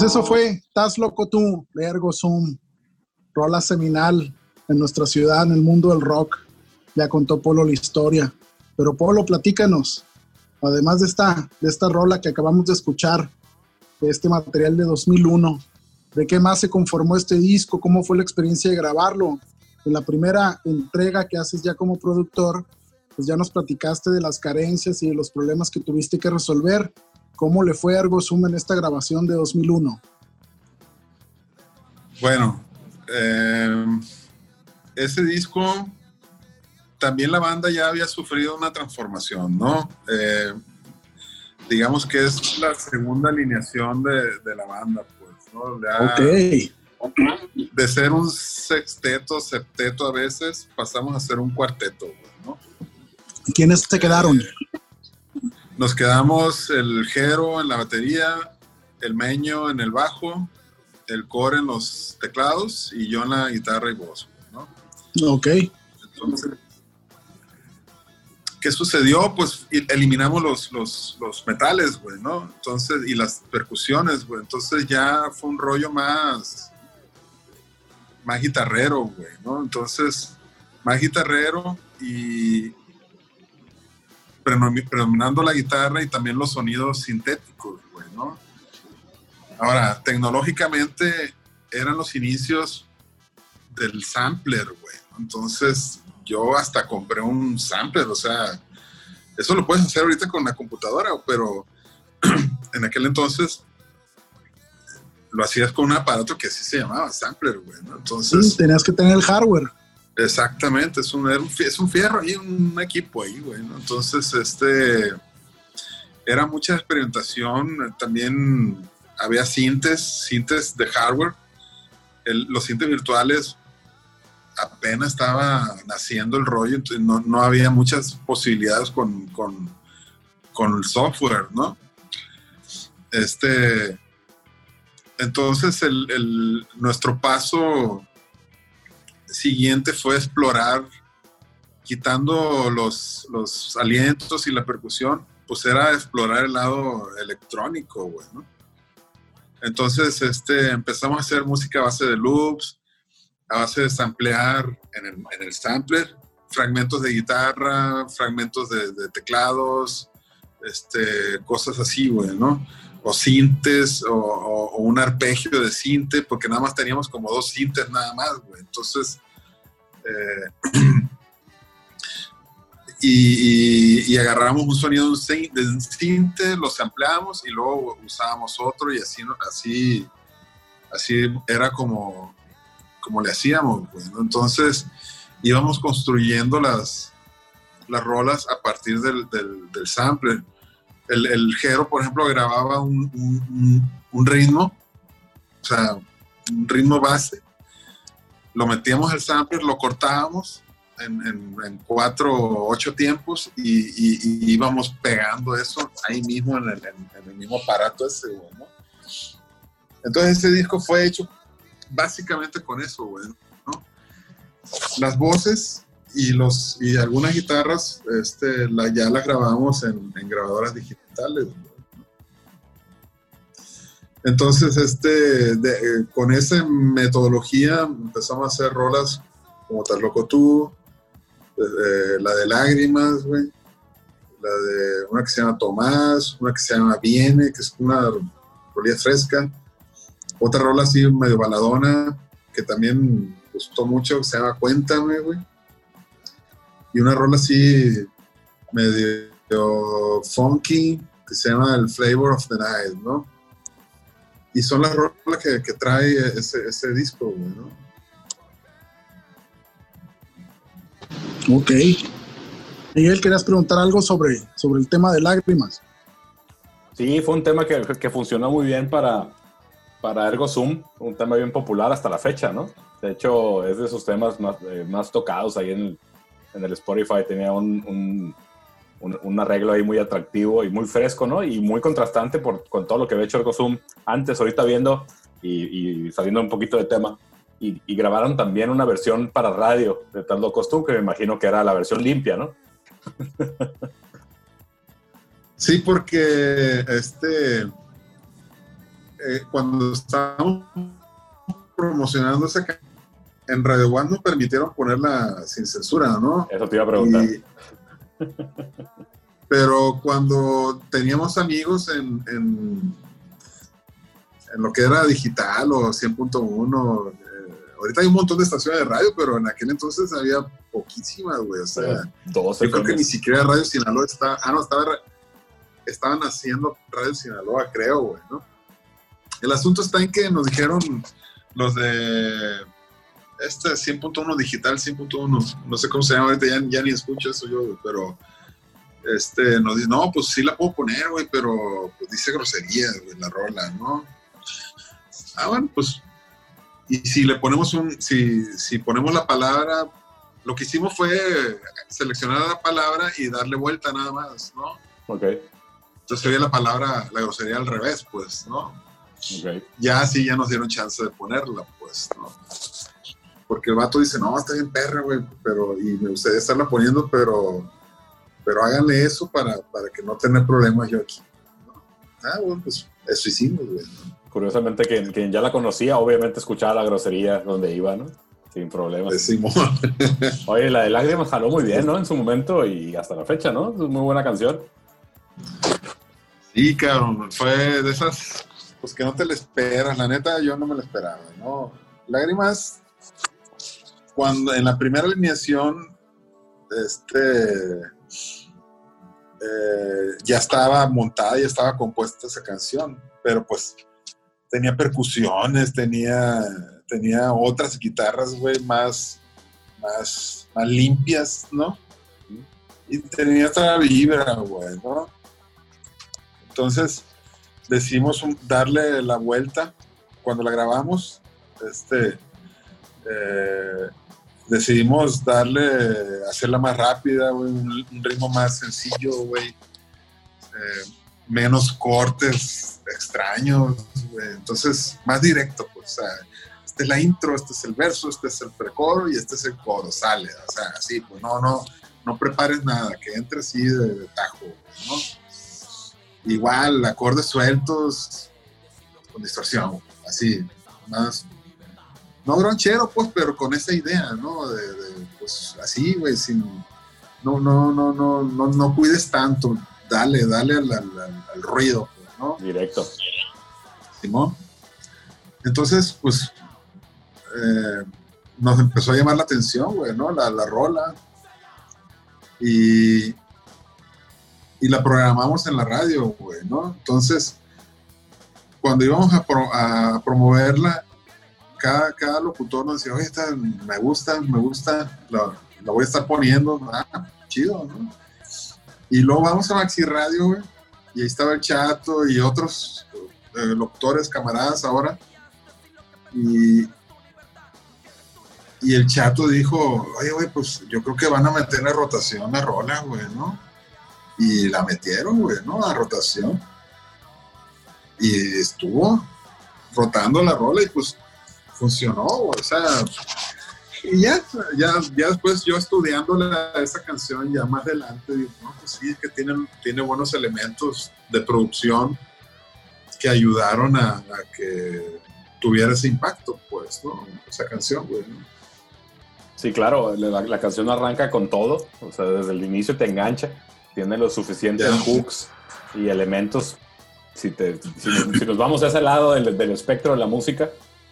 Pues eso fue Estás loco tú, de Ergo Zoom, rola seminal en nuestra ciudad, en el mundo del rock. Ya contó Polo la historia. Pero Polo, platícanos, además de esta, de esta rola que acabamos de escuchar, de este material de 2001, ¿de qué más se conformó este disco? ¿Cómo fue la experiencia de grabarlo? En la primera entrega que haces ya como productor, pues ya nos platicaste de las carencias y de los problemas que tuviste que resolver. ¿Cómo le fue a Ergo Zoom en esta grabación de 2001? Bueno, eh, ese disco, también la banda ya había sufrido una transformación, ¿no? Eh, digamos que es la segunda alineación de, de la banda, pues, ¿no? Ya Ok. De ser un sexteto, septeto a veces, pasamos a ser un cuarteto, ¿no? ¿Quiénes se quedaron? Nos quedamos el Jero en la batería, el Meño en el bajo, el Core en los teclados y yo en la guitarra y voz, ¿no? Ok. Entonces, ¿qué sucedió? Pues eliminamos los, los, los metales, güey, ¿no? Entonces, y las percusiones, güey. Entonces ya fue un rollo más, más guitarrero, güey, ¿no? Entonces, más guitarrero y predominando la guitarra y también los sonidos sintéticos, güey, ¿no? Ahora, tecnológicamente eran los inicios del sampler, güey. Entonces, yo hasta compré un sampler, o sea, eso lo puedes hacer ahorita con la computadora, pero en aquel entonces lo hacías con un aparato que así se llamaba sampler, güey, ¿no? Entonces, tenías que tener el hardware. Exactamente, es un, es un fierro ahí, un equipo ahí, güey. Entonces, este, era mucha experimentación, también había sintes, sintes de hardware. Los sintes virtuales apenas estaba naciendo el rollo, no, no había muchas posibilidades con, con, el software, ¿no? Este, entonces, el- nuestro paso siguiente fue explorar, quitando los, los alientos y la percusión, pues era explorar el lado electrónico, güey, ¿no? Entonces, este, empezamos a hacer música a base de loops, a base de samplear en el, en el sampler, fragmentos de guitarra, fragmentos de, teclados, este, cosas así, güey, ¿no? O sintes, o, un arpegio de sinte, porque nada más teníamos como dos sintes nada más, güey. Entonces, eh, y, y- y agarramos un sonido de un sin- de un sinte, lo sampleamos y luego usábamos otro y así, así, así era como, como le hacíamos, güey. Entonces, íbamos construyendo las, las rolas a partir del, del, del sampler. El, el Jero, por ejemplo, grababa un, un- un- ritmo, o sea, un ritmo base, lo metíamos al sampler, lo cortábamos en, en- en cuatro o ocho tiempos y, y- y íbamos pegando eso ahí mismo en el, en- el mismo aparato ese, ¿no? Entonces ese disco fue hecho básicamente con eso, güey, ¿no? Las voces y, los, y algunas guitarras este, ya las grabamos en, grabadoras digitales. Entonces, este, eh, con esa metodología empezamos a hacer rolas como Tal Loco Tú, eh, la de Lágrimas, güey, la de una que se llama Tomás, una que se llama Viene, que es una rolilla fresca, otra rola así medio baladona, que también gustó mucho, que se llama Cuéntame, güey y una rola así medio funky que se llama El Flavor of the Night, ¿no? Y son las rolas que, que trae ese, ese disco, güey, ¿no? Ok. Miguel, querías preguntar algo sobre, sobre el tema de lágrimas. Sí, fue un tema que, que funcionó muy bien para, para Ergo Zoom, un tema bien popular hasta la fecha, ¿no? De hecho, es de esos temas más, eh, más tocados ahí en el, en el Spotify. Tenía un, un, arreglo ahí muy atractivo y muy fresco, ¿no? Y muy contrastante por, con todo lo que había hecho Ergo Zoom antes, ahorita viendo y, saliendo un poquito de tema. Y, grabaron también una versión para radio de Tal Locos Tú, que me imagino que era la versión limpia, ¿no? Sí, porque este eh, cuando estábamos promocionando esa ca- en Radio One nos permitieron ponerla sin censura, ¿no? Eso te iba a preguntar. Y- pero cuando teníamos amigos en, en, en lo que era digital o 100.1, eh, ahorita hay un montón de estaciones de radio, pero en aquel entonces había poquísimas, güey. O sea, Dos yo creo que ni siquiera Radio Sinaloa estaba. Ah, no, estaba. Estaban haciendo Radio Sinaloa, creo, güey, ¿no? El asunto está en que nos dijeron los de este 100.1 digital, 100.1, no sé cómo se llama ahorita, ya, ya ni escucho eso yo, pero este, nos dice, no, pues sí la puedo poner, güey, pero pues dice groserías, güey, la rola, ¿no? Ah, bueno, pues, y si le ponemos un, si, si ponemos la palabra, lo que hicimos fue seleccionar la palabra y darle vuelta nada más, ¿no? Ok, Entonces oye la palabra, la grosería al revés, pues, ¿no? ok. Ya sí, ya nos dieron chance de ponerla, pues, ¿no? Porque el vato dice, no, está bien perra, güey, pero, y me gustaría estarla poniendo, pero, pero háganle eso para, para que no tener problemas yo aquí. ¿no? Ah, bueno, pues eso hicimos, güey. ¿no? Curiosamente, quien, quien ya la conocía, obviamente escuchaba la grosería donde iba, ¿no? Sin problemas. Decimos, Oye, la de Lágrimas jaló muy bien, ¿no? En su momento y hasta la fecha, ¿no? Es muy buena canción. sí, cabrón, fue de esas, pues que no te la esperas, la neta, yo no me la esperaba, ¿no? Lágrimas, cuando en la primera alineación, este, eh, ya estaba montada, ya estaba compuesta esa canción, pero pues tenía percusiones, tenía, tenía otras guitarras, güey, más, más, más limpias, ¿no? Y tenía otra vibra, güey, ¿no? Entonces decidimos darle la vuelta cuando la grabamos. Este, eh, decidimos darle, hacerla más rápida, güey, un, ritmo más sencillo, güey. Eh, menos cortes extraños, güey. Entonces, más directo, pues. Esta es la intro, este es el verso, este es el precoro y este es el coro, sale. O sea, así, pues no, no, no prepares nada, que entre así de, de tajo, ¿no? Igual, acordes sueltos, con distorsión, así, más, no gronchero, pues, pero con esa idea, ¿no? De, de, pues, así, güey, sin, no, no, no, no, no, no cuides tanto, dale, dale al, al- al- al ruido, pues, ¿no? Directo. Simón. Entonces, pues, eh, nos empezó a llamar la atención, güey, ¿no? La, la rola. Y, y la programamos en la radio, güey, ¿no? Entonces, cuando íbamos a, pro- a promoverla, cada, cada locutor nos decía, oye, esta me gusta, me gusta, la, la voy a estar poniendo, ah, chido, ¿no? Y luego vamos a Maxi Radio, güey, y ahí estaba el Chato y otros eh, locutores, camaradas ahora. Y, y el chato dijo, oye, güey, pues yo creo que van a meter la rotación a rola, güey, ¿no? Y la metieron, güey, ¿no? A rotación. Y estuvo rotando la rola y pues funcionó, o sea, y ya, ya, ya después yo estudiando la- esa canción ya más adelante, digo, no, pues sí, que tiene, tiene buenos elementos de producción que ayudaron a, a que tuviera ese impacto, pues, ¿no? Esa canción, güey. ¿no? Sí, claro, la, la canción arranca con todo, o sea, desde el inicio te engancha, tiene los suficientes Ya. hooks y elementos. Si, te- si, si nos vamos a ese lado del, del espectro de la música,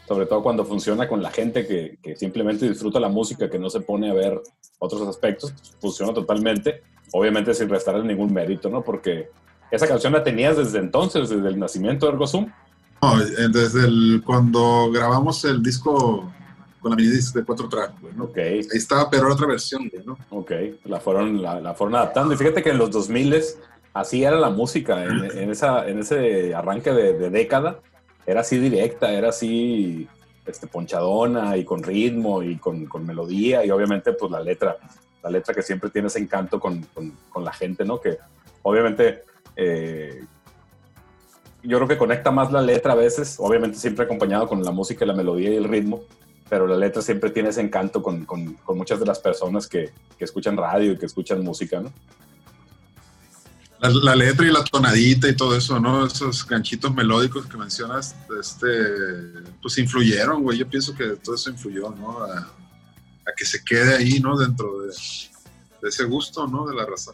sobre todo cuando funciona con la gente que, que simplemente disfruta la música, que no se pone a ver otros aspectos, pues, funciona totalmente, obviamente sin restarle ningún mérito, ¿no? Porque esa canción la tenías desde entonces, desde el nacimiento de Ergo Zoom. No, eh, desde el, cuando grabamos el disco con la mini disc de cuatro tracks, ¿no? Ok, Ahí estaba, pero era otra versión, ¿no? Ok, la fueron, la, la fueron adaptando. Y fíjate que en los 2000 así era la música, en, en esa, en ese arranque de, de década, era así directa, era así este, ponchadona y con ritmo y con, con melodía y obviamente pues la letra, la letra que siempre tiene ese encanto con, con- con la gente, ¿no? Que obviamente eh, yo creo que conecta más la letra a veces, obviamente siempre acompañado con la música, la melodía y el ritmo, pero la letra siempre tiene ese encanto con, muchas de las personas que, que escuchan radio y que escuchan música, ¿no? La, letra y la tonadita y todo eso, ¿no? Esos ganchitos melódicos que mencionas, este, pues influyeron, güey. Yo pienso que todo eso influyó, ¿no? A, que se quede ahí, ¿no? Dentro de, ese gusto, ¿no? De la raza.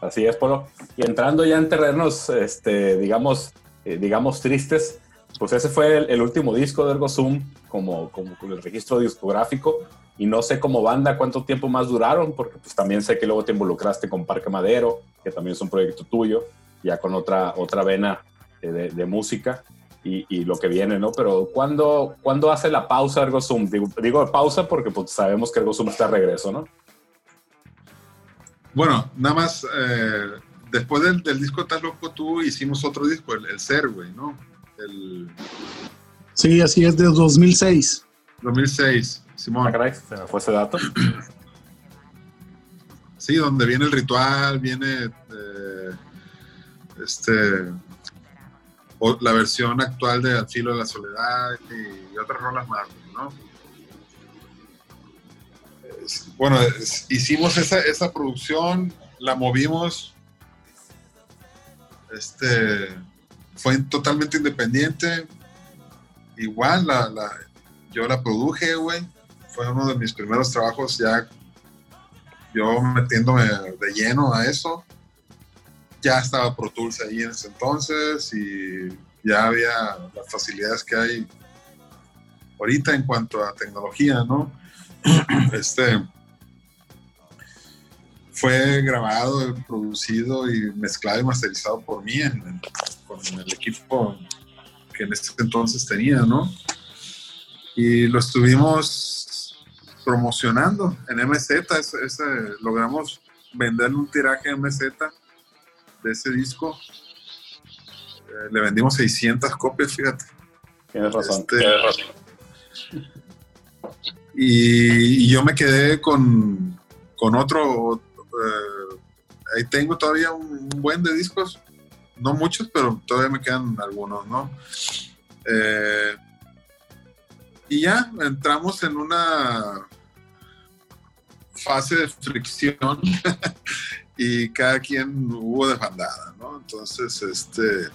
Así es, Polo. Y entrando ya en terrenos, este, digamos, eh, digamos tristes, pues ese fue el, último disco de Ergo Zoom como, como el registro discográfico. Y no sé como banda cuánto tiempo más duraron, porque pues también sé que luego te involucraste con Parque Madero que también es un proyecto tuyo, ya con otra, otra vena de, de música y, y lo que viene, ¿no? Pero ¿cuándo, ¿cuándo hace la pausa Ergo Zoom? Digo, digo pausa porque pues, sabemos que Ergo Zoom está de regreso, ¿no? Bueno, nada más, eh, después del, del disco Estás Loco Tú, hicimos otro disco, el, el Ser, güey, ¿no? El Sí, así es, de 2006. 2006, Ah, Simón. caray, se me fue ese dato. Sí, donde viene el ritual, viene eh, este la versión actual de Al filo de la soledad y, otras rolas más, ¿no? Bueno, hicimos esa, esa producción, la movimos, este, fue totalmente independiente, igual la, la- yo la produje, güey, fue uno de mis primeros trabajos ya yo metiéndome de lleno a eso. Ya estaba Pro Tools ahí en ese entonces y ya había las facilidades que hay ahorita en cuanto a tecnología, ¿no? Este fue grabado, producido y mezclado y masterizado por mí en- con el equipo que en ese entonces tenía, ¿no? Y lo estuvimos promocionando en MZ. ese- ese- logramos vender un tiraje MZ de ese disco. Eh, le vendimos 600 copias, fíjate. Tienes razón. Este, Y, y yo me quedé con, con otro. eh, ahí tengo todavía un, un buen de discos. No muchos, pero todavía me quedan algunos, ¿no? Eh, y ya entramos en una fase de fricción y cada quien hubo desbandada, ¿no? Entonces, este.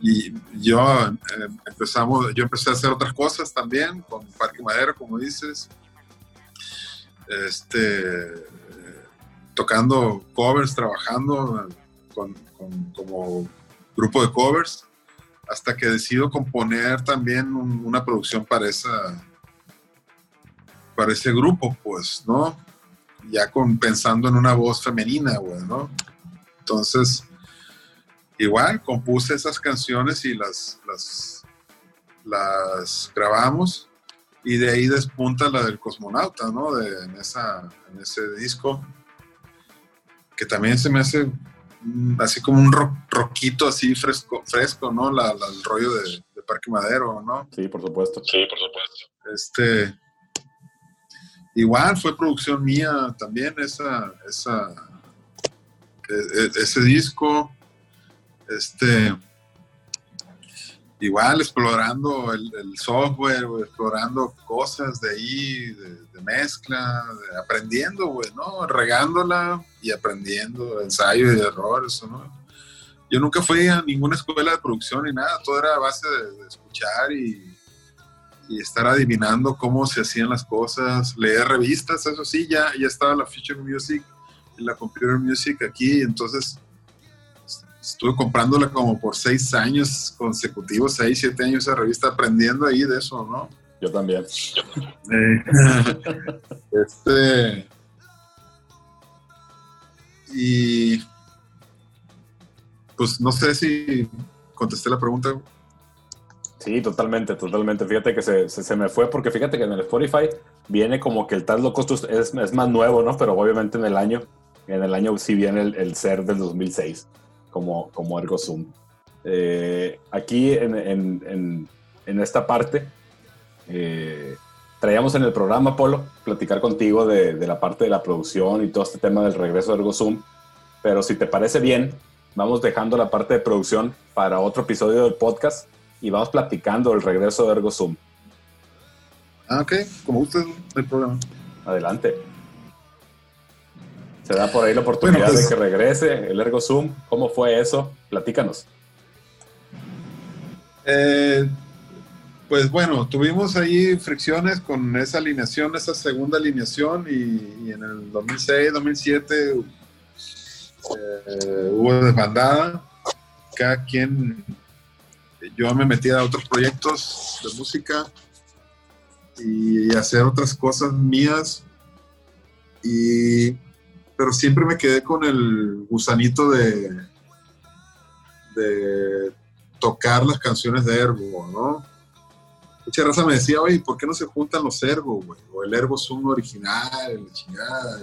Y yo eh, empezamos, yo empecé a hacer otras cosas también con Parque Madero, como dices. Este, tocando covers, trabajando con- como grupo de covers, hasta que decido componer también un- una producción para esa, para ese grupo, pues, ¿no? Ya pensando en una voz femenina, güey, ¿no? Entonces, igual compuse esas canciones y las, las, las grabamos y de ahí despunta la del cosmonauta, ¿no? De, en, esa, en ese disco, que también se me hace así como un rockito así fresco, fresco ¿no? La, la- el rollo de, de Parque Madero, ¿no? Sí, por supuesto. Sí, por supuesto. Este, igual fue producción mía también esa, esa, e- e- ese disco. Este, igual explorando el, software, explorando cosas de ahí, de, mezcla, de- aprendiendo, güey, ¿no? Regándola y aprendiendo, ensayo y error, eso, ¿no? Yo nunca fui a ninguna escuela de producción ni nada, todo era a base de, de escuchar y, y estar adivinando cómo se hacían las cosas, leer revistas, eso sí, ya, ya estaba la Future Music la Computer Music aquí, entonces estuve comprándola como por seis años consecutivos, seis, siete años esa revista, aprendiendo ahí de eso, ¿no? Yo también. Eh, este. Y. Pues no sé si contesté la pregunta. Sí, totalmente, totalmente. Fíjate que se, se, se me fue porque fíjate que en el Spotify viene como que el Tal es, es más nuevo, ¿no? Pero obviamente en el año, en el año sí viene el, el ser del 2006 como, como Ergo Zoom. Eh, aquí en, en, en, en esta parte eh, traíamos en el programa, Polo, platicar contigo de, de la parte de la producción y todo este tema del regreso de Ergo Zoom. Pero si te parece bien, vamos dejando la parte de producción para otro episodio del podcast y vamos platicando del regreso de Ergo Zoom. Ah, ok, como usted, no hay problema. Adelante. Se da por ahí la oportunidad Bueno, pues- de que regrese el Ergo Zoom. ¿Cómo fue eso? Platícanos. Eh, pues bueno, tuvimos ahí fricciones con esa alineación, esa segunda alineación y, y en el 2006, 2007 eh, hubo desbandada. Cada quien, yo me metí a otros proyectos de música y hacer otras cosas mías. Y, pero siempre me quedé con el gusanito de, de tocar las canciones de Ergo, ¿no? Mucha raza me decía, oye, ¿por qué no se juntan los Ergo, güey? O el Ergo Zoom original, la chingada.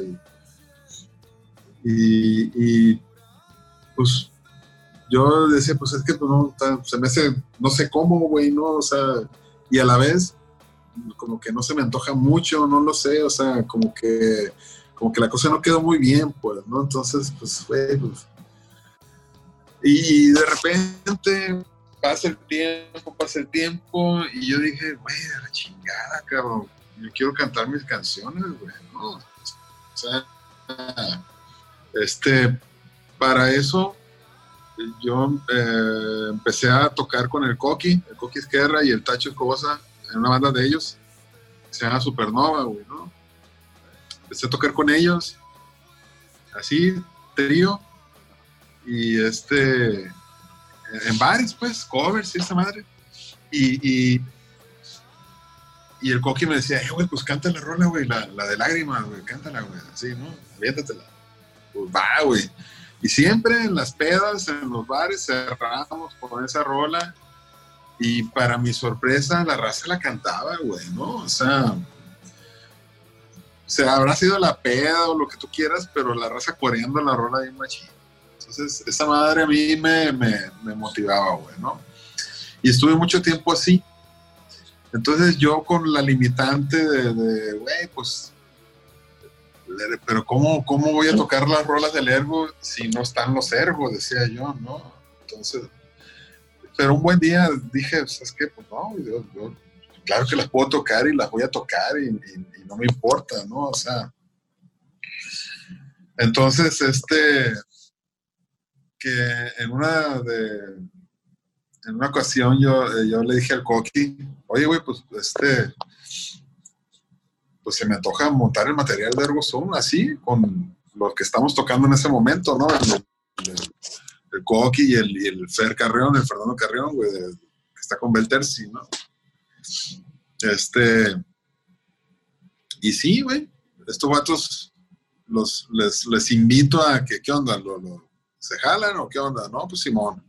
Y, y, pues yo decía, pues es que pues, no, se me hace, no sé cómo, güey, ¿no? O sea, y a la vez, como que no se me antoja mucho, no lo sé, o sea, como que, como que la cosa no quedó muy bien, pues, ¿no? Entonces, pues, güey, pues. Y de repente pasa el tiempo, pasa el tiempo, y yo dije, güey, a la chingada, cabrón, yo quiero cantar mis canciones, güey, ¿no? O sea, este, para eso yo eh, empecé a tocar con el Coqui, el Coqui Esquerra y el Tacho Escobosa en una banda de ellos, se llama Supernova, güey, ¿no? Empecé a tocar con ellos, así, trío, y este, en bares, pues, covers y esa madre. Y, y, y el Coqui me decía, eh, güey, pues canta la rola, güey, la, la de lágrimas, güey, cántala, güey, así, ¿no? Aviéntatela. Pues va, güey. Y siempre en las pedas, en los bares, cerrábamos con esa rola. Y para mi sorpresa, la raza la cantaba, güey, ¿no? O sea, sea, habrá sido la peda o lo que tú quieras, pero la raza coreando la rola bien machín. Entonces, esa madre a mí me, me, motivaba, güey, ¿no? Y estuve mucho tiempo así. Entonces, yo con la limitante de, güey, pues pero ¿cómo, ¿cómo voy a tocar las rolas del ergo si no están los ergos? Decía yo, ¿no? Entonces, pero un buen día dije, ¿sabes qué? Pues no, yo- claro que las puedo tocar y las voy a tocar y, no me importa, ¿no? O sea, entonces, este, que en una de, en una ocasión yo, eh, yo le dije al Coqui, oye, güey, pues, este, pues se me antoja montar el material de Ergo Zoom así, con lo que estamos tocando en ese momento, ¿no? El, el- el Coqui y el, y el Fer Carrión, el Fernando Carrión, güey, que está con Belterci, ¿no? Este. Y sí, güey, estos vatos los, les, les invito a que, ¿qué onda? ¿Lo, lo- se jalan o qué onda? No, pues Simón.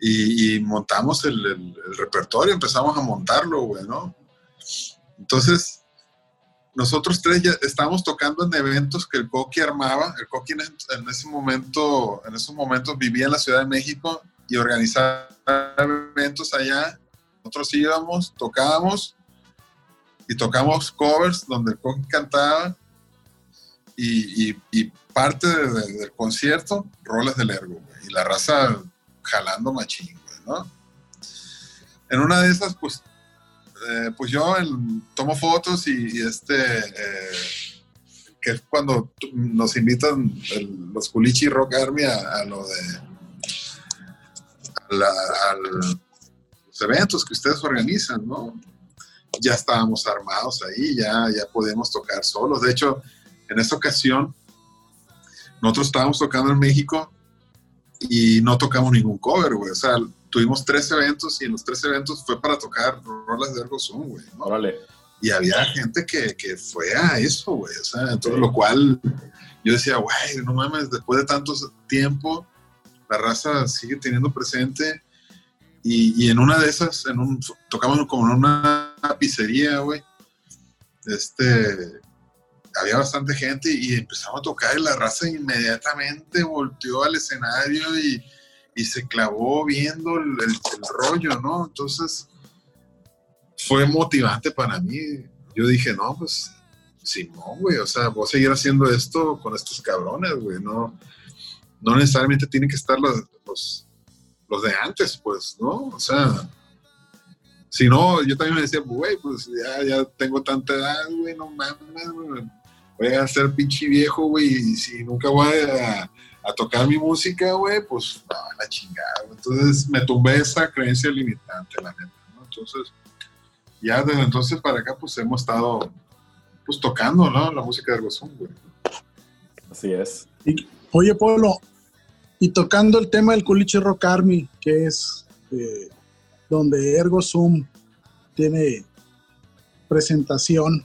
Y, montamos el, el- repertorio, empezamos a montarlo, güey, ¿no? Entonces, nosotros tres ya estábamos tocando en eventos que el Coqui armaba. El Coqui en ese momento, en esos momentos vivía en la Ciudad de México y organizaba eventos allá. Nosotros íbamos, tocábamos y tocamos covers donde el Coqui cantaba y, parte de- de- del concierto, rolas del ergo. Y la raza jalando machín, güey, ¿no? En una de esas, pues, eh, pues yo tomo fotos y, este, eh, que es cuando nos invitan los Culichi Rock Army a, a lo de, la- al- los eventos que ustedes organizan, ¿no? Ya estábamos armados ahí, ya, ya podíamos tocar solos. De hecho, en esa ocasión, nosotros estábamos tocando en México y no tocamos ningún cover, güey. O sea, tuvimos tres eventos y en los tres eventos fue para tocar rolas de Ergo Zoom, güey. ¿no? Órale. Y había gente que, que fue a eso, güey. O sea, entonces lo cual yo decía, güey, no mames, después de tanto tiempo, la raza sigue teniendo presente. Y, en una de esas, en un, tocamos como en una pizzería, güey. Este, había bastante gente y empezamos a tocar y la raza inmediatamente volteó al escenario y, se clavó viendo el, rollo, ¿no? Entonces fue motivante para mí. Yo dije, no, pues, Simón, güey, o sea, voy a seguir haciendo esto con estos cabrones, güey, no, no necesariamente tienen que estar los, los, los de antes, pues, ¿no? O sea, si no, yo también me decía, güey, pues ya, ya tengo tanta edad, güey, no mames, güey. Voy a ser pinche viejo, güey, y si nunca voy a, a tocar mi música, güey, pues, no, la chingada. güey. Entonces me tumbé esa creencia limitante, la neta, ¿no? Entonces, ya desde entonces para acá, pues hemos estado, pues tocando, ¿no? La música de Ergozón, güey. Así es. Oye, Polo, y tocando el tema del Culichi Rock Army, que es eh, donde Ergo Zoom tiene presentación,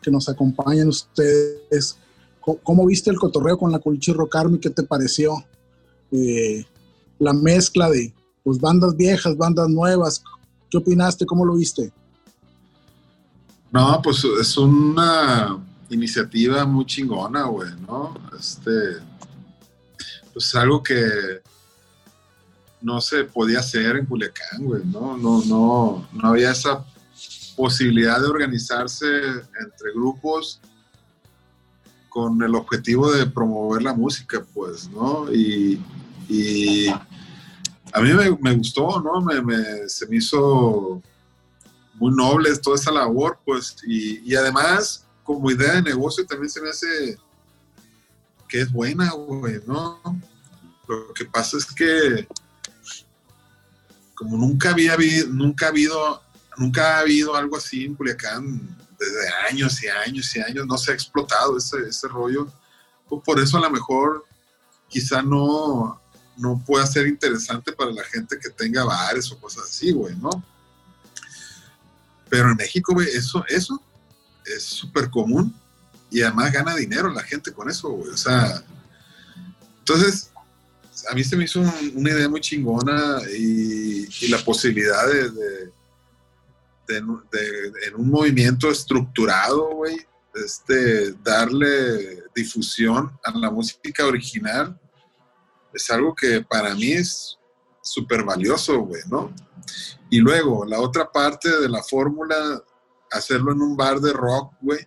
que nos acompañan ustedes. ¿cómo viste el cotorreo con la Culichi Rock Army? ¿Qué te pareció? Eh, la mezcla de pues, bandas viejas, bandas nuevas. ¿Qué opinaste? ¿Cómo lo viste? No, pues es una iniciativa muy chingona, güey, ¿no? Este, pues es algo que no se podía hacer en Culiacán, güey, ¿no? No, no, no había esa posibilidad de organizarse entre grupos con el objetivo de promover la música, pues, ¿no? Y, a mí me, gustó, ¿no? Me, me- se me hizo muy noble toda esa labor, pues, y, y además, como idea de negocio, también se me hace que es buena, güey, ¿no? Lo que pasa es que, como nunca había habido, nunca ha habido, nunca ha habido algo así en Culiacán desde años y años y años, no se ha explotado ese, ese rollo, pues por eso a lo mejor quizá no, no pueda ser interesante para la gente que tenga bares o cosas así, güey, ¿no? Pero en México, güey, eso, eso es súper común y además gana dinero la gente con eso, güey. O sea, entonces, a mí se me hizo un- una idea muy chingona y, la posibilidad de- en un movimiento estructurado, güey, este, darle difusión a la música original es algo que para mí es súper valioso, güey, ¿no? Y luego, la otra parte de la fórmula, hacerlo en un bar de rock, güey,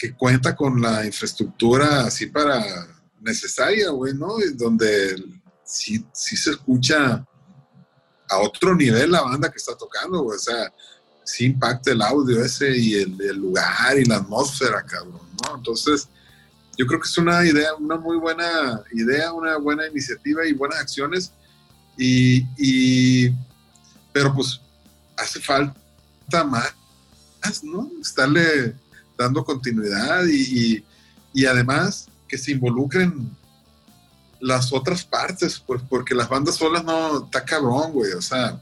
que cuenta con la infraestructura así para necesaria, güey, ¿no? Donde sí, sí se escucha a otro nivel la banda que está tocando, güey. O sea, sí impacta el audio ese y el, el lugar y la atmósfera, cabrón, ¿no? Entonces, yo creo que es una idea, una muy buena idea, una buena iniciativa y buenas acciones. Y, y- pero pues hace falta más, ¿no? Estarle dando continuidad y, y- y además que se involucren las otras partes, pues, porque las bandas solas no, está cabrón, güey, o sea,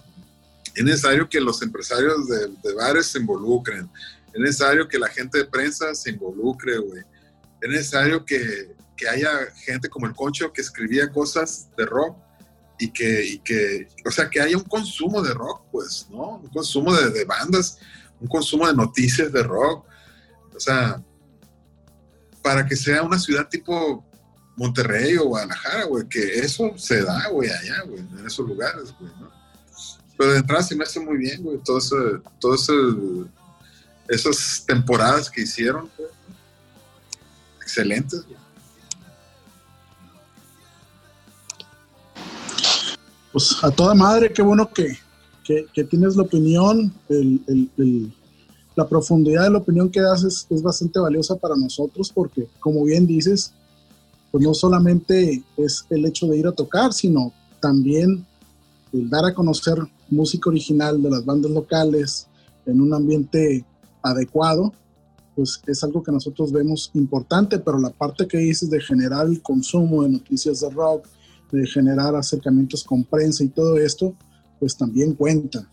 es necesario que los empresarios de, de bares se involucren, es necesario que la gente de prensa se involucre, güey, es necesario que, que haya gente como el Concho que escribía cosas de rock y que, y que, o sea, que haya un consumo de rock, pues, ¿no? Un consumo de, de bandas, un consumo de noticias de rock, o sea, para que sea una ciudad tipo Monterrey o Guadalajara, güey, que eso se da, güey, allá, güey, en esos lugares, güey, ¿no? Pero de entrada se me hace muy bien, güey, todo ese, todo esas temporadas que hicieron, güey, excelentes, güey. Pues a toda madre, qué bueno que, que- tienes la opinión, el- el- la profundidad de la opinión que das es, es bastante valiosa para nosotros porque, como bien dices, pues no solamente es el hecho de ir a tocar, sino también el dar a conocer música original de las bandas locales en un ambiente adecuado, pues es algo que nosotros vemos importante, pero la parte que dices de generar el consumo de noticias de rock, de generar acercamientos con prensa y todo esto, pues también cuenta.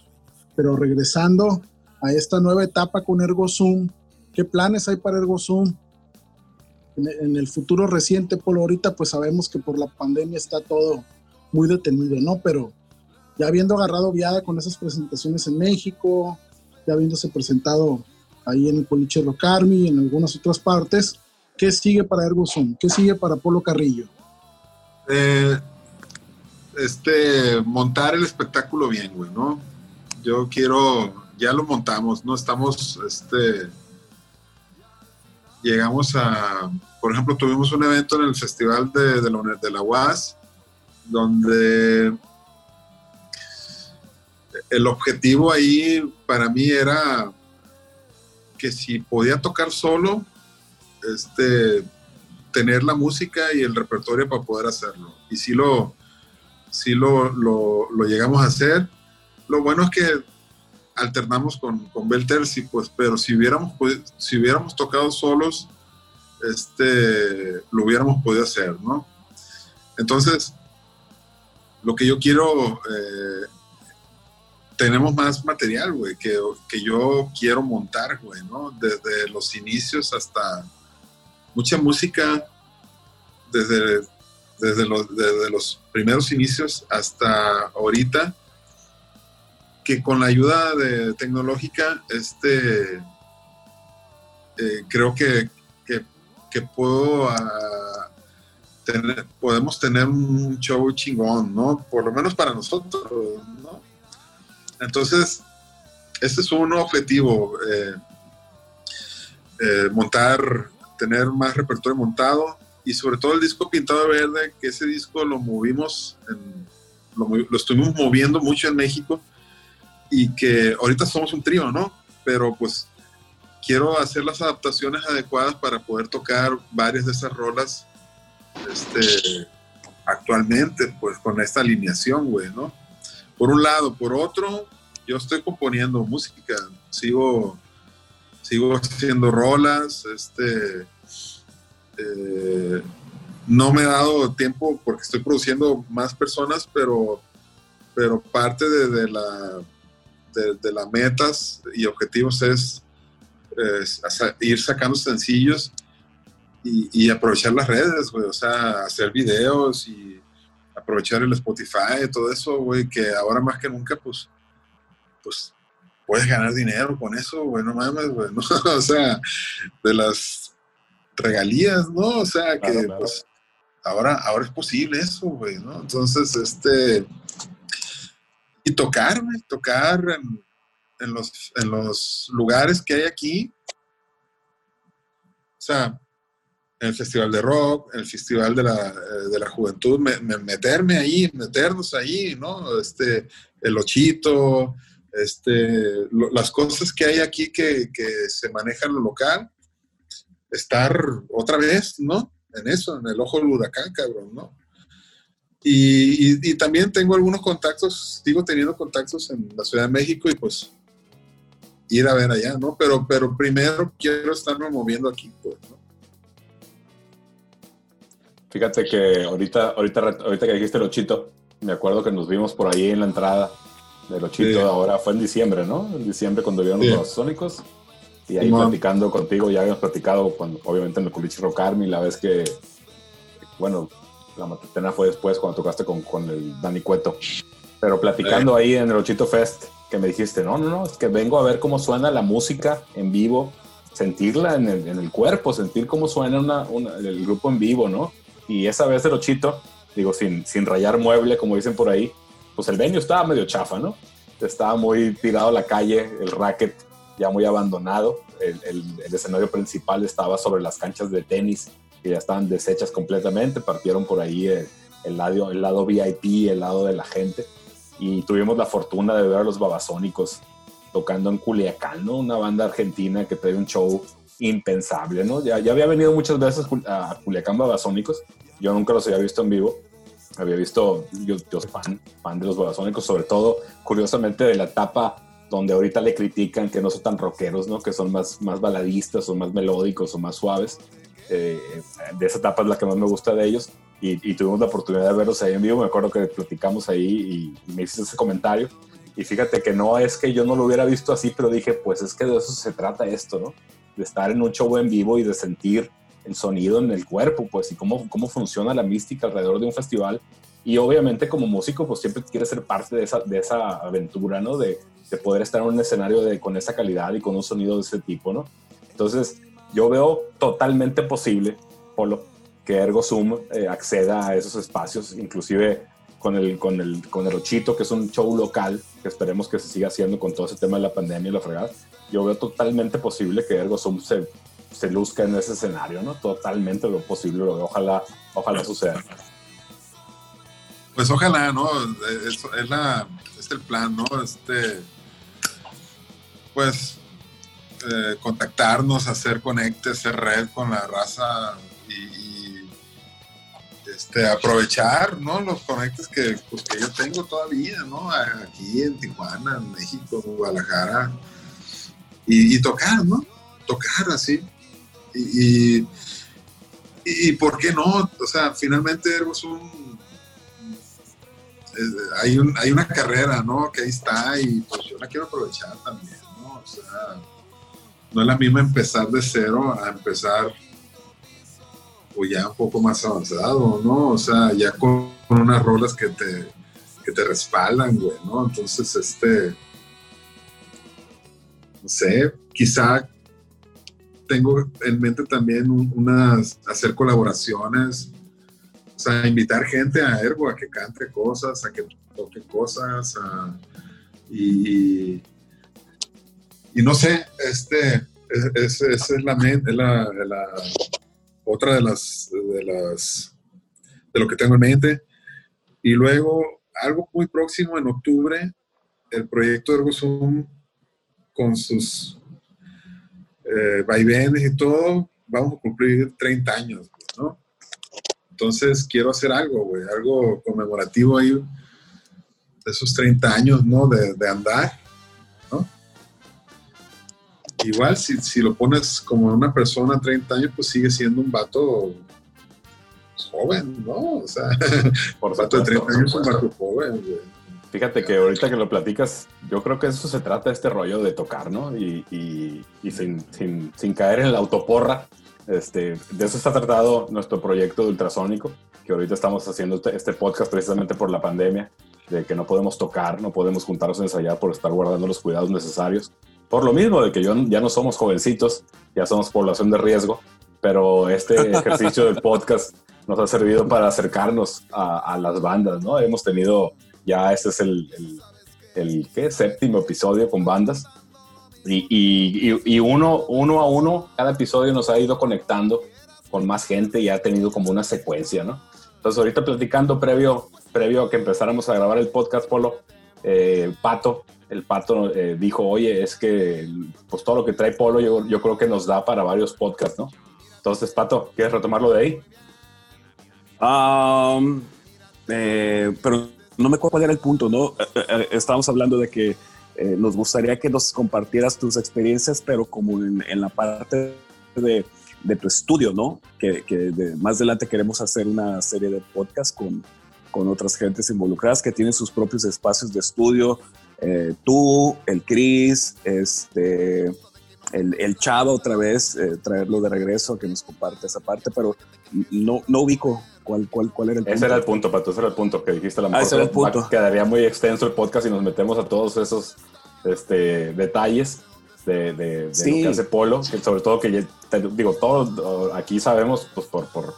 Pero regresando a esta nueva etapa con Ergo Zoom, ¿qué planes hay para Ergo Zoom? En, el futuro reciente, por ahorita, pues sabemos que por la pandemia está todo muy detenido, ¿no? Pero ya habiendo agarrado viada con esas presentaciones en México, ya habiéndose presentado ahí en el Poliche Rocarmi y en algunas otras partes, ¿qué sigue para Ergo Zoom? ¿Qué sigue para Polo Carrillo? Eh, este, montar el espectáculo bien, güey, ¿no? Yo quiero, ya lo montamos, ¿no? Estamos, este, llegamos a, por ejemplo, tuvimos un evento en el Festival de, de la, de UAS, donde el objetivo ahí para mí era que si podía tocar solo, este, tener la música y el repertorio para poder hacerlo. Y sí lo, lo, lo, lo llegamos a hacer. Lo bueno es que alternamos con, con Belters, y pues, pero si hubiéramos, podi- si hubiéramos tocado solos, este, lo hubiéramos podido hacer, ¿no? Entonces, lo que yo quiero, eh, tenemos más material, güey, que, que yo quiero montar, güey, ¿no? Desde los inicios hasta, mucha música desde, desde, los, desde los primeros inicios hasta ahorita, que con la ayuda de tecnológica, este, eh, creo que, que, puedo ah, tener, podemos tener un show chingón, ¿no? Por lo menos para nosotros, ¿no? Entonces, este es un objetivo, eh, eh, montar, tener más repertorio montado y sobre todo el disco Pintado de Verde, que ese disco lo movimos, en- lo, lo estuvimos moviendo mucho en México y que ahorita somos un trío, ¿no? Pero pues quiero hacer las adaptaciones adecuadas para poder tocar varias de esas rolas este, actualmente, pues con esta alineación, güey, ¿no? Por un lado, por otro, yo estoy componiendo música, sigo, sigo haciendo rolas, este, eh, no me he dado tiempo porque estoy produciendo más personas, pero, pero parte de, de la, de, de las metas y objetivos es, es ir sacando sencillos y, y aprovechar las redes, güey, o sea, hacer videos y aprovechar el Spotify, todo eso, güey, que ahora más que nunca, pues, pues, puedes ganar dinero con eso, güey, no mames, güey, ¿no? o sea, de las regalías, ¿no? O sea, que, Claro, claro. pues, ahora, ahora es posible eso, güey, ¿no? Entonces, este, y tocar, tocar en, en los, en los lugares que hay aquí, o sea, el Festival de Rock, el Festival de la, eh, de la Juventud, me- me- meterme ahí, meternos ahí, ¿no? Este, el Ochito, este, las cosas que hay aquí que, que se manejan lo local, estar otra vez, ¿no? En eso, en el ojo del huracán, cabrón, ¿no? Y, y- y también tengo algunos contactos, sigo teniendo contactos en la Ciudad de México y pues ir a ver allá, ¿no? Pero, pero primero quiero estarme moviendo aquí, pues, ¿no? Fíjate que ahorita, ahorita, ahorita que dijiste el Ochito, me acuerdo que nos vimos por ahí en la entrada del Ochito, Sí. ahora fue en diciembre, ¿no? En diciembre cuando vieron Sí. los Sónicos. Y ahí Simón. platicando contigo, ya habíamos platicado cuando, obviamente en el Culichi Rock Army, la vez que, bueno, la matatena fue después cuando tocaste con, con el Dani Cueto. Pero platicando ahí en el Ochito Fest, que me dijiste, no, no, no, es que vengo a ver cómo suena la música en vivo, sentirla en el, en el cuerpo, sentir cómo suena una, una- el grupo en vivo, ¿no? Y esa vez el Ochito, digo, sin, sin rayar mueble, como dicen por ahí, pues el venue estaba medio chafa, ¿no? Estaba muy tirado a la calle, el racket ya muy abandonado, el- el escenario principal estaba sobre las canchas de tenis, que ya estaban deshechas completamente, partieron por ahí el, el lado, el lado VIP, el lado de la gente, y tuvimos la fortuna de ver a los babasónicos tocando en Culiacán, ¿no? Una banda argentina que trae un show impensable, ¿no? Ya, ya había venido muchas veces a Culiacán Babasónicos, yo nunca los había visto en vivo, había visto, yo, yo fan, fan de los Babasónicos, sobre todo, curiosamente, de la etapa donde ahorita le critican que no son tan rockeros, ¿no? Que son más, más baladistas o más melódicos o más suaves. Eh, de esa etapa es la que más me gusta de ellos y, tuvimos la oportunidad de verlos ahí en vivo. Me acuerdo que platicamos ahí y, y me hiciste ese comentario. Y fíjate que no es que yo no lo hubiera visto así, pero dije, pues es que de eso se trata esto, ¿no? De estar en un show en vivo y de sentir el sonido en el cuerpo, pues, y cómo, cómo funciona la mística alrededor de un festival. Y obviamente como músico, pues siempre quieres ser parte de esa, de esa aventura, ¿no? De, de poder estar en un escenario de, con esa calidad y con un sonido de ese tipo, ¿no? Entonces, yo veo totalmente posible, Polo, que Ergo Zoom eh, acceda a esos espacios, inclusive con el, con, el, con el Ochito, que es un show local, que esperemos que se siga haciendo con todo ese tema de la pandemia y la fregada. Yo veo totalmente posible que Ergo Zoom se, se luzca en ese escenario, ¿no? Totalmente lo posible, lo. Ojalá, ojalá suceda. Pues ojalá, ¿no? Es, es la, es el plan, ¿no? Este, pues eh, contactarnos, hacer conectes, hacer red con la raza y, este, aprovechar, ¿no? Los conectes que, pues, que yo tengo todavía, ¿no? Aquí en Tijuana, en México, Guadalajara y, tocar, ¿no? Tocar así. Y, y, por qué no, o sea, finalmente es un eh, hay, un, hay una carrera, ¿no? Que ahí está y pues yo la quiero aprovechar también, ¿no? O sea, no es la misma empezar de cero a empezar o ya un poco más avanzado, ¿no? O sea, ya con, unas rolas que te, que te respaldan, güey, ¿no? Entonces, este, no sé, quizá tengo en mente también un- unas, hacer colaboraciones, o sea, invitar gente a Ergo a que cante cosas, a que toque cosas, a- y no sé, este, es- es- esa es la, es la, otra de las, de las, de lo que tengo en mente. Y luego, algo muy próximo en octubre, el proyecto Ergo Zoom con sus eh, vaivenes y todo, vamos a cumplir 30 años, ¿no? Entonces quiero hacer algo, güey, algo conmemorativo ahí de esos 30 años, ¿no? De, de andar. Igual, si, si lo pones como una persona 30 años, pues sigue siendo un vato joven, ¿no? O sea, Por un vato de 30 supuesto, años es un vato joven, güey. Fíjate que ahorita que lo platicas, yo creo que eso se trata este rollo de tocar, ¿no? Y, y- y sin, sin- sin caer en la autoporra, este, de eso está tratado nuestro proyecto de ultrasónico, que ahorita estamos haciendo este, este podcast precisamente por la pandemia, de que no podemos tocar, no podemos juntarnos a ensayar por estar guardando los cuidados necesarios. Por lo mismo de que yo, ya no somos jovencitos, ya somos población de riesgo, pero este ejercicio del podcast nos ha servido para acercarnos a, a las bandas, ¿no? Hemos tenido ya este es el, el, el, ¿qué? séptimo episodio con bandas. Y, y- y- uno, uno a uno, cada episodio nos ha ido conectando con más gente y ha tenido como una secuencia, ¿no? Entonces, ahorita platicando previo, previo a que empezáramos a grabar el podcast, Polo, eh, Pato, el Pato eh, dijo, oye, es que pues todo lo que trae Polo yo, yo creo que nos da para varios podcasts, ¿no? Entonces, Pato, ¿quieres retomarlo de ahí? Am, eh, pero no me acuerdo cuál era el punto, ¿no? Eh, eh, estábamos hablando de que eh, nos gustaría que nos compartieras tus experiencias, pero como en, en la parte de, de tu estudio, ¿no? Que, que de- más adelante queremos hacer una serie de podcasts con, con otras gentes involucradas que tienen sus propios espacios de estudio. Eh, tú, el Chris, este, el, el Chava otra vez, eh, traerlo de regreso que nos comparte esa parte, pero no, no ubico cuál, cuál, cuál era el punto. Ese era el punto, Pato, ese era el punto que dijiste. A lo Ah, mejor ese era el punto. quedaría muy extenso el podcast y nos metemos a todos esos este, detalles de, de- de Sí. lo que hace Polo, que sobre todo que, digo, todos aquí sabemos, pues por, por,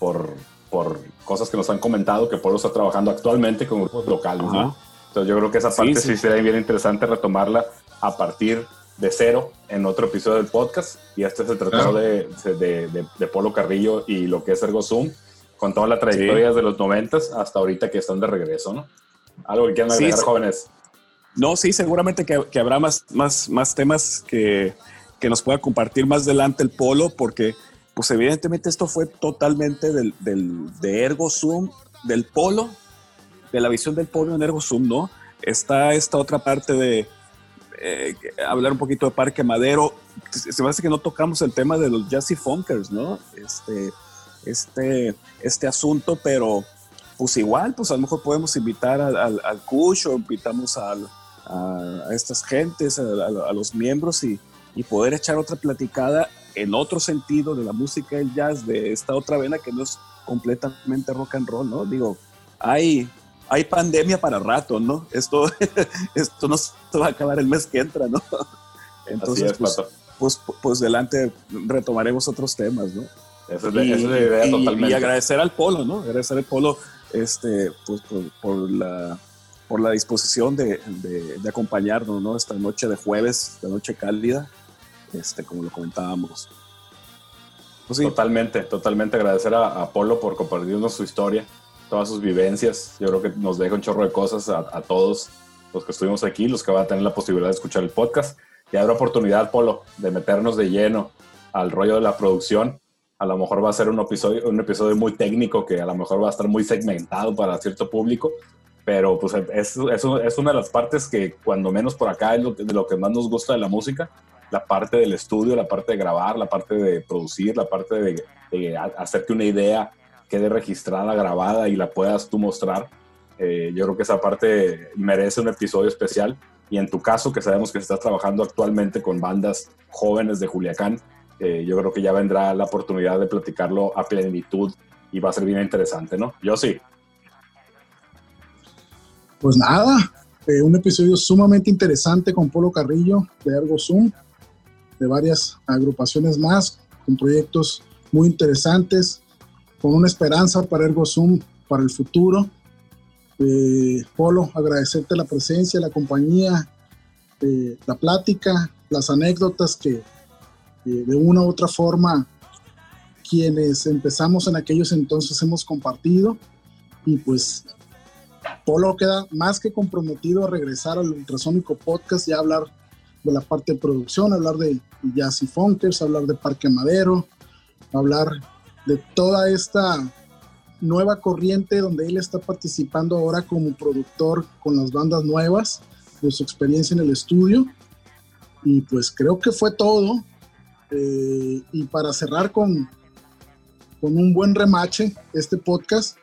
por, por cosas que nos han comentado, que Polo está trabajando actualmente con grupos locales, ¿no? Entonces yo creo que esa Sí, parte sí. sí, sería bien interesante retomarla a partir de cero en otro episodio del podcast. Y este se trató Claro. de, de, de- de Polo Carrillo y lo que es Ergo Zoom, con toda la trayectoria desde los noventas hasta ahorita que están de regreso, ¿no? Algo que quieran Sí, agregar, sí. jóvenes. No, sí, seguramente que, que habrá más, más, más temas que, que nos pueda compartir más adelante el Polo, porque pues evidentemente esto fue totalmente del, del- de Ergo Zoom, del Polo, de la visión del Polo en Ergo ¿no? Está esta otra parte de eh, hablar un poquito de Parque Madero. Se me hace que no tocamos el tema de los Jazzy Funkers, ¿no? Este, este, este asunto, pero pues igual, pues a lo mejor podemos invitar al, al, al Kush invitamos a, estas gentes, a los miembros y, y poder echar otra platicada en otro sentido de la música del jazz, de esta otra vena que no es completamente rock and roll, ¿no? Digo, hay, hay pandemia para rato, ¿no? Esto, esto no se va a acabar el mes que entra, ¿no? Entonces, es, pues, pues, pues delante retomaremos otros temas, ¿no? Esa es, la, esa es la idea y- totalmente. y agradecer al Polo, ¿no? Agradecer al Polo este, pues, por, por la, por la disposición de, de- de acompañarnos, ¿no? Esta noche de jueves, esta noche cálida, este, como lo comentábamos. Pues sí, Totalmente, totalmente agradecer a, a Polo por compartirnos su historia, todas sus vivencias. Yo creo que nos deja un chorro de cosas a, a todos los que estuvimos aquí, los que van a tener la posibilidad de escuchar el podcast. Y habrá oportunidad, Polo, de meternos de lleno al rollo de la producción. A lo mejor va a ser un episodio, un episodio muy técnico que a lo mejor va a estar muy segmentado para cierto público, pero pues es, es, es una de las partes que cuando menos por acá es lo, de lo que más nos gusta de la música, la parte del estudio, la parte de grabar, la parte de producir, la parte de, de ha- hacer que una idea quede registrada, grabada y la puedas tú mostrar. Eh, yo creo que esa parte merece un episodio especial. Y en tu caso, que sabemos que estás trabajando actualmente con bandas jóvenes de Culiacán, eh, yo creo que ya vendrá la oportunidad de platicarlo a plenitud y va a ser bien interesante, ¿no? Yo sí. Pues nada, eh, un episodio sumamente interesante con Polo Carrillo de Ergo de varias agrupaciones más, con proyectos muy interesantes, con una esperanza para Ergo Zoom para el futuro. Eh, Polo, agradecerte la presencia, la compañía, eh, la plática, las anécdotas que eh, de una u otra forma quienes empezamos en aquellos entonces hemos compartido y pues Polo queda más que comprometido a regresar al ultrasónico podcast y a hablar de la parte de producción, hablar de Jazzy Funkers, hablar de Parque Madero, hablar de toda esta nueva corriente donde él está participando ahora como productor con las bandas nuevas, de su experiencia en el estudio. Y pues creo que fue todo. Eh, y para cerrar con, con un buen remache este podcast,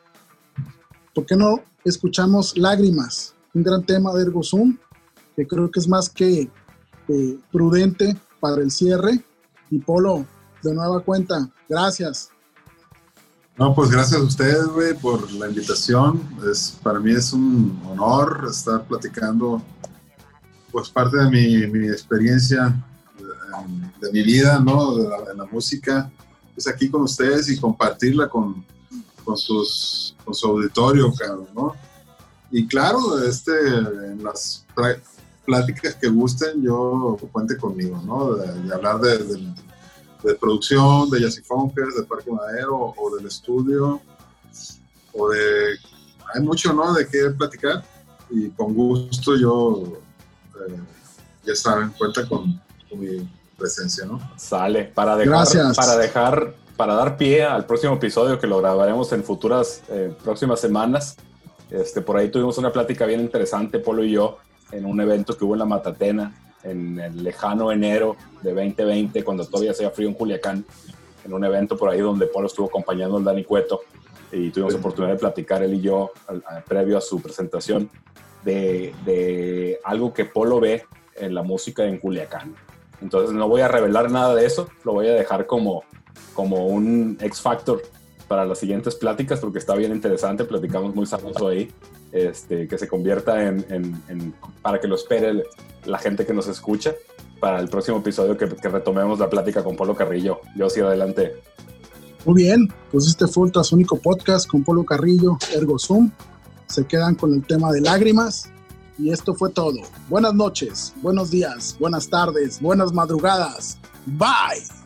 ¿por qué no escuchamos Lágrimas? Un gran tema de Ergo Zoom, que creo que es más que prudente para el cierre. Y Polo, de nueva cuenta, gracias. No, pues gracias a ustedes, güey, por la invitación. Es, para mí es un honor estar platicando, pues, parte de mi, mi experiencia, de, de mi vida, ¿no? De la, de la música, pues aquí con ustedes y compartirla con, con, sus, con su auditorio, cabrón, ¿no? Y claro, este, en las pláticas que gusten, yo cuente conmigo, ¿no? De, de hablar de, de producción, de Jazzy Funkers, de Parque Madero, o del estudio, o de... Hay mucho, ¿no? De qué platicar, y con gusto yo, eh, ya saben, cuenta con, con mi presencia, ¿no? Sale, para dejar, Gracias. para dejar, para dar pie al próximo episodio que lo grabaremos en futuras eh, próximas semanas. Este, por ahí tuvimos una plática bien interesante, Polo y yo, en un evento que hubo en la Matatena, en el lejano enero de 2020, cuando todavía hacía frío en Culiacán, en un evento por ahí donde Polo estuvo acompañando al Dani Cueto y tuvimos oportunidad de platicar él y yo al- al- previo a su presentación de, de algo que Polo ve en la música en Culiacán. Entonces no voy a revelar nada de eso, lo voy a dejar como, como un X Factor para las siguientes pláticas porque está bien interesante, platicamos muy sabroso ahí, este, que se convierta en, en- en- para que lo espere el- la gente que nos escucha para el próximo episodio que, que retomemos la plática con Polo Carrillo. Yo sí, adelante. Muy bien, pues este fue Ultrasónico Podcast con Polo Carrillo, Ergo Zoom. Se quedan con el tema de lágrimas. Y esto fue todo. Buenas noches, buenos días, buenas tardes, buenas madrugadas. Bye.